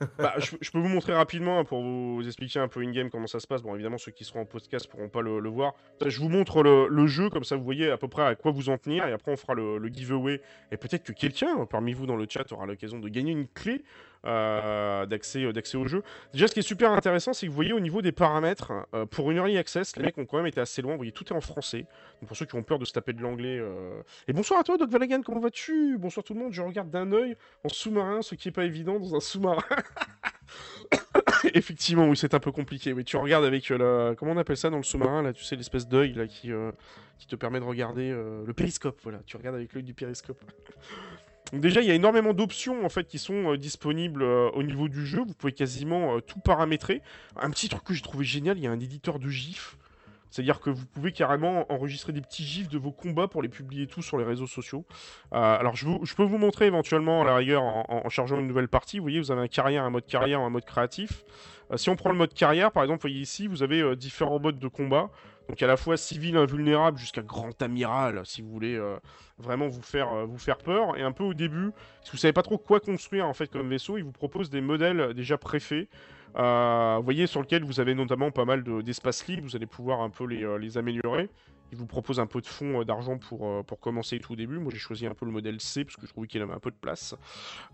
B: (laughs)
A: bah, je, peux vous montrer rapidement hein, pour vous expliquer un peu in-game comment ça se passe. Bon, évidemment, ceux qui seront en podcast pourront pas le, voir. Je vous montre le, jeu, comme ça vous voyez à peu près à quoi vous en tenir, et après on fera le, le giveaway. Et peut-être que quelqu'un parmi vous dans le chat aura l'occasion de gagner une clé euh, d'accès, euh, d'accès au jeu. Déjà, ce qui est super intéressant, c'est que vous voyez au niveau des paramètres, euh, pour une early access, les mecs ont quand même été assez loin. Vous voyez, tout est en français. Donc pour ceux qui ont peur de se taper de l'anglais. Et bonsoir à toi, Doc Valagan, comment vas-tu? Bonsoir tout le monde. Je regarde d'un œil en sous-marin, ce qui est pas évident dans un sous-marin. (coughs) Effectivement, oui, c'est un peu compliqué. Oui, tu regardes avec la. Comment on appelle ça dans le sous-marin Là, tu sais, l'espèce d'œil là qui, qui te permet de regarder le périscope. Voilà, tu regardes avec l'œil du périscope. Déjà, il y a énormément d'options en fait qui sont euh, disponibles euh, au niveau du jeu. Vous pouvez quasiment euh, tout paramétrer. Un petit truc que j'ai trouvé génial, il y a un éditeur de GIF. C'est-à-dire que vous pouvez carrément enregistrer des petits gifs de vos combats pour les publier tous sur les réseaux sociaux. alors je, peux vous montrer éventuellement à la rigueur en, chargeant une nouvelle partie. Vous voyez, vous avez un carrière, un mode carrière, un mode créatif. si on prend le mode carrière, par exemple, vous voyez ici, vous avez différents modes de combat. Donc à la fois civil invulnérable jusqu'à grand amiral, si vous voulez euh, vraiment vous faire, euh, vous faire peur. Et un peu au début, si vous savez pas trop quoi construire en fait comme vaisseau, il vous propose des modèles déjà préfaits. Euh, vous voyez sur lequel vous avez notamment pas mal d'espace libre, vous allez pouvoir un peu les, améliorer. Il vous propose un peu de fonds d'argent pour, pour commencer tout au début. Moi j'ai choisi un peu le modèle C parce que je trouvais qu'il avait un peu de place.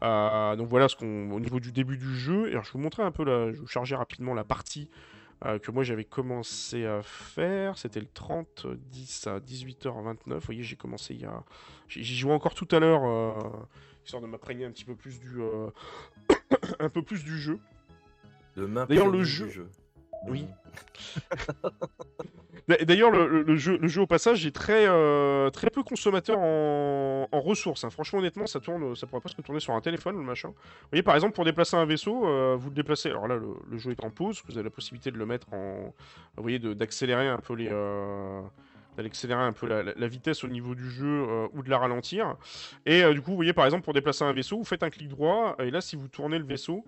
A: donc voilà ce qu'on au niveau du début du jeu. Alors, je vous montrer un peu là, je vais vous charger rapidement la partie euh, que moi j'avais commencé à faire. C'était le 30 10 à 18h29. Vous voyez, j'ai commencé il y a. J'y jouais encore tout à l'heure, euh, histoire de m'imprégner un petit peu plus du. Euh, (coughs) un peu plus du jeu.
B: D'ailleurs, le jeu.
A: Oui. D'ailleurs, le, jeu, le jeu au passage est très, euh, très peu consommateur en, ressources. Hein. Franchement, honnêtement, ça tourne, ça pourrait presque tourner sur un téléphone, le machin. Vous voyez, par exemple, pour déplacer un vaisseau, euh, vous le déplacez. Alors là, le, jeu est en pause. Vous avez la possibilité de le mettre en, vous voyez, d'accélérer un peu les, euh, d'accélérer un peu la, vitesse au niveau du jeu ou de la ralentir. Et du coup, vous voyez, par exemple, pour déplacer un vaisseau, vous faites un clic droit. Et là, si vous tournez le vaisseau,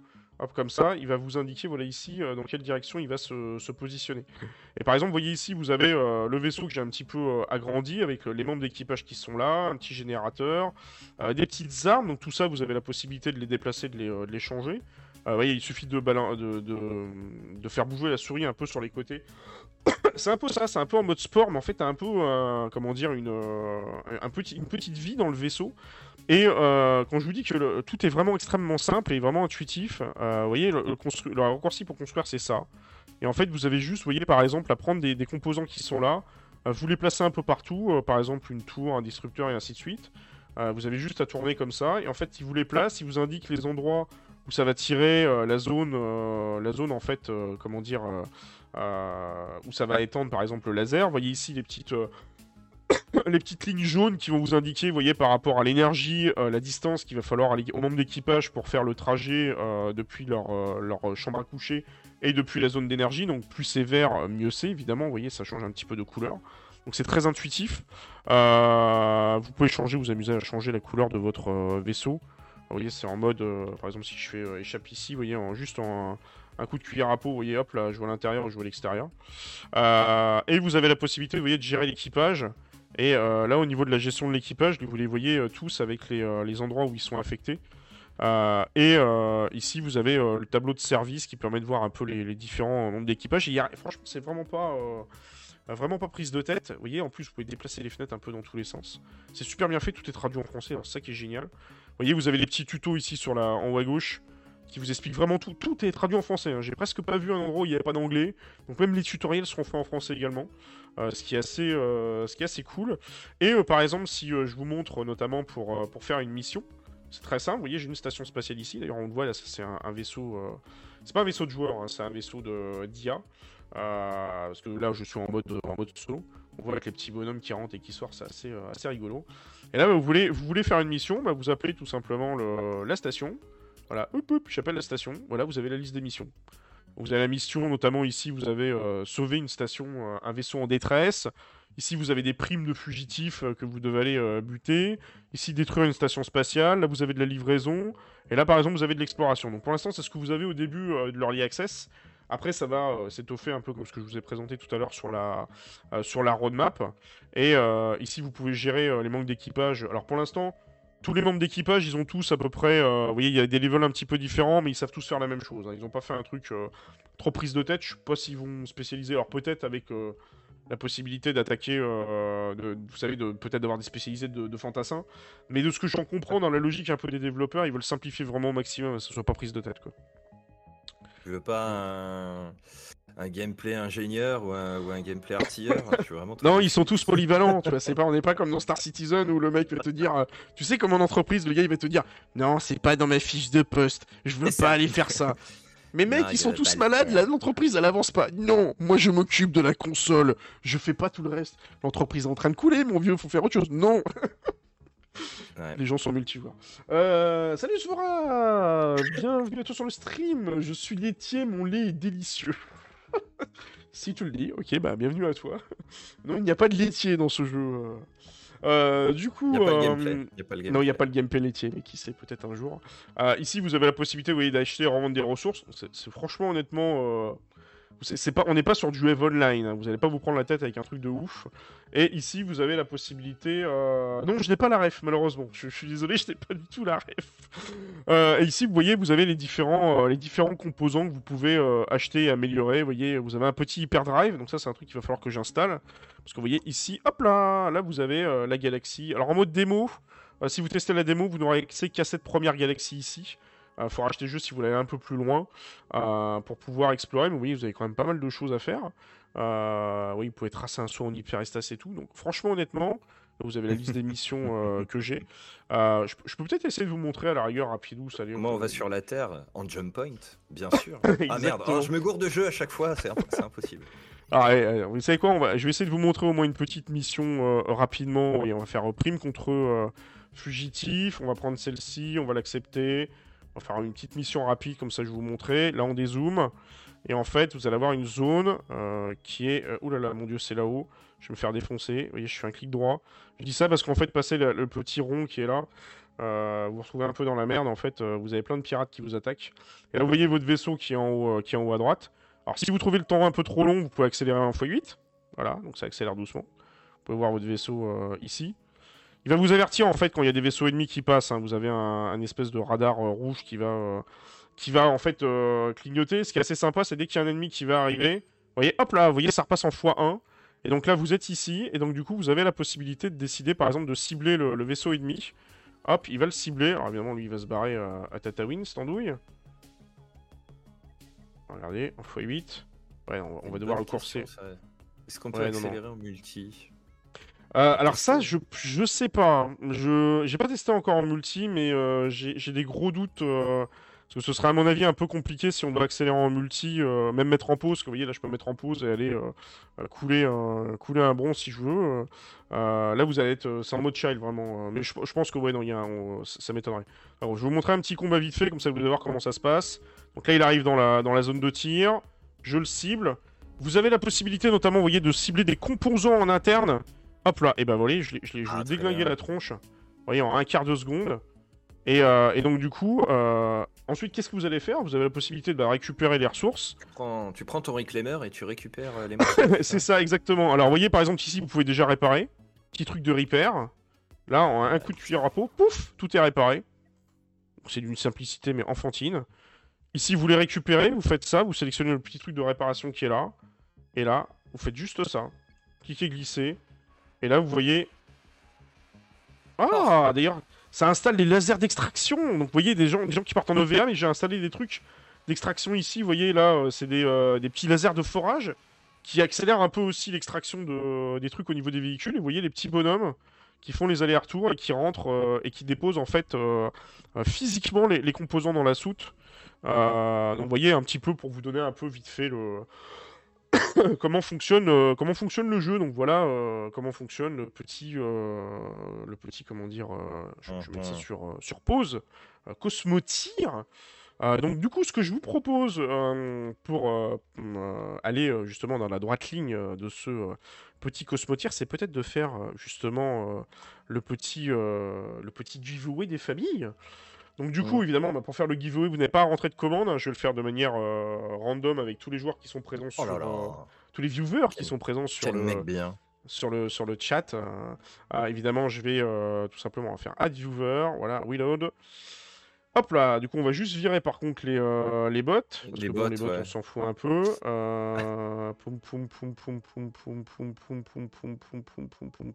A: comme ça, il va vous indiquer, voilà ici, euh, dans quelle direction il va se, positionner. Et par exemple, vous voyez ici, vous avez euh, le vaisseau que j'ai un petit peu euh, agrandi, avec les membres d'équipage qui sont là, un petit générateur, des petites armes, donc tout ça, vous avez la possibilité de les déplacer, de les, changer. vous voyez, il suffit de, faire bouger la souris un peu sur les côtés. (coughs) c'est un peu ça, c'est un peu en mode sport, mais en fait, t'as un peu, comment dire, une petite vie dans le vaisseau. Et euh, quand je vous dis que tout est vraiment extrêmement simple et vraiment intuitif, euh, vous voyez, le, le, raccourci pour construire, c'est ça. Et en fait, vous avez juste, vous voyez, par exemple, à prendre des, composants qui sont là, euh, vous les placez un peu partout, par exemple une tour, un disrupteur et ainsi de suite. Vous avez juste à tourner comme ça, et en fait, il vous les place, il vous indique les endroits où ça va tirer la zone, la zone en fait, comment dire, où ça va étendre par exemple le laser. Vous voyez ici les petites, les petites lignes jaunes qui vont vous indiquer, voyez, par rapport à l'énergie, la distance qu'il va falloir aux membres d'équipage pour faire le trajet depuis leur, leur chambre à coucher et depuis la zone d'énergie. Donc plus c'est vert, mieux c'est évidemment. Vous voyez, ça change un petit peu de couleur. Donc c'est très intuitif. Euh, vous pouvez changer, vous amuser à changer la couleur de votre euh, vaisseau. Vous voyez, c'est en mode, euh, par exemple, si je fais échappe ici, vous voyez, en, juste en, un coup de cuillère à peau, vous voyez, hop, là, je vois l'intérieur, je vois l'extérieur. et vous avez la possibilité, voyez, de gérer l'équipage. Et là, au niveau de la gestion de l'équipage, vous les voyez tous avec les, endroits où ils sont affectés. et ici, vous avez le tableau de service qui permet de voir un peu les, différents nombres d'équipage. Franchement, c'est vraiment pas vraiment pas prise de tête. Vous voyez, en plus, vous pouvez déplacer les fenêtres un peu dans tous les sens. C'est super bien fait, tout est traduit en français, c'est ça qui est génial. Vous voyez, vous avez les petits tutos ici sur la... en haut à gauche qui vous expliquent vraiment tout. Tout est traduit en français. Hein. J'ai presque pas vu un endroit où il n'y avait pas d'anglais. Donc même les tutoriels seront faits en français également. Euh, ce, qui est assez, euh, ce qui est assez cool. Et euh, par exemple, si je vous montre notamment pour, pour faire une mission, c'est très simple. Vous voyez, j'ai une station spatiale ici. D'ailleurs, on le voit là, c'est un, vaisseau. C'est pas un vaisseau de joueur, hein, c'est un vaisseau d'IA. Parce que là, je suis en mode, en mode solo. On voit avec les petits bonhommes qui rentrent et qui sortent, c'est assez, assez rigolo. Et là, vous, voulez, vous voulez faire une mission, bah, vous appelez tout simplement le, la station. Voilà, hop, hop, j'appelle la station. Voilà, vous avez la liste des missions. Vous avez la mission, notamment ici, vous avez euh, sauvé une station, un vaisseau en détresse. Ici, vous avez des primes de fugitifs que vous devez aller buter. Ici, détruire une station spatiale. Là, vous avez de la livraison. Et là, par exemple, vous avez de l'exploration. Donc, pour l'instant, c'est ce que vous avez au début de l'Early Access. Après, ça va euh, s'étoffer un peu comme ce que je vous ai présenté tout à l'heure sur la, euh, sur la roadmap. Et euh, ici, vous pouvez gérer les manques d'équipage. Alors pour l'instant, tous les membres d'équipage, ils ont tous à peu près. vous voyez, il y a des levels un petit peu différents, mais ils savent tous faire la même chose. Hein. Ils n'ont pas fait un truc trop prise de tête. Je sais pas s'ils vont spécialiser. Alors peut-être avec la possibilité d'attaquer, vous savez, peut-être d'avoir des spécialisés de, fantassins. Mais de ce que j'en comprends dans la logique un peu des développeurs, ils veulent simplifier vraiment au maximum, que ce soit pas prise de tête. Quoi.
B: Tu veux pas gameplay ingénieur ou un, gameplay artilleur
A: Non, ils sont tous polyvalents. tu vois, c'est pas, on n'est pas comme dans Star Citizen où le mec va te dire, euh, tu sais comme en entreprise, le gars il va te dire, non, c'est pas dans ma fiche de poste, je veux pas aller faire ça. Mais mec, ils sont tous malades, l'entreprise elle avance pas. Non, moi je m'occupe de la console, je fais pas tout le reste. L'entreprise est en train de couler, mon vieux, faut faire autre chose. Non (laughs) Les gens sont multivores. Euh, salut Svora Bienvenue à toi sur le stream. Je suis laitier, mon lait est délicieux. (laughs) si tu le dis, ok, bah bienvenue à toi. (laughs) non, il n'y a pas de laitier dans ce jeu. Euh, du coup,
B: il n'y a, pas le
A: non, il n'y a pas le gameplay laitier, mais qui sait peut-être un jour. Euh, ici, vous avez la possibilité, vous voyez, d'acheter et revendre des ressources. C'est franchement, honnêtement, on n'est pas sur du Eve Online, hein. vous n'allez pas vous prendre la tête avec un truc de ouf. Et ici, vous avez la possibilité... Euh, non, je n'ai pas la ref, malheureusement. Je, suis désolé, je n'ai pas du tout la ref. Euh, et ici, vous voyez, vous avez les différents, euh, les différents composants que vous pouvez acheter et améliorer. Vous voyez, vous avez un petit hyperdrive, donc ça, c'est un truc qu'il va falloir que j'installe. Parce que vous voyez, ici, hop là, là, vous avez la galaxie. Alors, en mode démo, si vous testez la démo, vous n'aurez accès qu'à cette première galaxie ici. Il euh, faut racheter juste si vous voulez aller un peu plus loin euh, pour pouvoir explorer. Mais oui, vous avez quand même pas mal de choses à faire. Euh, oui, vous pouvez tracer un saut en hyperespace et tout. Donc franchement, honnêtement, vous avez la liste des missions (laughs) que j'ai. je, peux peut-être essayer de vous montrer à la rigueur rapidou. Salut.
B: Moi, on va sur la Terre en jump point, bien (laughs) sûr. ah merde, oh, je me gourde de jeu à chaque fois, c'est impossible.
A: Ah, vous savez quoi on va... Je vais essayer de vous montrer au moins une petite mission rapidement. Et on va faire prime contre fugitif. On va prendre celle-ci, on va l'accepter. On va faire une petite mission rapide, comme ça je vais vous montrer. Là, on dézoome. Et en fait, vous allez avoir une zone euh, qui est... Euh, ouh là là, mon dieu, c'est là-haut. Je vais me faire défoncer. Vous voyez, je fais un clic droit. Je dis ça parce qu'en fait, passer le, petit rond qui est là, euh, vous vous retrouvez un peu dans la merde. En fait, vous avez plein de pirates qui vous attaquent. Et là, vous voyez votre vaisseau qui est en haut, qui est en haut à droite. Alors, si vous trouvez le temps un peu trop long, vous pouvez accélérer en x8. Voilà, donc ça accélère doucement. Vous pouvez voir votre vaisseau ici. Il va vous avertir en fait quand il y a des vaisseaux ennemis qui passent. Hein. Vous avez un, espèce de radar euh, rouge qui va, euh, qui va en fait euh, clignoter. Ce qui est assez sympa, c'est dès qu'il y a un ennemi qui va arriver, vous voyez, hop là, vous voyez, ça repasse en x1. Et donc là, vous êtes ici, et donc du coup, vous avez la possibilité de décider, par exemple, de cibler le, vaisseau ennemi. Hop, il va le cibler. Alors évidemment, lui, il va se barrer à Tatooine, cette andouille. Regardez, en x8. Ouais, on, va devoir le courser.
B: Est-ce qu'on peut accélérer en multi?
A: Euh, alors ça, je, je sais pas. Je j'ai pas testé encore en multi, mais euh, j'ai j'ai des gros doutes. euh, parce que ce serait à mon avis un peu compliqué si on doit accélérer en multi, euh, même mettre en pause. Parce que vous voyez là, je peux mettre en pause et aller couler un couler un bronze si je veux. là, vous allez être, c'est en mode child vraiment. mais je, je pense que ouais, non, y a, un- on- ça, ça m'étonnerait. Alors, je vais vous montrer un petit combat vite fait, comme ça vous allez voir comment ça se passe. Donc là, il arrive dans la dans la zone de tir. Je le cible. Vous avez la possibilité, notamment, vous voyez, de cibler des composants en interne. Hop là, et ben voilà, je l'ai je
B: Ah,
A: lui ai
B: très
A: déglingué la tronche. Vous voyez, en un quart de seconde. Et, euh, et donc, du coup, euh, ensuite, qu'est-ce que vous allez faire? Vous avez la possibilité de bah, récupérer les ressources.
B: Tu prends, tu prends ton reclaimer et tu récupères euh, les. (laughs)
A: C'est ça, exactement. Alors, vous voyez, par exemple, ici, vous pouvez déjà réparer. Petit truc de repair. Là, en un coup de cuillère à peau, pouf, tout est réparé. C'est d'une simplicité, mais enfantine. Ici, vous les récupérez, vous faites ça, vous sélectionnez le petit truc de réparation qui est là. Et là, vous faites juste ça. Cliquez, glisser. Et là, vous voyez... Ah, d'ailleurs, ça installe les lasers d'extraction. Donc, vous voyez, des gens, des gens qui partent en OVA, mais j'ai installé des trucs d'extraction ici. Vous voyez, là, euh, c'est des, euh, des petits lasers de forage qui accélèrent un peu aussi l'extraction de, des trucs au niveau des véhicules. Et vous voyez les petits bonhommes qui font les allers-retours et qui rentrent euh, et qui déposent en fait euh, euh, physiquement les, les composants dans la soute. Euh, donc vous voyez un petit peu pour vous donner un peu vite fait le (coughs) comment fonctionne euh, comment fonctionne le jeu? Donc voilà euh, comment fonctionne le petit euh, le petit comment dire je, je mets ça sur sur pause Cosmotir. Donc du coup, ce que je vous propose pour euh, aller justement dans la droite ligne de ce petit Cosmotir, c'est peut-être de faire justement le petit le petit giveaway des familles. Donc du coup, évidemment, pour faire le giveaway, vous n'avez pas à rentrer de commande. Je vais le faire de manière random avec tous les joueurs qui sont présents sur... Tous les viewers qui sont présents sur le... Sur le, sur le chat. Évidemment, je vais tout simplement faire add viewer. Voilà, reload. Hop là, du coup on va juste virer par contre les, euh, les bots.
B: Les, bots
A: on s'en fout un peu.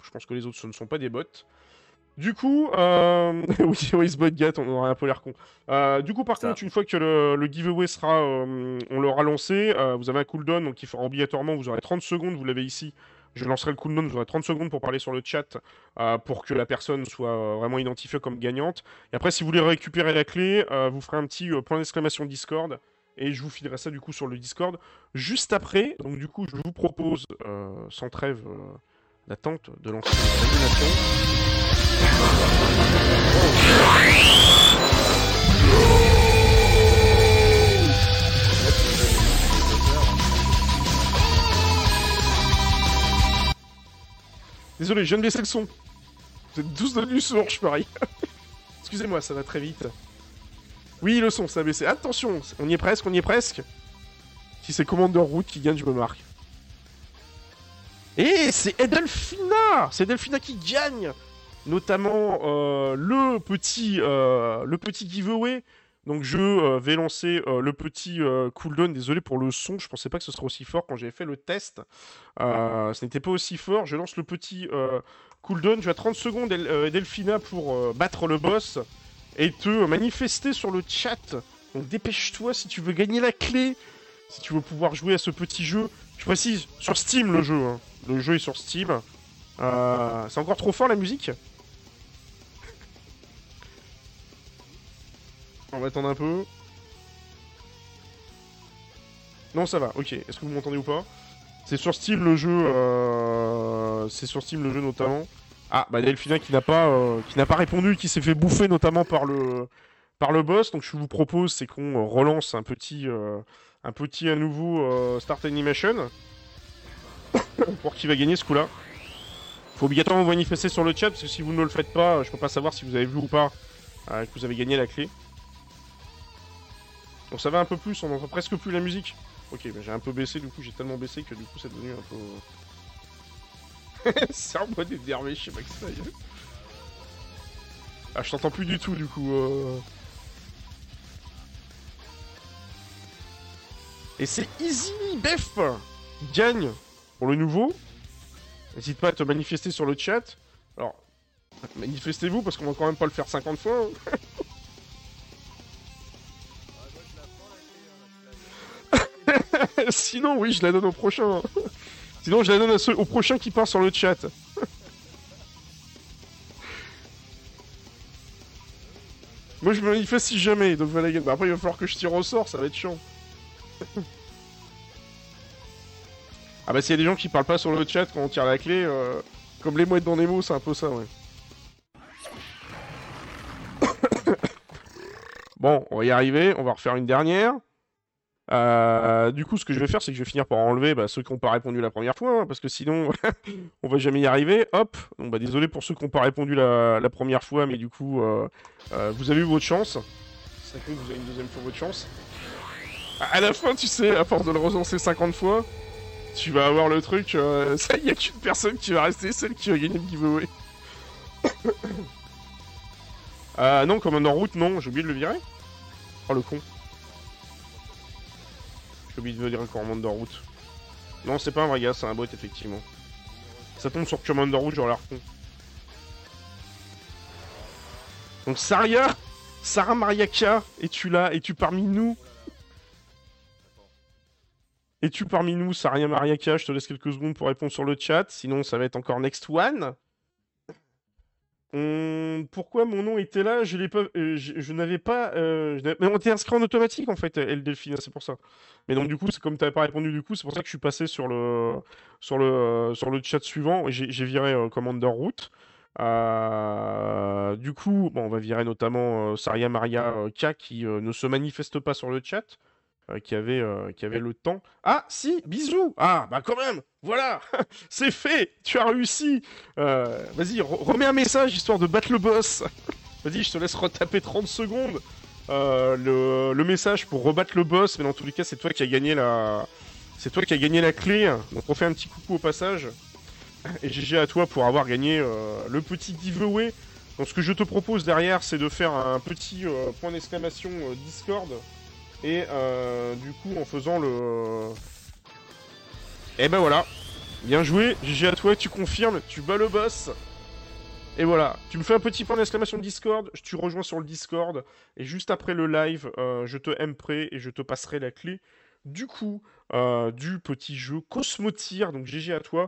A: Je pense que les autres ce ne sont pas des bots. Du coup, euh... (laughs) oui, oui, ce gat, on aurait un peu l'air con. Euh, du coup, par
B: Ça.
A: contre, une fois que le, le giveaway sera, euh, on l'aura lancé, vous avez un cooldown, donc il fera obligatoirement, vous aurez 30 secondes, vous l'avez ici. Je lancerai le cooldown, vous aurez 30 secondes pour parler sur le chat pour que la personne soit vraiment identifiée comme gagnante. Et après, si vous voulez récupérer la clé, vous ferez un petit point d'exclamation Discord et je vous filerai ça du coup sur le Discord juste après. Donc du coup, je vous propose, euh, sans trêve euh, d'attente, de lancer l'animation. Désolé, je viens de baisser le son. Vous êtes tous devenus sourds, je parie. (laughs) Excusez-moi, ça va très vite. Oui, le son, ça a baissé. Attention, on y est presque, on y est presque. Si c'est Commander Root qui gagne, je me marque. Et c'est Edelfina C'est Edelfina qui gagne Notamment euh, le, petit, euh, le petit giveaway. Donc je euh, vais lancer le petit cooldown. Désolé pour le son, je pensais pas que ce serait aussi fort quand j'avais fait le test. Ce n'était pas aussi fort. Je lance le petit cooldown. Tu as 30 secondes, El- Edelfina, pour battre le boss et te manifester sur le chat. Donc dépêche-toi si tu veux gagner la clé, si tu veux pouvoir jouer à ce petit jeu. Je précise, sur Steam le jeu. hein. Le jeu est sur Steam. C'est encore trop fort la musique? On va attendre un peu. Non, ça va, ok. Est-ce que vous m'entendez ou pas? C'est sur Steam le jeu. euh, C'est sur Steam le jeu notamment. Ah, bah Delphina qui n'a pas, euh, pas répondu, qui s'est fait bouffer notamment par le, boss. Donc je vous propose, c'est qu'on relance un petit, euh, un petit à nouveau Start Animation (coughs) pour qui va gagner ce coup-là. Faut obligatoirement vous manifester sur le chat parce que si vous ne le faites pas, je peux pas savoir si vous avez vu ou pas que vous avez gagné la clé. Ça va un peu plus, on entend presque plus la musique. Ok, j'ai un peu baissé, du coup j'ai tellement baissé que du coup c'est devenu un peu... (laughs) c'est en mode énervé chez MaxFly. Ah je t'entends plus du tout du coup. euh. Et c'est Easy Bef qui gagne pour le nouveau. N'hésite pas à te manifester sur le chat. Alors, manifestez-vous parce qu'on va quand même pas le faire 50 fois. hein. (laughs) (laughs) Sinon, oui, je la donne au prochain. Hein. (laughs) Sinon, je la donne au prochain qui part sur le chat. (laughs) Moi, je me manifeste si jamais, donc voilà. Bah, après, il va falloir que je tire au sort, ça va être chiant. ah bah, s'il y a des gens qui parlent pas sur le chat quand on tire la clé, euh, comme les mouettes dans les mots, c'est un peu ça, ouais. (coughs) bon, on va y arriver, on va refaire une dernière. Euh, du coup, ce que je vais faire, c'est que je vais finir par enlever bah, ceux qui n'ont pas répondu la première fois, hein, parce que sinon, (laughs) on va jamais y arriver. Hop, donc bah désolé pour ceux qui n'ont pas répondu la, première fois, mais du coup, euh, euh, vous avez eu votre chance. Ça que vous avez une deuxième fois votre chance. À la fin, tu sais, à force de le relancer 50 fois, tu vas avoir le truc. (laughs) ça, il n'y a qu'une personne qui va rester, celle qui va gagner le giveaway. (coughs) non, comme en route, non, j'ai oublié de le virer. Oh le con. J'ai oublié de venir un Commander Route. Non, c'est pas un vrai gars, c'est un bot, effectivement. Ça tombe sur Commander Route, genre l'arpon. Donc Saria Sarah Mariaka, es-tu là? Es-tu parmi nous? Es-tu parmi nous, Saria Mariaka Je te laisse quelques secondes pour répondre sur le chat, sinon ça va être encore next one. Hum, pourquoi mon nom était là? Je euh, n'avais pas. Euh, mais on était inscrit en automatique en fait, El Delphine, c'est pour ça. Mais donc du coup, c'est comme tu n'avais pas répondu du coup, c'est pour ça que je suis passé sur le sur le sur le chat suivant j'ai viré euh, Commander Route. du coup, bon, on va virer notamment Saria Maria K qui ne se manifeste pas sur le chat. Euh, qui, avait, euh, qui avait le temps. Ah, si, bisous. Ah, bah quand même. Voilà. (laughs) C'est fait. Tu as réussi. Euh, Vas-y, remets un message histoire de battre le boss. (laughs) Vas-y, je te laisse retaper 30 secondes. Le, le, message pour rebattre le boss, mais dans tous les cas, c'est toi qui as gagné la... C'est toi qui as gagné la clé, donc on fait un petit coucou au passage. Et GG à toi pour avoir gagné le petit giveaway. Donc ce que je te propose derrière, c'est de faire un petit point d'exclamation Discord et euh, du coup, en faisant le... Et eh ben voilà. Bien joué. GG à toi, tu confirmes, tu bats le boss. Et voilà, tu me fais un petit point d'exclamation Discord, tu rejoins sur le Discord, et juste après le live, euh, je te prêt et je te passerai la clé du coup euh, du petit jeu Cosmotir, donc GG à toi.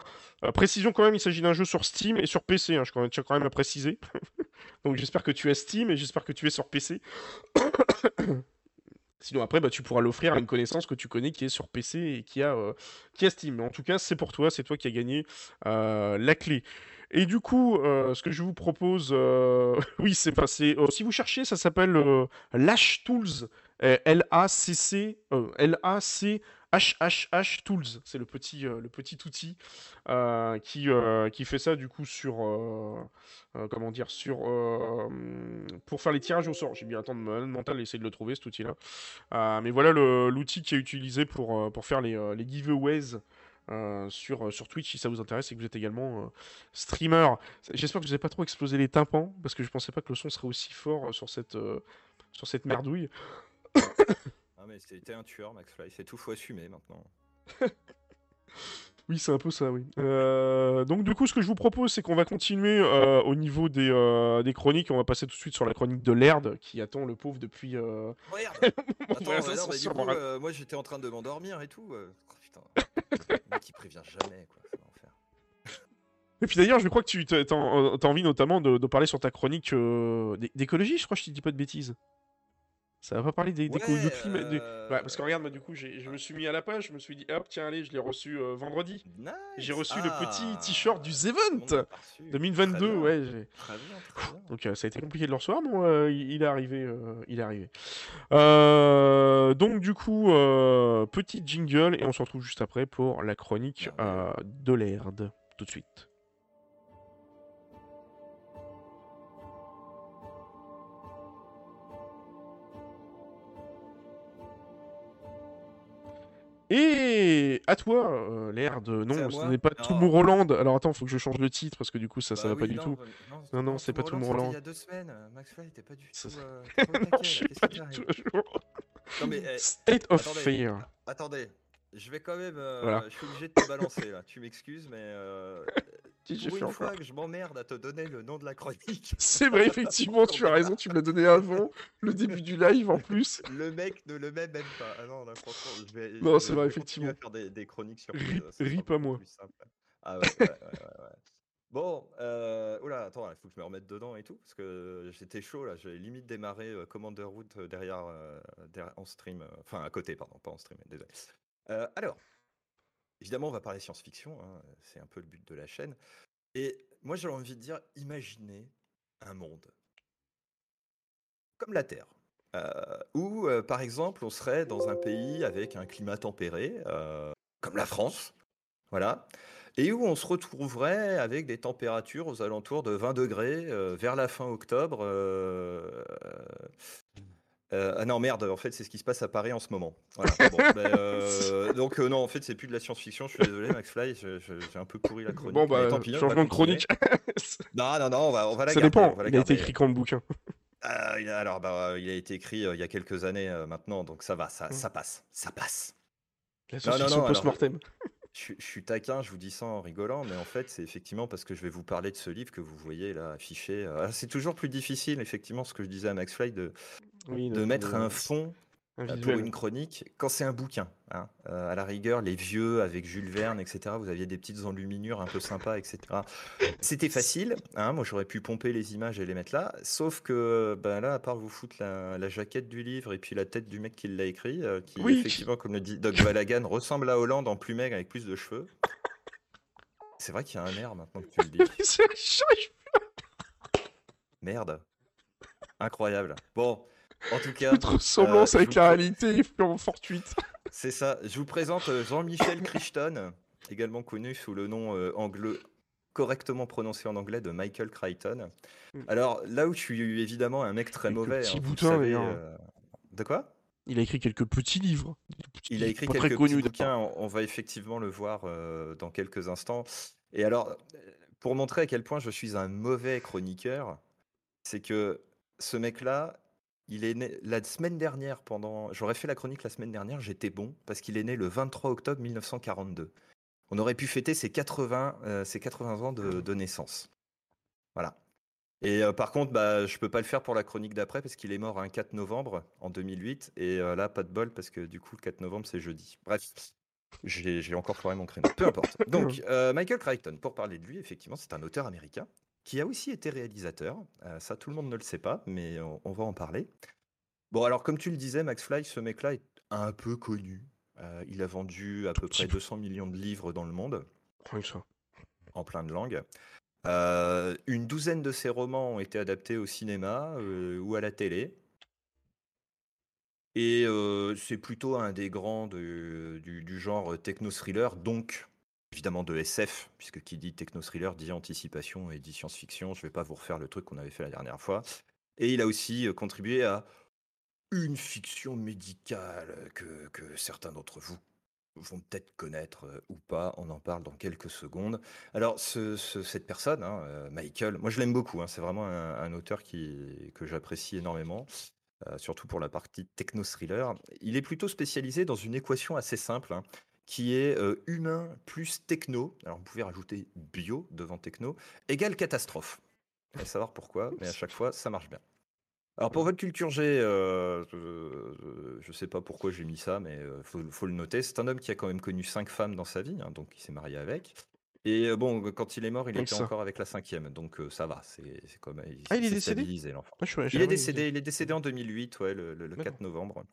A: précision quand même, il s'agit d'un jeu sur Steam et sur PC, hein, je tiens quand même à préciser. donc j'espère que tu as Steam et j'espère que tu es sur PC. Sinon, après, bah, tu pourras l'offrir à une connaissance que tu connais qui est sur PC et qui a, euh, qui a Steam. En tout cas, c'est pour toi, c'est toi qui as gagné euh, la clé. Et du coup, euh, ce que je vous propose, (laughs) oui, c'est passé. si vous cherchez, ça s'appelle Lash Tools. L-A-C-C, L-A-C HHH Tools, c'est le petit, euh, le petit outil euh, qui, euh, qui fait ça du coup sur comment dire sur pour faire les tirages au sort. J'ai bien attendre mental essayer de le trouver cet outil-là. mais voilà l'outil qui est utilisé pour, pour faire les, les giveaways. sur, sur Twitch si ça vous intéresse et que vous êtes également streamer. J'espère que je vous ai pas trop explosé les tympans parce que je pensais pas que le son serait aussi fort sur cette, sur cette merdouille.
B: Mais c'était un tueur, Max Fly, c'est tout, faut assumer maintenant.
A: oui, c'est un peu ça, oui. Euh, donc du coup, ce que je vous propose, c'est qu'on va continuer euh, au niveau des, euh, des, chroniques. On va passer tout de suite sur la chronique de l'Erd, qui attend le pauvre depuis...
B: Merde (laughs) Attends, moi j'étais en train de m'endormir et tout. Oh, putain, (laughs) qui prévient jamais, quoi.
A: Et puis d'ailleurs, je crois que tu as, envie notamment de, de, parler sur ta chronique d'écologie, je crois que je te dis pas de bêtises. Ça va pas parler des, des ouais, films. Ouais, parce que regarde, moi, du coup, je me suis mis à la page, je me suis dit, hop, tiens, allez, je l'ai reçu euh, vendredi. J'ai reçu le petit ah. t-shirt du Zevent 2022, ouais. Très bien, très bien. Donc, euh, ça a été compliqué de le recevoir, mais euh, il, est arrivé. il est arrivé. donc, du coup, petit jingle, et on se retrouve juste après pour la chronique de l'Erd. Tout de suite. Et à toi, euh, l'air de. Non, ce n'est pas tout mon Roland. Alors attends, faut que je change le titre parce que du coup, ça, ça bah va pas du tout. Non, non, c'est pas tout mon Roland.
B: Il y a deux semaines, Max Fly était pas du tout.
A: Euh, (laughs) non, je suis pas du tout Non, mais, eh, State of Fear.
B: Attendez, je vais quand même. Euh, je suis obligé de te balancer là. Tu m'excuses, mais. Euh, pour une fois que je m'emmerde à te donner le nom de la chronique. (laughs)
A: C'est vrai, effectivement, tu as raison, tu me l'as donné avant le début du live en plus.
B: Le mec ne le met même pas. Ah non, là, franchement, je vais.
A: Non, c'est vrai, effectivement.
B: faire des, des chroniques sur.
A: Rip, à moi.
B: Ah ouais, ouais, ouais, ouais. Bon, euh, oula, là, attends, il faut que je me remette dedans et tout, parce que j'étais chaud là, j'ai limite démarré Commander Route derrière, derrière, en stream, enfin à côté, pardon, pas en stream, désolé. alors, évidemment, on va parler science-fiction, hein, c'est un peu le but de la chaîne. Et moi, j'ai envie de dire, imaginez un monde comme la Terre. où, par exemple, on serait dans un pays avec un climat tempéré, comme la France, voilà, et où on se retrouverait avec des températures aux alentours de 20 degrés vers la fin octobre. Ah non, merde, en fait, c'est ce qui se passe à Paris en ce moment. Ben, (laughs) donc, non, en fait, c'est plus de la science-fiction. Je suis désolé, Max Fly, j'ai un peu pourri la chronique.
A: Bon, bah, tant pis, changement de chronique. (laughs)
B: non, non, non, on va, on va la
A: Ça dépend, il a été écrit quand le bouquin?
B: Ah, il a, alors, bah, il a été écrit il y a quelques années maintenant, donc ça va, ça, mmh. ça passe, ça passe.
A: La science-fiction post-mortem.
B: Je, suis taquin, je vous dis ça en rigolant, mais en fait, c'est effectivement parce que je vais vous parler de ce livre que vous voyez là affiché. C'est toujours plus difficile, effectivement, ce que je disais à Max Fly, de, de mettre un fond euh, pour une chronique, quand c'est un bouquin, hein, euh, à la rigueur, les vieux avec Jules Verne, etc., vous aviez des petites enluminures un peu sympas, etc. C'était facile, hein, moi j'aurais pu pomper les images et les mettre là, sauf que ben là, à part vous foutre la, jaquette du livre et puis la tête du mec qui l'a écrit, euh, qui effectivement, comme le dit Doug Balagan, ressemble à Hollande en plus maigre avec plus de cheveux. C'est vrai qu'il y a un air maintenant que tu le dis. (laughs) Merde. Incroyable. Bon, en tout cas.
A: Notre ressemblance euh, avec la réalité est purement fortuite.
B: C'est ça. Je vous présente euh, Jean-Michel Crichton, également connu sous le nom euh, anglais correctement prononcé en anglais de Michael Crichton. Mm. Alors là où je suis évidemment un mec très mauvais.
A: Petit hein, boutin,
B: De quoi?
A: Il a écrit quelques petits livres.
B: il a écrit quelques petits bouquins. On, va effectivement le voir dans quelques instants. Et alors, pour montrer à quel point je suis un mauvais chroniqueur, c'est que ce mec-là, il est né la semaine dernière, pendant. J'aurais fait la chronique la semaine dernière, j'étais bon, parce qu'il est né le 23 octobre 1942. On aurait pu fêter ses 80, euh, ses 80 ans de, naissance. Voilà. Et euh, par contre, bah, je peux pas le faire pour la chronique d'après parce qu'il est mort un 4 novembre en 2008. Et euh, là, pas de bol parce que du coup, le 4 novembre, c'est jeudi. Bref, j'ai encore foiré mon créneau. Peu importe. Donc, (laughs) Michael Crichton, pour parler de lui, effectivement, c'est un auteur américain qui a aussi été réalisateur. Euh, ça, tout le monde ne le sait pas, mais on, va en parler. Bon, alors, comme tu le disais, Max Fly, ce mec-là est un peu connu. Euh, il a vendu à peu près 200 millions de livres dans le monde. En plein de langues. Euh, une douzaine de ses romans ont été adaptés au cinéma ou à la télé. Et c'est plutôt un des grands du, du, genre techno-thriller, donc évidemment de SF, puisque qui dit techno-thriller dit anticipation et dit science-fiction. Je ne vais pas vous refaire le truc qu'on avait fait la dernière fois. Et il a aussi euh, contribué à une fiction médicale que, certains d'entre vous vont peut-être connaître euh, ou pas. On en parle dans quelques secondes. Alors, ce, cette personne, hein, euh, Michael, moi je l'aime beaucoup. Hein, c'est vraiment un, auteur que j'apprécie énormément. surtout pour la partie techno-thriller. Il est plutôt spécialisé dans une équation assez simple, hein, qui est humain plus techno, alors vous pouvez rajouter bio devant techno, égale catastrophe. va savoir pourquoi, mais à chaque fois, ça marche bien. Alors pour votre culture G, je ne sais pas pourquoi j'ai mis ça, mais il faut, le noter. C'est un homme qui a quand même connu cinq femmes dans sa vie, hein, donc il s'est marié avec. Et bon, quand il est mort, il était encore avec la cinquième, donc ça va. C'est comme
A: ah, il est décédé?
B: Ah, il est décédé. Il est décédé en 2008, ouais, le, le 4 novembre.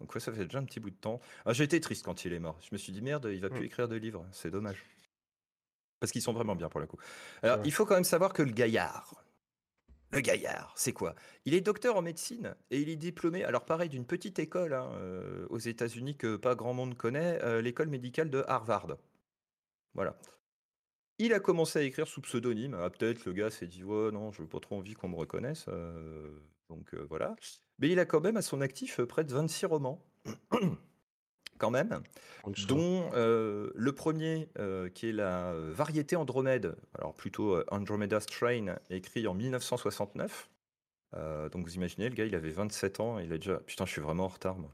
B: Donc ça fait déjà un petit bout de temps. Ah, j'ai été triste quand il est mort. Je me suis dit merde, il va plus mmh. écrire de livres. C'est dommage. Parce qu'ils sont vraiment bien pour le coup. Alors, il faut quand même savoir que le gaillard, le gaillard, c'est quoi? Il est docteur en médecine et il est diplômé, alors pareil, d'une petite école hein, euh, aux États-Unis que pas grand monde connaît, euh, l'école médicale de Harvard. Voilà. Il a commencé à écrire sous pseudonyme. Ah, peut-être le gars s'est dit Ouais, non, je veux pas trop envie qu'on me reconnaisse. Euh, donc voilà. Mais il a quand même à son actif près de 26 romans. (clears throat) quand même, dont le premier qui est la variété Andromède, alors plutôt Andromeda's Train, écrit en 1969. donc vous imaginez, le gars il avait 27 ans, il a déjà. Putain, je suis vraiment en retard, moi.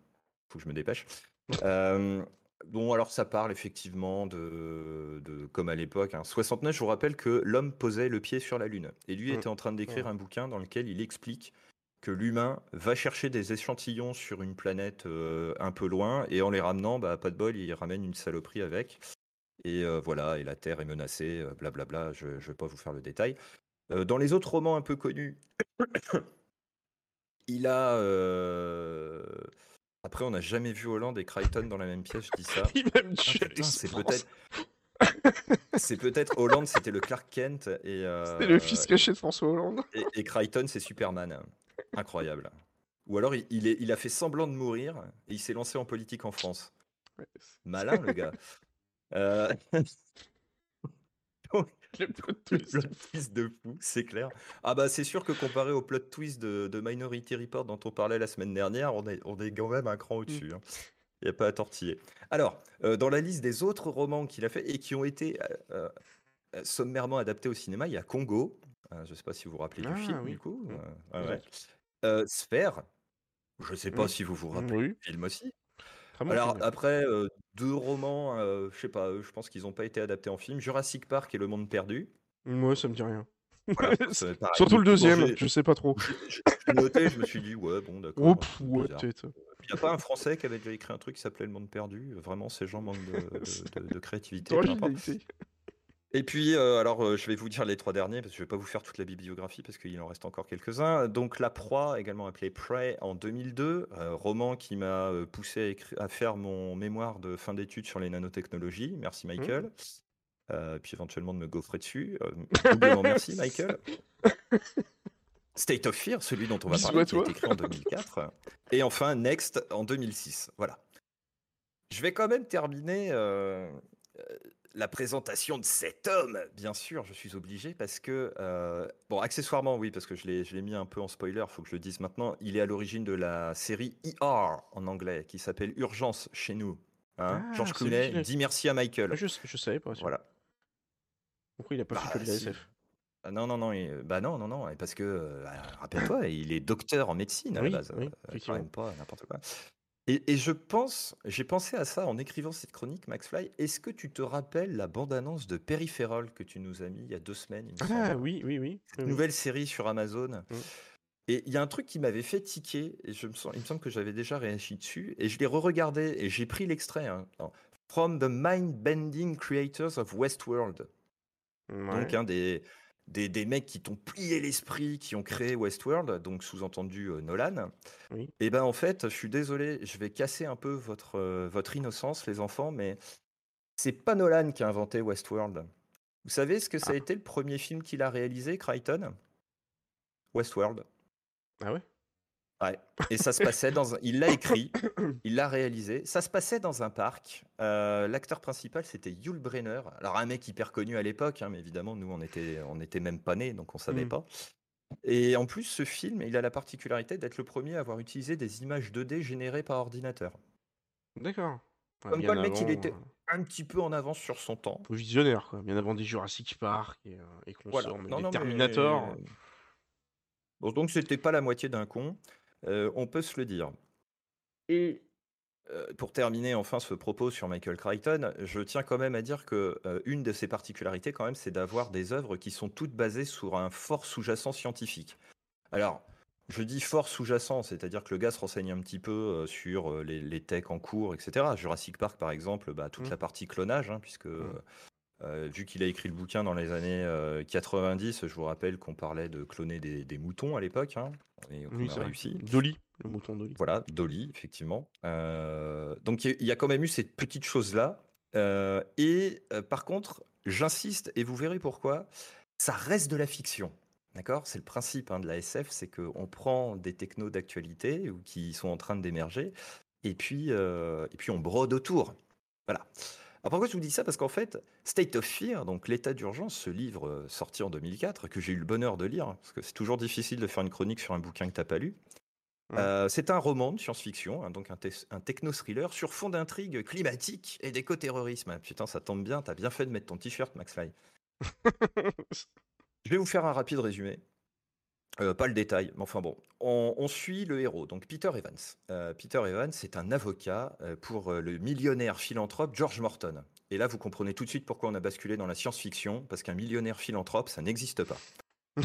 B: Faut que je me dépêche. (laughs) Bon, alors ça parle effectivement de, de comme à l'époque, 69, hein. je vous rappelle que l'homme posait le pied sur la Lune. Et lui mmh. était en train d'écrire un bouquin dans lequel il explique que l'humain va chercher des échantillons sur une planète euh, un peu loin et en les ramenant, bah, pas de bol, il ramène une saloperie avec. Et euh, voilà, et la Terre est menacée, blablabla, euh, je ne vais pas vous faire le détail. Euh, dans les autres romans un peu connus, (coughs) il a. Après, on n'a jamais vu Hollande et Crichton dans la même pièce, je dis ça. (laughs) Ah, c'est peut-être. C'est peut-être Hollande, c'était le Clark Kent et,
A: C'est le fils caché de François Hollande.
B: et, et Crichton, c'est Superman. Incroyable. Ou alors il, il est- il a fait semblant de mourir et il s'est lancé en politique en France. Malin, le gars. (laughs) Euh, (laughs)
A: Le plot twist.
B: Le twist de fou, c'est clair. Ah bah c'est sûr que comparé au plot twist de, de Minority Report dont on parlait la semaine dernière, on est, on est quand même un cran au-dessus. hein. Il n'y a pas à tortiller. Alors, euh, dans la liste des autres romans qu'il a fait et qui ont été euh, sommairement adaptés au cinéma, il y a Congo. Euh, je ne sais pas si vous vous rappelez
A: Ah,
B: du film,
A: oui.
B: du coup. Euh, ouais. Euh, Sphère. Je ne sais pas
A: Mm.
B: si vous vous rappelez
A: Oui,
B: du film aussi.
A: bon
B: Alors
A: film.
B: après, euh, deux romans, euh, je sais pas, je pense qu'ils n'ont pas été adaptés en film. Jurassic Park et Le Monde Perdu.
A: Moi, ça me dit rien.
B: Voilà. (laughs)
A: Surtout le deuxième, je sais pas trop.
B: j'ai noté, je me suis dit, ouais, bon, d'accord.
A: Oh, ouais.
B: Il n'y a pas un Français qui avait déjà écrit un truc qui s'appelait Le Monde Perdu? Vraiment, ces gens manquent de, de- de- de créativité. Et puis, euh, alors, euh, je vais vous dire les trois derniers, parce que je ne vais pas vous faire toute la bibliographie, parce qu'il en reste encore quelques-uns. Donc, La Proie, également appelée Prey, en 2002, euh, roman qui m'a euh, poussé à, faire mon mémoire de fin d'études sur les nanotechnologies. Merci, Michael. Euh, puis éventuellement de me gaufrer dessus. Doublement (laughs) merci, Michael. State of Fear, celui dont on va parler, qui a été écrit en 2004. Et enfin, Next, en 2006. Voilà. Je vais quand même terminer la présentation de cet homme, bien sûr, je suis obligé, parce que, euh, bon, accessoirement, oui, parce que je l'ai je l'ai mis un peu en spoiler, il faut que je le dise maintenant, il est à l'origine de la série ER en anglais, qui s'appelle Urgence chez nous. Hein
A: Ah,
B: Georges Clooney, dis merci à Michael.
A: Ah, Je, je savais pas.
B: Voilà.
A: Pourquoi il a pas
B: Bah,
A: fait que de la
B: si.
A: SF
B: non, non, non, il- bah non, non, non, et parce que, euh, bah, rappelle-toi, il est docteur en médecine à
A: Oui,
B: la base,
A: oui,
B: euh, quand même pas n'importe quoi. Et, et je pense, j'ai pensé à ça en écrivant cette chronique, Max Fly. Est-ce que tu te rappelles la bande-annonce de Peripheral que tu nous as mis il y a deux semaines, il me
A: Ah oui, oui, oui.
B: Cette
A: oui,
B: nouvelle série sur Amazon.
A: Mm.
B: Et il y a un truc qui m'avait fait tiquer, et je me sens, il me semble que j'avais déjà réagi dessus, et je l'ai re-regardé, et j'ai pris l'extrait. hein. From the Mind-Bending Creators of Westworld.
A: Ouais.
B: Donc, un des, des, des mecs qui t'ont plié l'esprit, qui ont créé Westworld, donc sous-entendu euh, Nolan.
A: Oui.
B: Et ben en fait, je suis désolé, je vais casser un peu votre, euh, votre innocence, les enfants, mais c'est pas Nolan qui a inventé Westworld. Vous savez ce que ça a
A: Ah.
B: été le premier film qu'il a réalisé, Crichton? Westworld.
A: Ah ouais?
B: Ouais. Et ça se passait dans un... Il l'a écrit, il l'a réalisé. Ça se passait dans un parc. Euh, L'acteur principal, c'était Yul Brenner. Alors, un mec hyper connu à l'époque, hein, mais évidemment, nous, on était, on était même pas nés, donc on savait
A: Mm.
B: pas. Et en plus, ce film, il a la particularité d'être le premier à avoir utilisé des images 2D générées par ordinateur.
A: D'accord. Ouais,
B: Comme quoi, le mec, il était-
A: euh,
B: Un petit peu en avance sur son temps.
A: visionnaire, quoi. Bien avant des Jurassic Park et, euh, et
B: Voilà. Non, non, mais-
A: Terminator.
B: Bon, donc, c'était pas la moitié d'un con. Euh, on peut se le dire. Et euh, pour terminer enfin ce propos sur Michael Crichton, je tiens quand même à dire que euh, une de ses particularités, quand même, c'est d'avoir des œuvres qui sont toutes basées sur un fort sous-jacent scientifique. Alors, je dis fort sous-jacent, c'est-à-dire que le gars se renseigne un petit peu sur les, les techs en cours, etc. Jurassic Park, par exemple, bah, toute
A: Mm.
B: la partie clonage, hein, puisque
A: Mm.
B: Euh, vu qu'il a écrit le bouquin dans les années euh, 90, je vous rappelle qu'on parlait de cloner des, des moutons à l'époque, hein, et
A: Oui,
B: a
A: c'est vrai.
B: réussi.
A: Dolly, le mouton Dolly.
B: Voilà, Dolly, effectivement. Euh, donc il y a- il y, a quand même eu cette petite chose-là. Euh, et euh, par contre, j'insiste, et vous verrez pourquoi, ça reste de la fiction. D'accord? C'est le principe hein, de la SF, c'est qu'on prend des technos d'actualité ou qui sont en train d'émerger, et puis, euh, et puis on brode autour. Voilà. Alors pourquoi je vous dis ça? Parce qu'en fait, State of Fear, donc l'état d'urgence, ce livre euh, sorti en 2004, que j'ai eu le bonheur de lire, hein, parce que c'est toujours difficile de faire une chronique sur un bouquin que tu n'as pas lu,
A: Ouais.
B: euh, c'est un roman de science-fiction, hein, donc un, techno-thriller sur fond d'intrigue climatique et d'éco-terrorisme. Putain, ça tombe bien, t'as bien fait de mettre ton t-shirt, Max Fly. (laughs) Je vais vous faire un rapide résumé. Euh, pas le détail, mais enfin bon. On, on suit le héros, donc Peter Evans. Euh, Peter Evans, c'est un avocat euh, pour le millionnaire philanthrope George Morton. Et là, vous comprenez tout de suite pourquoi on a basculé dans la science-fiction, parce qu'un millionnaire philanthrope, ça n'existe pas. (laughs)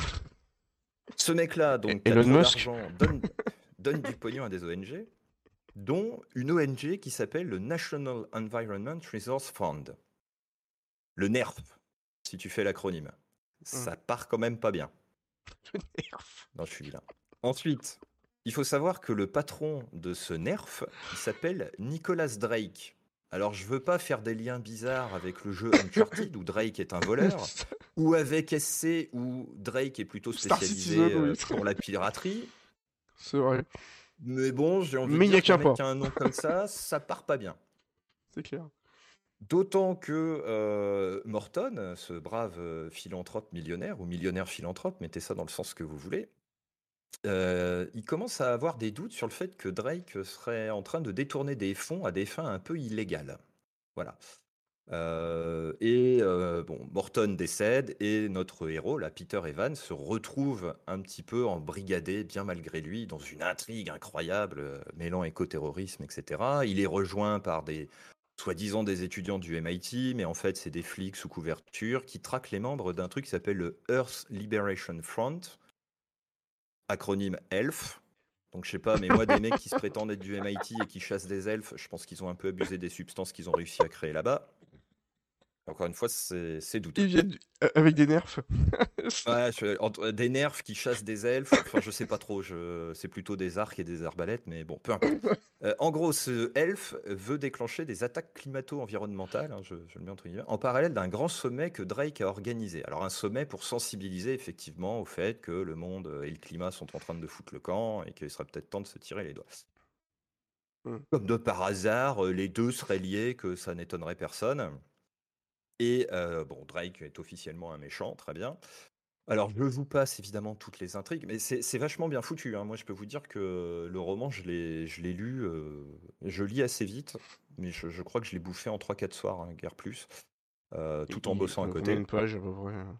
B: Ce mec-là, donc,
A: Elon Musk.
B: donne, donne du pognon à des ONG, dont une ONG qui s'appelle le National Environment Resource Fund. Le NERF, si tu fais l'acronyme. ça part quand même pas bien. (laughs) Non, je suis vilain. Ensuite, il faut savoir que le patron de ce nerf, il s'appelle Nicholas Drake. Alors, je veux pas faire des liens bizarres avec le jeu Uncharted où Drake est un voleur, ou avec SC où Drake est plutôt spécialisé euh, pour la piraterie.
A: C'est vrai,
B: Mais bon, j'ai envie
A: Mais
B: de
A: il y a
B: dire qu'un nom comme ça, ça part pas bien.
A: c'est clair.
B: D'autant que euh, Morton, ce brave euh, philanthrope millionnaire, ou millionnaire philanthrope, mettez ça dans le sens que vous voulez, euh, il commence à avoir des doutes sur le fait que Drake serait en train de détourner des fonds à des fins un peu illégales. Voilà. Et Morton décède et notre héros, là, Peter Evans, se retrouve un petit peu embrigadé, bien malgré lui, dans une intrigue incroyable, mêlant écoterrorisme, etc. Il est rejoint par des soi-disant des étudiants du MIT, mais en fait, c'est des flics sous couverture qui traquent les membres d'un truc qui s'appelle le Earth Liberation Front, acronyme ELF. Donc, je sais pas, mais moi, des mecs qui se prétendent être du MIT et qui chassent des elfes, je pense qu'ils ont un peu abusé des substances qu'ils ont réussi à créer là-bas. Encore une fois, c'est douteux.
A: Ils viennent euh, avec des nerfs. (laughs)
B: Ouais, je- entre- des nerfs qui chassent des elfes, enfin je sais pas trop, c'est plutôt des arcs et des arbalètes, mais bon, peu importe. (laughs) Euh, en gros, ce elfe veut déclencher des attaques climato-environnementales, hein, je, je le mets entre guillemets, en parallèle d'un grand sommet que Drake a organisé. Alors un sommet pour sensibiliser effectivement au fait que le monde et le climat sont en train de foutre le camp et qu'il serait peut-être temps de se tirer les doigts.
A: Hmm.
B: Comme de par hasard, euh, les deux seraient liés, que ça n'étonnerait personne. Et euh, bon, Drake est officiellement un méchant, très bien. Alors, je vous passe évidemment toutes les intrigues, mais c'est vachement bien foutu. hein. Moi, je peux vous dire que le roman, je l'ai lu, euh, je lis assez vite, mais je, je crois que je l'ai bouffé en 3-4 soirs, hein, guère plus, euh, tout en bossant à côté.
A: De pages à peu près hein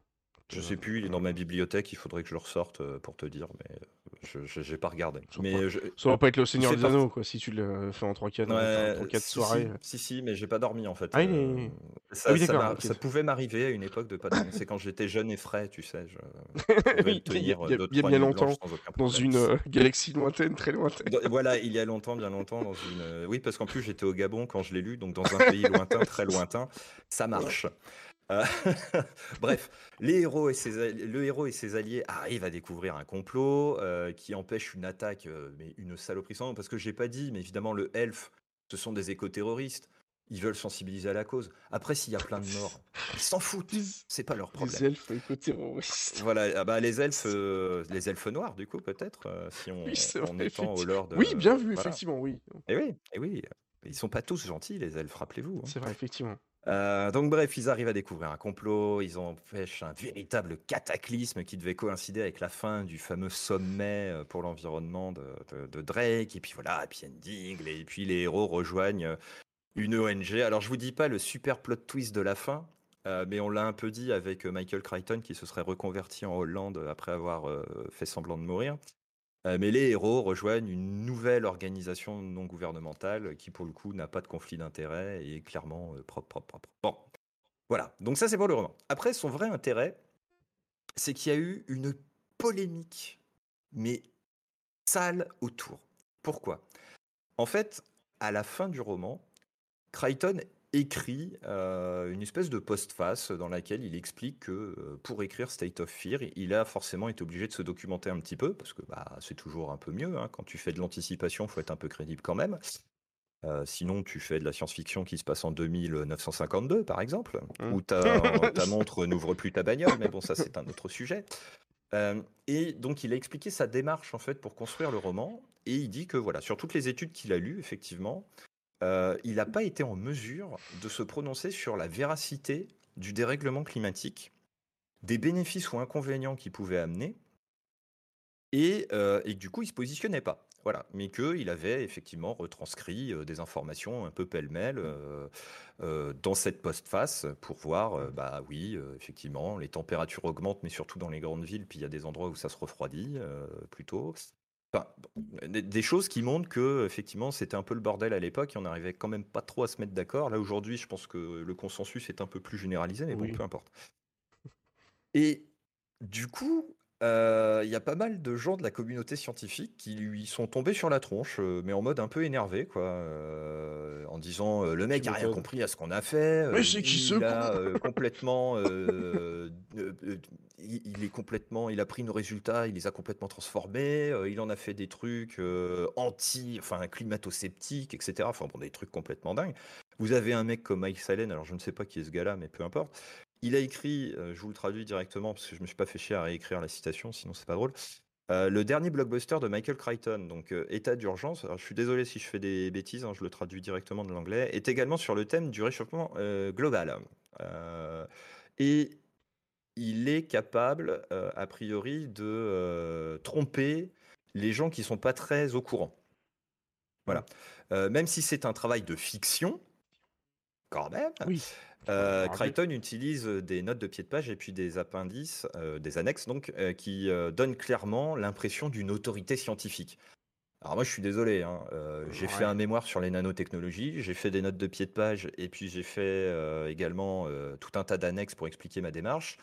B: Je
A: Euh,
B: sais plus, il est dans ma bibliothèque, il faudrait que je le ressorte euh, pour te dire, mais euh, je j'ai pas regardé.
A: Ça
B: Mais
A: va
B: je,
A: Ça va pas être le Seigneur des Anneaux, quoi, si tu le fais en 3-4
B: Ouais, si,
A: soirées. euh.
B: si, si, mais j'ai pas dormi en fait.
A: Ah,
B: Euh, ça,
A: Ah oui,
B: ça pouvait m'arriver à une époque de pas dormir. C'est quand j'étais jeune et frais, tu sais. Je, (laughs)
A: Il y a- y bien, longtemps, dans une euh, galaxie lointaine, très lointaine.
B: Dans- Voilà, il y a longtemps, bien longtemps, dans une. euh, Oui, parce qu'en plus j'étais au Gabon quand je l'ai lu, donc dans un pays lointain, très lointain, ça marche. Euh, (laughs) Bref, les héros et ses le héros et ses alliés arrivent à découvrir un complot euh, qui empêche une attaque, euh, mais une saloperie sans nom, parce que j'ai pas dit, mais évidemment le elfe, ce sont des éco-terroristes. Ils veulent sensibiliser à la cause. Après, s'il y a plein de morts, ils s'en foutent. C'est pas leur problème.
A: elfes éco-terroristes.
B: Voilà, ah bah, les elfes, les elfes noirs, du coup, peut-être, si on,
A: Oui, c'est
B: en
A: vrai,
B: étant au
A: effectivement.
B: lord.
A: Oui, bien vu,
B: voilà.
A: effectivement, oui.
B: Et oui, et oui. Ils sont pas tous gentils, les elfes, rappelez-vous. hein.
A: C'est vrai, effectivement.
B: Euh, donc bref, ils arrivent à découvrir un complot, ils empêchent un véritable cataclysme qui devait coïncider avec la fin du fameux sommet euh, pour l'environnement de, Drake, et puis voilà, happy ending, et puis les héros rejoignent euh, une ONG. Alors je vous dis pas le super plot twist de la fin, mais on l'a un peu dit avec Michael Crichton qui se serait reconverti en Hollande après avoir fait semblant de mourir. Euh, mais les héros rejoignent une nouvelle organisation non gouvernementale qui, pour le coup, n'a pas de conflit d'intérêt et est clairement euh, propre, propre, propre. Bon, voilà. Donc ça, c'est pour le roman. Après, son vrai intérêt, c'est qu'il y a eu une polémique, mais sale autour. Pourquoi? En fait, à la fin du roman, Crichton écrit euh, une espèce de postface dans laquelle il explique que euh, pour écrire State of Fear, il a forcément été obligé de se documenter un petit peu, parce que bah, c'est toujours un peu mieux. hein. Quand tu fais de l'anticipation, il faut être un peu crédible quand même. Euh, sinon, tu fais de la science-fiction qui se passe en 2952, par exemple,
A: Mm.
B: où ta, (laughs) ta montre n'ouvre plus ta bagnole, mais bon, ça c'est un autre sujet. Et donc, il a expliqué sa démarche en fait pour construire le roman, et il dit que voilà, sur toutes les études qu'il a lues, effectivement, euh, il n'a pas été en mesure de se prononcer sur la véracité du dérèglement climatique, des bénéfices ou inconvénients qu'il pouvait amener, et, euh, et que du coup, il se positionnait pas. Voilà, mais qu'il avait effectivement retranscrit euh, des informations un peu pêle-mêle dans cette postface pour voir, bah oui, effectivement, les températures augmentent, mais surtout dans les grandes villes, puis il y a des endroits où ça se refroidit plutôt. Enfin, des, choses qui montrent que effectivement c'était un peu le bordel à l'époque et on n'arrivait quand même pas trop à se mettre d'accord. Là aujourd'hui, je pense que le consensus est un peu plus généralisé, mais
A: Oui.
B: bon, peu importe. Et du coup, Euh, il y a pas mal de gens de la communauté scientifique qui lui sont tombés sur la tronche, euh, mais en mode un peu énervé, quoi, euh, en disant euh, le mec a rien compris à ce qu'on a fait,
A: Mais c'est qui ce
B: il a
A: con? (laughs)
B: complètement, il, il est complètement, il a pris nos résultats, il les a complètement transformés, il en a fait des trucs anti, enfin climato-sceptiques, etc. Enfin bon, des trucs complètement dingues. Vous avez un mec comme Mike Salen, alors je ne sais pas qui est ce gars-là, mais peu importe. Il a écrit, euh, je vous le traduis directement parce que je me suis pas fait chier à réécrire la citation, sinon c'est pas drôle. Euh, le dernier blockbuster de Michael Crichton, donc euh, État d'urgence, je suis désolé si je fais des bêtises, hein, je le traduis directement de l'anglais, est également sur le thème du réchauffement global. Et il est capable, a priori, de tromper les gens qui sont pas très au courant. Voilà. Même si c'est un travail de fiction, quand même,
A: Oui.
B: euh. Crichton utilise des notes de pied de page et puis des appendices, euh, des annexes donc, euh, qui euh, donnent clairement l'impression d'une autorité scientifique. Alors moi je suis désolé, hein, euh, j'ai fait un mémoire sur les nanotechnologies, j'ai fait des notes de pied de page et puis j'ai fait euh, également euh, tout un tas d'annexes pour expliquer ma démarche.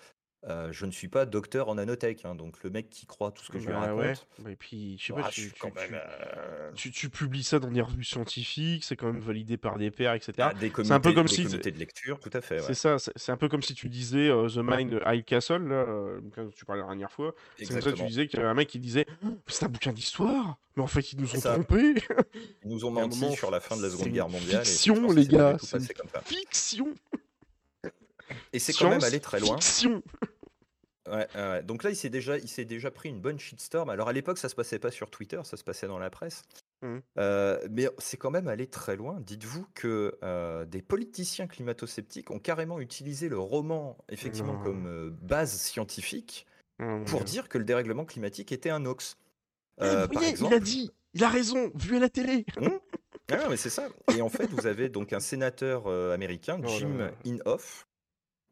B: Euh, je ne suis pas docteur en nanotech, hein, donc le mec qui croit tout ce que je lui
A: Bah ouais.
B: raconte,
A: Bah, et puis, je sais
B: ah,
A: pas,
B: je
A: tu, tu,
B: quand même
A: tu,
B: euh,
A: tu, tu publies ça dans des revues scientifiques, c'est quand même validé par des pairs, etc.
B: ah,
A: C'est un peu comme si.
B: de lecture, tout à fait,
A: C'est
B: ouais.
A: ça, c'est un peu comme si tu disais euh, The Mind High Castle, là, dont tu parlais la dernière fois. C'est comme ça que tu disais qu'il y avait un mec qui disait Oh, C'est un bouquin d'histoire Mais en fait, ils nous ont
B: ça.
A: trompés
B: Ils nous ont menti
A: moment,
B: sur la fin de la Seconde Guerre mondiale
A: fiction, les gars C'est fiction
B: Et c'est quand même allé très loin.
A: Science-fiction (laughs)
B: Ouais. Donc là, il s'est déjà, il s'est déjà pris une bonne shitstorm. Alors à l'époque, ça se passait pas sur Twitter, ça se passait dans la presse.
A: Mhm.
B: Euh, mais c'est quand même allé très loin. Dites-vous que euh, des politiciens climato-sceptiques ont carrément utilisé le roman, effectivement, comme euh, base scientifique
A: Oh,
B: pour dire que le dérèglement climatique était un hoax.
A: Eh,
B: par exemple.
A: il a dit Il a raison, vu à la télé
B: Hum Ah non, mais c'est ça. Et en fait, vous avez donc un sénateur américain,
A: Oh
B: Jim. Inhofe,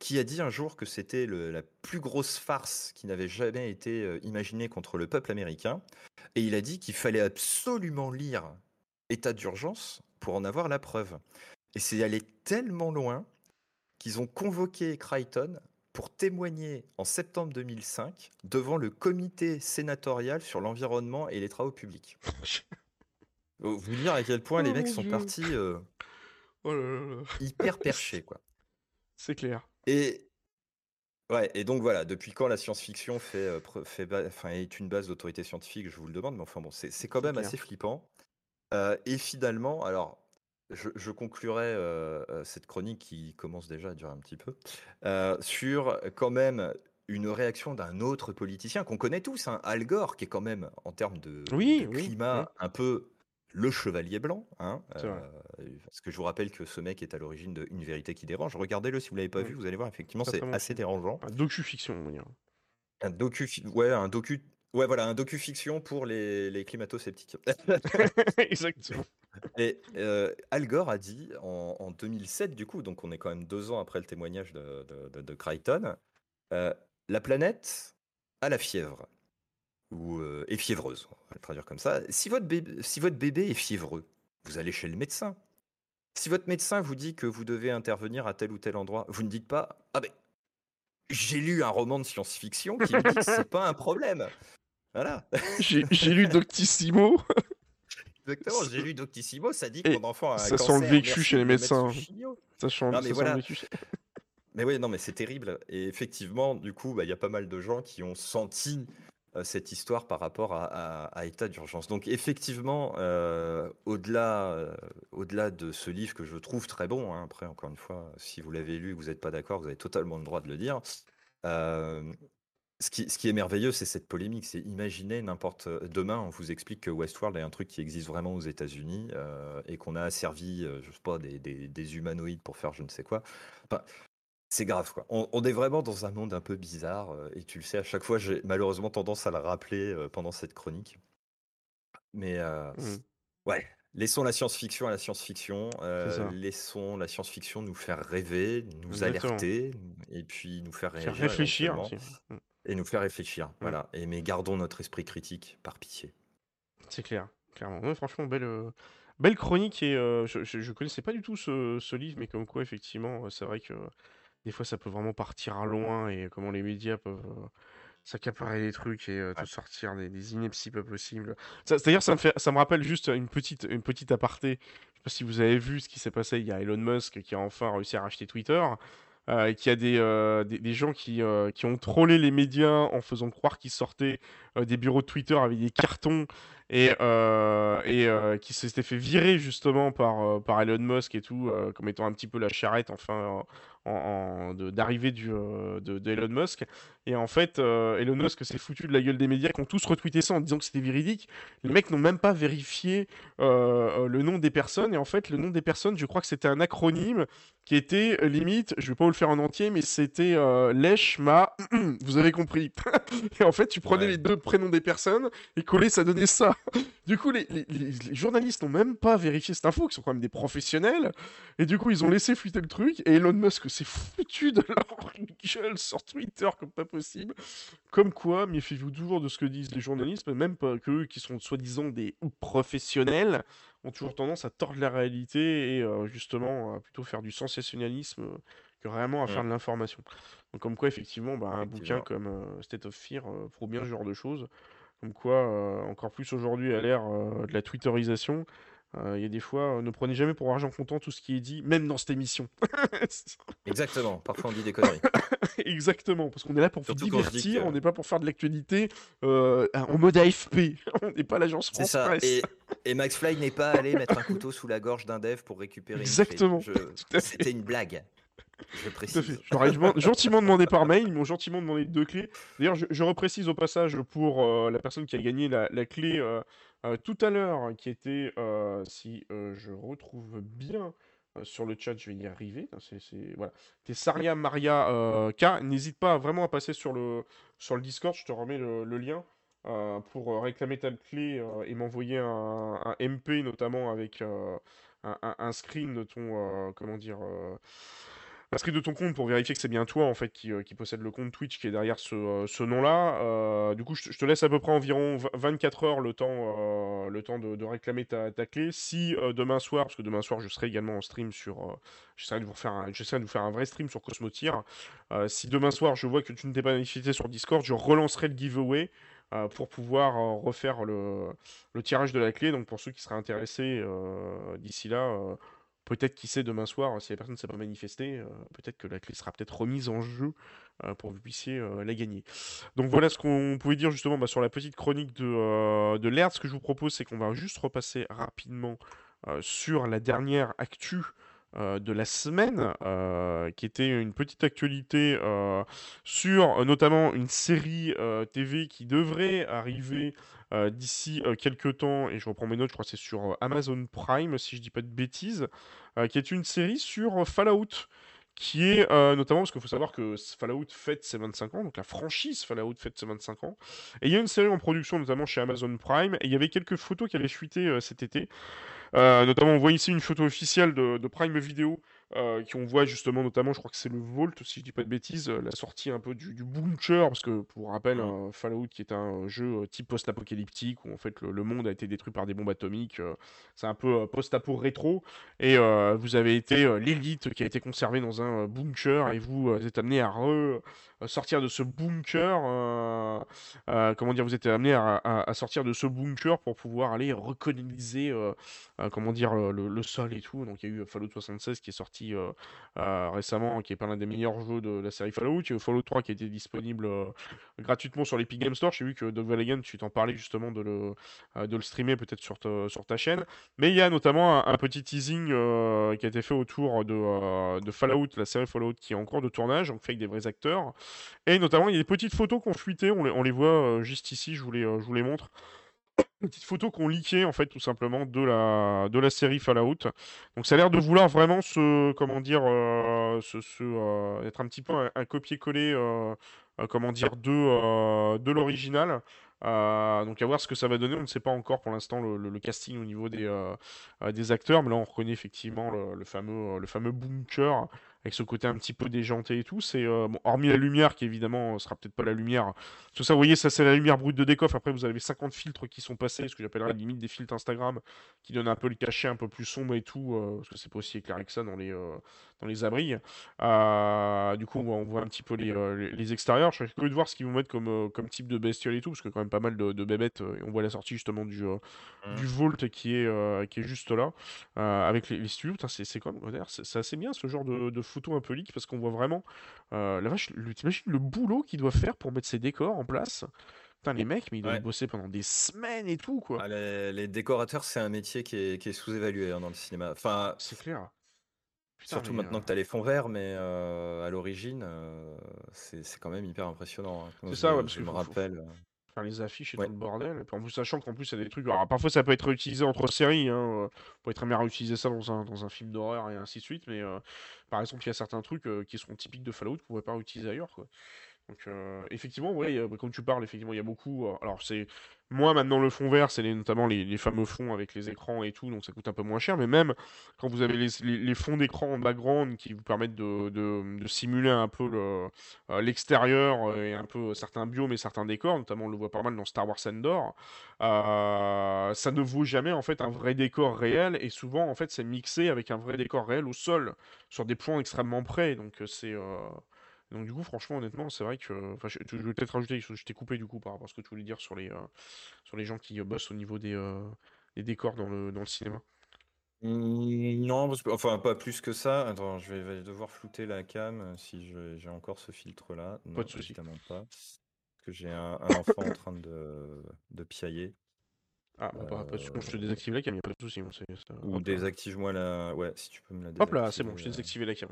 B: qui a dit un jour que c'était la plus grosse farce qui n'avait jamais été euh, imaginée contre le peuple américain. Et il a dit qu'il fallait absolument lire État d'urgence pour en avoir la preuve. Et c'est allé tellement loin qu'ils ont convoqué Crichton pour témoigner en septembre 2005 devant le comité sénatorial sur l'environnement et les travaux publics. (laughs) Vous dire à quel point
A: Oh
B: les mecs sont
A: Dieu.
B: partis euh,
A: Oh là là là.
B: hyper perchés, quoi.
A: C'est clair.
B: Et ouais, et donc voilà, depuis quand la science-fiction fait, pre- fait ba- enfin, est une base d'autorité scientifique, je vous le demande, mais enfin bon, c'est quand même
A: clair.
B: assez flippant. Euh, et finalement, alors, je, je conclurai euh, cette chronique qui commence déjà à durer un petit peu, euh, sur quand même une réaction d'un autre politicien qu'on connaît tous, hein, Al Gore, qui est quand même, en termes de,
A: Oui,
B: de
A: oui,
B: climat,
A: oui.
B: un peu le chevalier blanc. Hein, euh, parce que je vous rappelle que ce mec est à l'origine de Une vérité qui dérange. Regardez-le si vous l'avez pas vu, vous allez voir, effectivement, c'est assez dérangeant.
A: Un docu-fiction, on va dire.
B: Un docu, ouais, un docu, ouais, voilà, un docu-fiction pour les, les climato-sceptiques. (laughs) (laughs)
A: Exactement.
B: Et euh, Al Gore a dit en, en 2007, du coup, donc on est quand même deux ans après le témoignage de, de, de- de Crichton, euh, la planète a la fièvre, ou euh, est fiévreuse, on va le traduire comme ça. Si votre, bébé, si votre bébé est fiévreux, vous allez chez le médecin. Si votre médecin vous dit que vous devez intervenir à tel ou tel endroit, vous ne dites pas Ah ben, j'ai lu un roman de science-fiction qui me dit que c'est pas un problème. Voilà. (laughs)
A: J'ai lu Doctissimo. (laughs)
B: Exactement, j'ai lu Doctissimo, ça dit que mon enfant a un
A: ça sent le vécu chez les médecins. Ça change,
B: Non,
A: ça
B: mais
A: sent le vécu.
B: Mais oui, non, mais c'est terrible. Et effectivement, du coup, bah, il y a pas mal de gens qui ont senti cette histoire par rapport à, état d'urgence. Donc, effectivement, euh, au-delà, euh, au-delà de ce livre que je trouve très bon, hein, après, encore une fois, si vous l'avez lu, vous n'êtes pas d'accord, vous avez totalement le droit de le dire. Euh, ce qui, est merveilleux, c'est cette polémique. C'est imaginer n'importe demain, on vous explique que Westworld est un truc qui existe vraiment aux États-Unis euh, et qu'on a asservi, euh, je sais pas, des, des- des humanoïdes pour faire je ne sais quoi. C'est grave, quoi. On, on est vraiment dans un monde un peu bizarre euh, et tu le sais, à chaque fois, j'ai malheureusement tendance à le rappeler euh, pendant cette chronique. Mais euh,
A: Mm.
B: ouais, laissons la science-fiction à la science-fiction. laissons la science-fiction nous faire rêver, nous
A: Exactement.
B: alerter et puis nous faire
A: Faire
B: réagir
A: réfléchir
B: éventuellement.
A: aussi. Mm.
B: Et nous faire réfléchir, voilà. Et mais gardons notre esprit critique, par pitié.
A: C'est clair, clairement. Ouais, franchement, belle, belle chronique. Et je, je, je connaissais pas du tout ce, ce livre, mais comme quoi, effectivement, c'est vrai que des fois, ça peut vraiment partir à loin et comment les médias peuvent, euh, s'accaparer les trucs et te sortir des, des, inepties pas possibles. C'est-à-dire, ça me fait, ça me rappelle juste une petite, une petite aparté. Je sais pas si vous avez vu ce qui s'est passé. Il y a Elon Musk qui a enfin réussi à racheter Twitter. Euh, qu'il y a des, euh, des, des, gens qui, euh, qui ont trollé les médias en faisant croire qu'ils sortaient des bureaux de Twitter avec des cartons et, et qui s'étaient fait virer justement par, par Elon Musk et tout, comme étant un petit peu la charrette enfin d'arrivée euh, de, Musk. Et en fait, euh, Elon Musk s'est foutu de la gueule des médias qui ont tous retweeté ça en disant que c'était véridique. Les mecs n'ont même pas vérifié euh, le nom des personnes. Et en fait, le nom des personnes, je crois que c'était un acronyme qui était limite, je vais pas vous le faire en entier, mais c'était Lèche, Ma, (clears throat) vous avez compris. (laughs) et en fait, tu prenais les deux prénoms des personnes et collé, ça donnait ça. (laughs) du coup, les, les, les journalistes n'ont même pas vérifié cette info, qui sont quand même des professionnels. Et du coup, ils ont laissé fuiter le truc. Et Elon Musk c'est foutu de leur (laughs) gueule sur Twitter comme pas possible. Comme quoi, méfiez-vous toujours de ce que disent les journalistes, même pas qu'eux qui sont soi-disant des professionnels, ont toujours tendance à tordre la réalité et euh, justement à plutôt faire du sensationnalisme que réellement à faire de l'information. Donc comme quoi, effectivement, bah, un bouquin comme euh, State of Fear euh, prouve bien ce genre de choses. Comme quoi, encore plus aujourd'hui à l'ère de la twitterisation, euh, il y a des fois, euh, ne prenez jamais pour argent comptant tout ce qui est dit, même dans cette émission. (laughs)
B: Exactement, parfois on dit des conneries. (coughs)
A: Exactement, parce qu'on est là pour vous divertir, on n'est pas pour faire de l'actualité euh, en mode AFP. (laughs) on n'est pas l'agence France
B: ça, et, et, Max Fly n'est pas allé mettre un couteau sous la gorge d'un dev pour récupérer
A: Exactement. (laughs)
B: C'était une blague. Je précise.
A: Je leur ai gentiment demandé par mail, ils m'ont gentiment demandé deux clés. D'ailleurs, je, je, reprécise au passage pour la personne qui a gagné la, la clé euh, tout à l'heure, qui était, euh, si euh, je retrouve bien sur le chat, je vais y arriver. C'est, voilà. T'es Saria Maria K. N'hésite pas vraiment à passer sur le, sur le Discord, je te remets le, lien. pour réclamer ta clé et m'envoyer un, un, MP notamment avec un, un, screen de ton comment dire inscrit de ton compte pour vérifier que c'est bien toi en fait qui, euh, possède le compte Twitch qui est derrière ce, euh, ce nom-là. Euh, du coup, je, te laisse à peu près environ 24 heures le temps, le temps de, de réclamer ta, ta, clé. Si demain soir, parce que demain soir je serai également en stream sur, j'essaierai de vous faire un, de vous faire un vrai stream sur Cosmotir. si demain soir je vois que tu ne t'es pas manifesté sur Discord, je relancerai le giveaway. pour pouvoir refaire le, le, tirage de la clé. Donc pour ceux qui seraient intéressés d'ici là, Peut-être, qui sait, demain soir, si la personne ne s'est pas manifestée, euh, peut-être que la clé sera peut-être remise en jeu euh, pour que vous puissiez euh, la gagner. Donc voilà ce qu'on pouvait dire justement bah, sur la petite chronique de, de l'ERD. Ce que je vous propose, c'est qu'on va juste repasser rapidement sur la dernière actu de la semaine, qui était une petite actualité sur notamment une série TV qui devrait arriver euh, d'ici euh, quelques temps, et je reprends mes notes, je crois que c'est sur euh, Amazon Prime, si je dis pas de bêtises, qui est une série sur Fallout qui est notamment parce qu'il faut savoir que Fallout fête ses 25 ans, donc la franchise Fallout fête ses 25 ans, et il y a une série en production notamment chez Amazon Prime, et il y avait quelques photos qui avaient fuité cet été, notamment on voit ici une photo officielle de, de Prime Video euh, qui on voit justement notamment, je crois que c'est le Vault, si je dis pas de bêtises, euh, la sortie un peu du, du bunker, parce que pour rappel, Fallout qui est un jeu euh, type post-apocalyptique, où en fait le, monde a été détruit par des bombes atomiques, c'est un peu post-apo rétro, et vous avez été l'élite qui a été conservée dans un bunker, et vous êtes amené à sortir de ce bunker, comment dire, vous êtes amené à, sortir de ce bunker pour pouvoir aller recoloniser, comment dire, le, sol et tout, donc il y a eu Fallout 76 qui est sorti euh, euh, récemment, qui est pas l'un des meilleurs jeux de la série Fallout. Il y a Fallout 3 qui était disponible euh, gratuitement sur l'Epic Game Store. J'ai vu que Doug Valigan, tu t'en parlais justement de le, de le streamer peut-être sur, ta, chaîne. Mais il y a notamment un, petit teasing qui a été fait autour de, Fallout, la série Fallout qui est en cours de tournage, donc fait avec des vrais acteurs. Et notamment, il y a des petites photos qui ont fuité, on on les voit juste ici, je vous les, je vous les montre une petite photo qu'on leakait en fait tout simplement de la de la série Fallout. Donc ça a l'air de vouloir vraiment se comment dire euh, euh, être un petit peu un, copier-coller euh, comment dire de de l'original. donc à voir ce que ça va donner, on ne sait pas encore pour l'instant le, casting au niveau des, des acteurs, mais là on reconnaît effectivement le, fameux, le fameux bunker avec ce côté un petit peu déjanté et tout. C'est euh, bon, hormis la lumière qui évidemment sera peut-être pas la lumière. Tout ça, vous voyez, ça c'est la lumière brute de décoff. Après, vous avez 50 filtres qui sont passés, ce que j'appellerais limite des filtres Instagram, qui donnent un peu le cachet un peu plus sombre et tout, euh, parce que c'est pas aussi éclairé que ça dans les euh, dans les abris. Euh, du coup, on voit, un petit peu les, les, extérieurs. Je suis curieux de voir ce qu'ils vont mettre comme comme type de bestiole et tout, parce que quand même pas mal de, de bébêtes. et on voit la sortie justement du mmh. du Volt qui est qui est juste là, avec les, les studios. C'est quand même c'est assez bien ce genre de, de photo un peu leak parce qu'on voit vraiment la vache. T'imagines le boulot qu'ils doivent faire pour mettre ces décors en place? Putain, les mecs, mais ils doivent bosser pendant des semaines et tout, quoi.
B: Ah, les, décorateurs, c'est un métier qui est, sous-évalué hein, dans le cinéma. Enfin,
A: C'est clair.
B: surtout maintenant que tu as les fonds verts, mais à l'origine, c'est c'est quand même hyper impressionnant. Hein.
A: C'est ça, ouais, parce je me rappelle. Faire les affiches et tout le bordel. Et puis en plus, sachant qu'en plus, il y a des trucs. Alors, parfois, ça peut être réutilisé entre séries. Hein. On pourrait très bien réutiliser ça dans un, dans un film d'horreur et ainsi de suite. Mais par exemple, il y a certains trucs qui sont typiques de Fallout qu'on ne pourrait pas réutiliser ailleurs. Quoi. Donc euh, effectivement, oui, comme tu parles, effectivement, il y a beaucoup. Euh, alors c'est moi maintenant le fond vert, c'est notamment les, fameux fonds avec les écrans et tout, donc ça coûte un peu moins cher. Mais même quand vous avez les, fonds d'écran en background qui vous permettent de, simuler un peu euh, l'extérieur et un peu certains biomes et certains décors, notamment on le voit pas mal dans Star Wars Endor, ça ne vaut jamais en fait un vrai décor réel et souvent en fait c'est mixé avec un vrai décor réel au sol sur des points extrêmement près. Donc c'est donc du coup, franchement, honnêtement, c'est vrai que... Enfin, je, vais peut-être rajouter je t'ai coupé du coup par rapport à ce que tu voulais dire sur les, euh, sur les gens qui euh, bossent au niveau des, euh, des décors dans le, dans le cinéma.
B: Mmh, non, enfin pas plus que ça. Attends, je vais, devoir flouter la cam si j'ai encore ce filtre-là.
A: Pas de souci.
B: pas. Parce que j'ai un, enfant en train de, de piailler.
A: Ah, bon, bah, pas de souci. je te désactive la cam, y a pas de souci.
B: Ou désactive-moi la. Ouais, si tu peux me la.
A: Hop là, c'est bon, je t'ai désactivé la cam.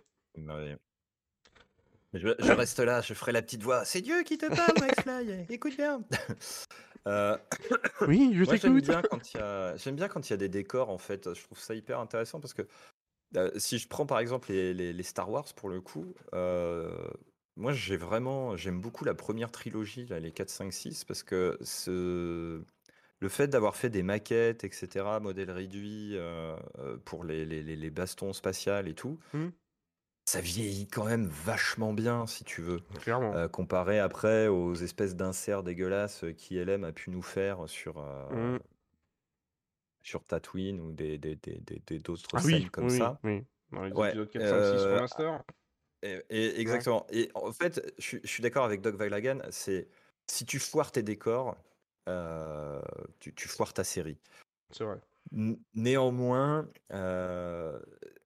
B: Je, reste là, je ferai la petite voix. C'est Dieu qui te parle, McFly. Écoute bien. (laughs)
A: Euh, oui, je t'écoute.
B: J'aime bien quand il y a, j'aime bien quand il y a des décors. En fait, je trouve ça hyper intéressant parce que euh, si je prends par exemple les, Star Wars pour le coup, euh, moi j'ai vraiment, j'aime beaucoup la première trilogie, là, les 4, 5, 6, parce que ce, le fait d'avoir fait des maquettes, etc., modèles réduits pour les, les, bastons spatials et tout, mmh ça vieillit quand même vachement bien, si tu veux.
A: Clairement.
B: Euh, comparé après aux espèces d'inserts dégueulasses qu'ILM a pu nous faire sur, euh, mmh. sur Tatooine ou des, des, des, d'autres ah scènes comme ça.
A: oui. Dans les Ouais. épisodes 4, 5, 6 Master.
B: et- exactement. Et en fait, je, suis- je suis d'accord avec Doc Weilagan, c'est si tu foires tes décors, euh, tu, tu foires ta série.
A: C'est vrai.
B: Néanmoins,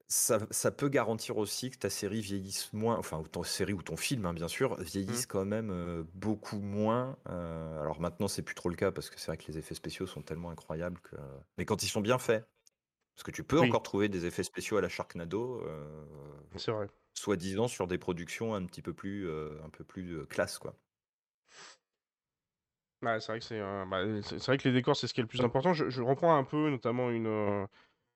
B: ça, peut garantir aussi que ta série vieillisse moins, enfin, ou ton série ou ton film, hein, bien sûr, vieillisse mmh. quand même euh, beaucoup moins. Euh, alors maintenant, c'est plus trop le cas parce que c'est vrai que les effets spéciaux sont tellement incroyables que. Mais quand ils sont bien faits, parce que tu peux encore trouver des effets spéciaux à la Sharknado, euh,
A: C'est vrai.
B: soi-disant sur des productions un petit peu plus, un peu plus classe, quoi.
A: Bah, c'est vrai que c'est bah, c'est vrai que les décors, c'est ce qui est le plus important. Je, je reprends un peu, notamment une,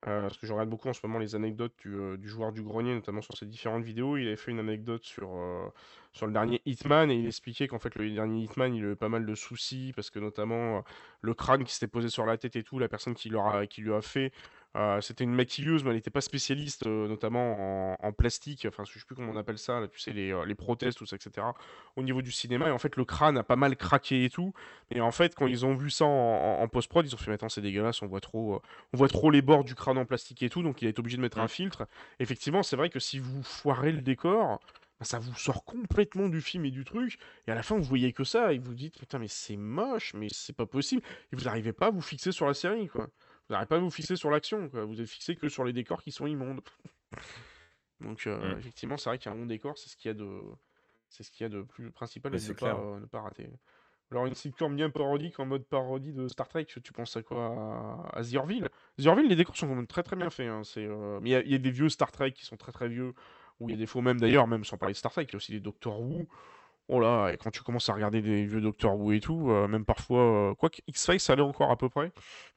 A: euh, parce que je regarde beaucoup en ce moment les anecdotes du, euh, du joueur du grenier, notamment sur ses différentes vidéos. Il avait fait une anecdote sur, euh, le dernier Hitman et il expliquait qu'en fait le dernier Hitman il avait pas mal de soucis parce que notamment le crâne qui s'était posé sur la tête et tout, la personne qui, leur qui lui a fait euh, c'était une maquilleuse, mais elle n'était pas spécialiste, euh, notamment en, plastique, enfin je sais plus comment on appelle ça, tu sais, les, euh, les prothèses, tout ça, etc. Au niveau du cinéma, et en fait le crâne a pas mal craqué et tout. Et en fait, quand ils ont vu ça en, post-prod, ils ont fait, attends, c'est dégueulasse, on voit trop, on voit trop les bords du crâne en plastique et tout, donc il a été obligé de mettre un filtre. Effectivement, c'est vrai que si vous foirez le décor, bah, ça vous sort complètement du film et du truc, et à la fin vous voyez que ça, et vous dites, putain, mais c'est moche, mais c'est pas possible, et vous n'arrivez pas à vous fixer sur la série, quoi. Vous n'arrivez pas à vous fixer sur l'action, vous êtes fixé que sur les décors qui sont immondes. (laughs) Donc euh, mm. effectivement, c'est vrai qu'un bon décor, c'est ce qu'il y a de, c'est ce qu'il y a de plus principal et de pas, euh, ne pas rater. Alors une sitcom bien parodique en mode parodie de Star Trek, tu penses à quoi? À, The Orville les décors sont quand même très très bien faits. Hein. C'est, euh, Mais il y, a des vieux Star Trek qui sont très très vieux, où il y a des faux même d'ailleurs, même sans parler de Star Trek, il y a aussi des Doctor Who, Oh là, et quand tu commences à regarder des vieux Doctor Who et tout, euh, même parfois, euh, quoi que X-Files ça allait encore à peu près,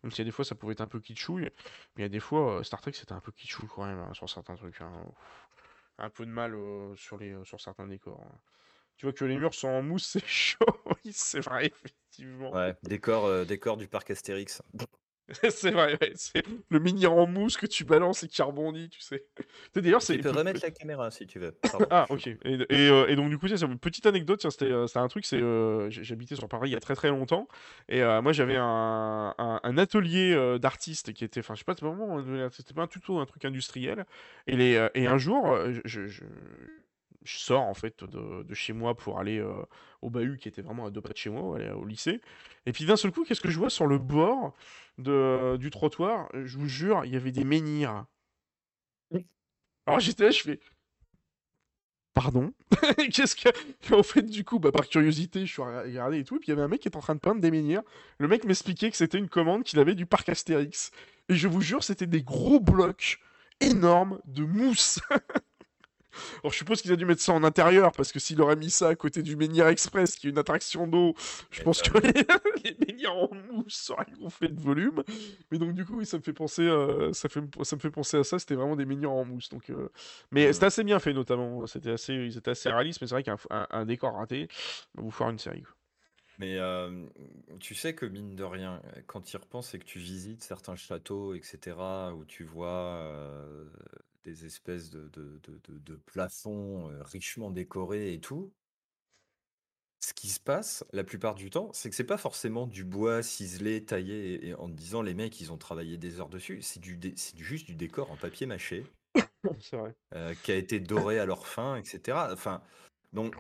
A: même a des fois ça pouvait être un peu kitschouille, mais il y a des fois euh, Star Trek c'était un peu kitschouille quand même hein, sur certains trucs. Hein. Un peu de mal sur, les, sur certains décors. Hein. Tu vois que les murs sont en mousse, (laughs) c'est chaud, oui, c'est vrai, effectivement.
B: Ouais, décor, décor du parc Astérix. (laughs)
A: c'est vrai, ouais, c'est le menhir en mousse que tu balances et qui rebondit, tu sais. D'ailleurs, c'est.
B: Tu peux remettre la caméra si tu veux. (laughs)
A: ah, ok. Et, et, euh, et, donc, du coup, c'est une petite anecdote. C'était un truc, c'est j'habitais sur Paris il y a très très longtemps. Et moi, j'avais un, un, atelier d'artiste qui était. Enfin, je sais pas, c'était pas un tuto, un truc industriel. Et, les, et un jour, je, je je sors en fait de, chez moi pour aller euh, au bahut qui était vraiment à deux pas de chez moi, aller au lycée. Et puis d'un seul coup, qu'est-ce que je vois sur le bord de, du trottoir? Je vous jure, il y avait des menhirs. Alors j'étais là, je fais. Pardon? (laughs) Qu'est-ce que. En fait, du coup, bah, par curiosité, je suis regardé et tout. Et puis il y avait un mec qui était en train de peindre des menhirs. Le mec m'expliquait que c'était une commande qu'il avait du parc Astérix. Et je vous jure, c'était des gros blocs énormes de mousse. (laughs) Alors je suppose qu'il a dû mettre ça en intérieur, parce que s'il aurait mis ça à côté du Menhir Express, qui est une attraction d'eau, je pense que (laughs) les, menhirs en mousse auraient gonflé de volume. Mais donc du coup, oui, ça me fait penser, euh, ça, fait, ça me fait penser à ça, c'était vraiment des menhirs en mousse. Donc, euh, Mais mmh. c'était assez bien fait, notamment. C'était assez, ils étaient assez réalistes, mais c'est vrai qu'un un, décor raté va vous faire une série.
B: Mais tu sais que mine de rien, quand tu y repenses et que tu visites certains châteaux, etc., où tu vois des espèces de, de, plafonds richement décorés et tout, ce qui se passe la plupart du temps, c'est que c'est pas forcément du bois ciselé, taillé, et, en te disant les mecs, ils ont travaillé des heures dessus, c'est du, c'est juste du décor en papier mâché, (laughs) qui a été doré à leur fin, etc. Enfin, donc,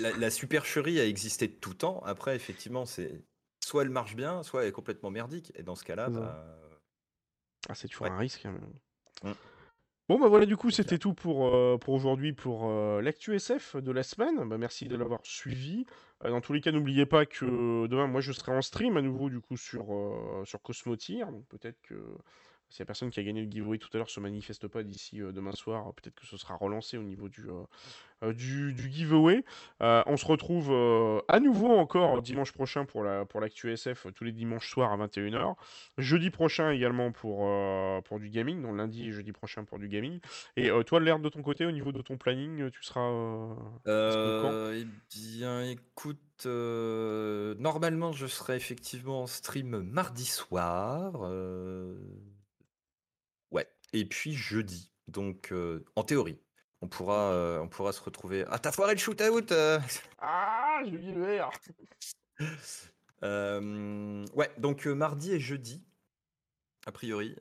B: la, la, supercherie a existé de tout temps. Après, effectivement, c'est soit elle marche bien, soit elle est complètement merdique. Et dans ce cas-là, bah,
A: ah, c'est toujours un risque. Hein, mmh. Bon, bah voilà, du coup, c'était tout pour, euh, pour aujourd'hui pour euh, l'actu SF de la semaine. Bah, merci de l'avoir suivi. Euh, dans tous les cas, n'oubliez pas que demain, moi, je serai en stream à nouveau, du coup, sur, sur Cosmotier. Donc, peut-être que si la personne qui a gagné le giveaway tout à l'heure se manifeste pas d'ici euh, demain soir, peut-être que ce sera relancé au niveau du, euh, euh, du, giveaway. on se retrouve à nouveau encore dimanche prochain pour la pour l'actu SF tous les dimanches soirs à 21h. Jeudi prochain également pour, pour du gaming, donc lundi et jeudi prochain pour du gaming. Et toi, l'air de ton côté, au niveau de ton planning, tu seras.
B: eh bien, écoute, normalement, je serai effectivement en stream mardi soir. Et puis jeudi, donc en théorie, on pourra, on pourra se retrouver. Ah, t'as foiré le shoot-out (laughs)
A: Ah, j'ai oublié le R (laughs)
B: Ouais, donc mardi et jeudi, a priori.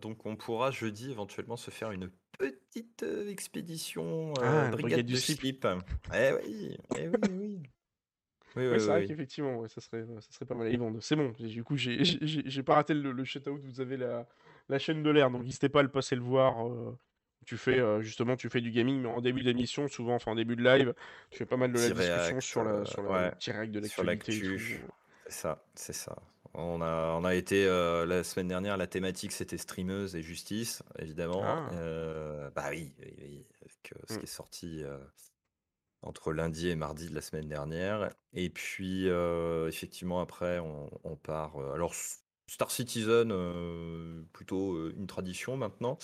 B: donc on pourra jeudi éventuellement se faire une petite expédition ah, brigade, du slip. Eh oui, eh oui, oui.
A: Oui, ouais, c'est vrai qu'effectivement, ouais, ça, serait, ça serait pas mal. C'est bon, du coup, j'ai pas raté le, le shoot-out. Vous avez la, la chaîne de l'air. Donc n'hésitez pas à le passer le voir. Euh, tu fais euh, justement tu fais du gaming, mais en début d'émission, souvent, enfin en début de live, tu fais pas mal de la discussion sur la sur la de l'actualité.
B: C'est ça, c'est ça. On a, on a été euh, la semaine dernière, la thématique c'était streameuse et justice, évidemment. Ah. bah oui, avec ce mmh. qui est sorti entre lundi et mardi de la semaine dernière. Et puis, effectivement, après, on, on part. alors, Star Citizen, euh, plutôt euh, une tradition maintenant.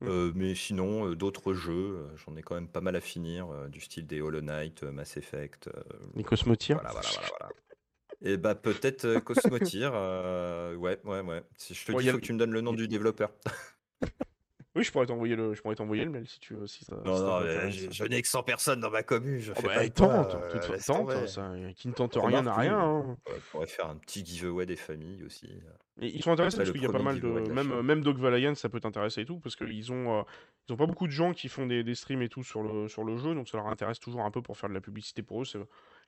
B: Mmh. Euh, mais sinon, d'autres jeux, j'en ai quand même pas mal à finir, du style des Hollow Knight, Mass Effect.
A: Les Cosmotiers
B: Voilà, voilà, voilà, Et bah peut-être Cosmotier, ouais, ouais, ouais. Si je te dis, il faut que tu me donnes le nom du développeur. (laughs)
A: Oui, je pourrais t'envoyer le, je pourrais t'envoyer le mail si tu veux. Si ça,
B: non, non, je, n'ai que 100 personnes dans ma commune. Je oh, fais
A: bah, pas tente, euh, tente, ça, qui ne tente rien n'a rien. Hein.
B: On pourrait faire un petit giveaway des familles aussi.
A: Et ils sont intéressés parce qu'il y a pas mal de, même même Dog Valiant, ça peut t'intéresser et tout parce qu'ils ont, euh, ils ont pas beaucoup de gens qui font des, des, streams et tout sur le sur le jeu, donc ça leur intéresse toujours un peu pour faire de la publicité pour eux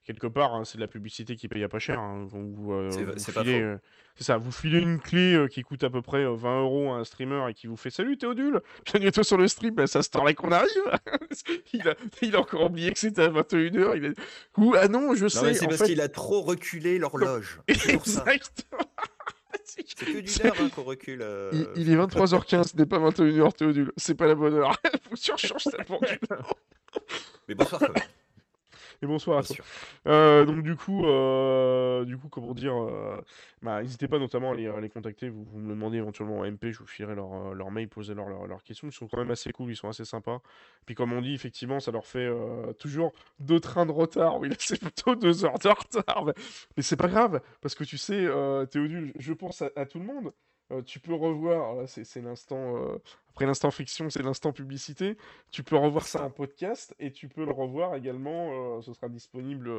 A: quelque part, hein, c'est de la publicité qui paye à pas cher. Hein. Vous, euh, c'est euh, ça, vous filez une clé euh, qui coûte à peu près 20 euros à un streamer et qui vous fait Salut Théodule, bienvenue (laughs) sur le stream, bah, ça se là qu'on arrive. (laughs) il, a, il, a, encore oublié que c'était à 21h. Il Ou, ah non, je sais.
B: C'est parce qu'il a trop reculé l'horloge. (laughs) Exactement. C'est que d'une heure hein, qu'on recule.
A: Il, est 23h15, ce n'est pas 21h, Théodule. C'est pas la bonne heure. Faut surchanger ça
B: Mais bonsoir quand même.
A: Et bonsoir. Euh, donc du coup, euh, du coup, comment dire, euh, bah, n'hésitez pas notamment à les, à les contacter. Vous, vous me le demandez éventuellement en MP, je vous filerai leur, euh, leur mail, posez leur, leur- leurs questions. Ils sont quand même assez cool, ils sont assez sympas. Puis comme on dit, effectivement, ça leur fait toujours deux trains de retard. Oui, là, c'est plutôt deux heures de retard. Mais, mais c'est pas grave, parce que tu sais, Théodule, je pense à, à tout le monde. Euh, tu peux revoir, c'est l'instant, euh, après l'instant fiction, c'est l'instant publicité. Tu peux revoir ça en podcast et tu peux le revoir également. euh, ce sera disponible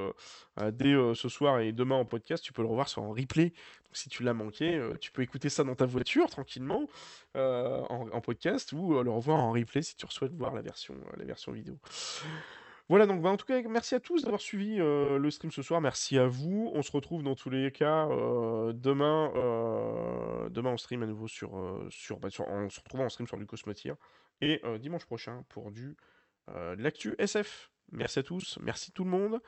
A: dès ce soir et demain en podcast. Tu peux le revoir sur un replay. Si tu l'as manqué, tu peux écouter ça dans ta voiture tranquillement en, en podcast ou le revoir en replay si tu souhaites voir la version, la version vidéo. Voilà, donc bah, en tout cas, merci à tous d'avoir suivi euh, le stream ce soir. Merci à vous. On se retrouve dans tous les cas euh, demain. euh, demain, on stream à nouveau sur, euh, sur, bah, sur- On se retrouve en stream sur du Cosmotier. Et dimanche prochain pour du de l'actu SF. Merci à tous. Merci tout le monde.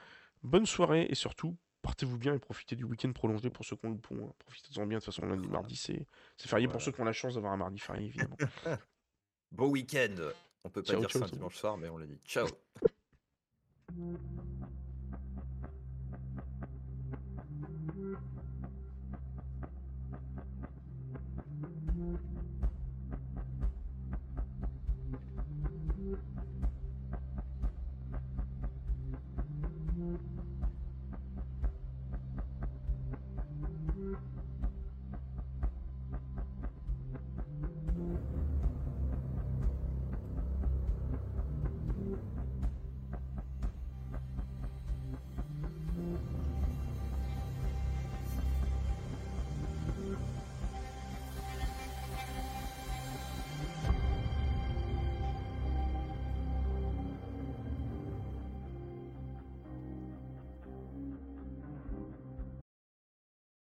A: Bonne soirée et surtout, portez-vous bien et profitez du week-end prolongé pour ceux qui ont le pont. hein. Profitez-en bien. De toute façon, lundi, mardi, c'est férié pour ceux qui ont la chance d'avoir un mardi férié, évidemment. (laughs)
B: Bon week-end. On peut pas
A: Ciao,
B: dire
A: ciao
B: ça un dimanche soir, mais on l'a dit. Ciao. (laughs)
C: Mm-hmm.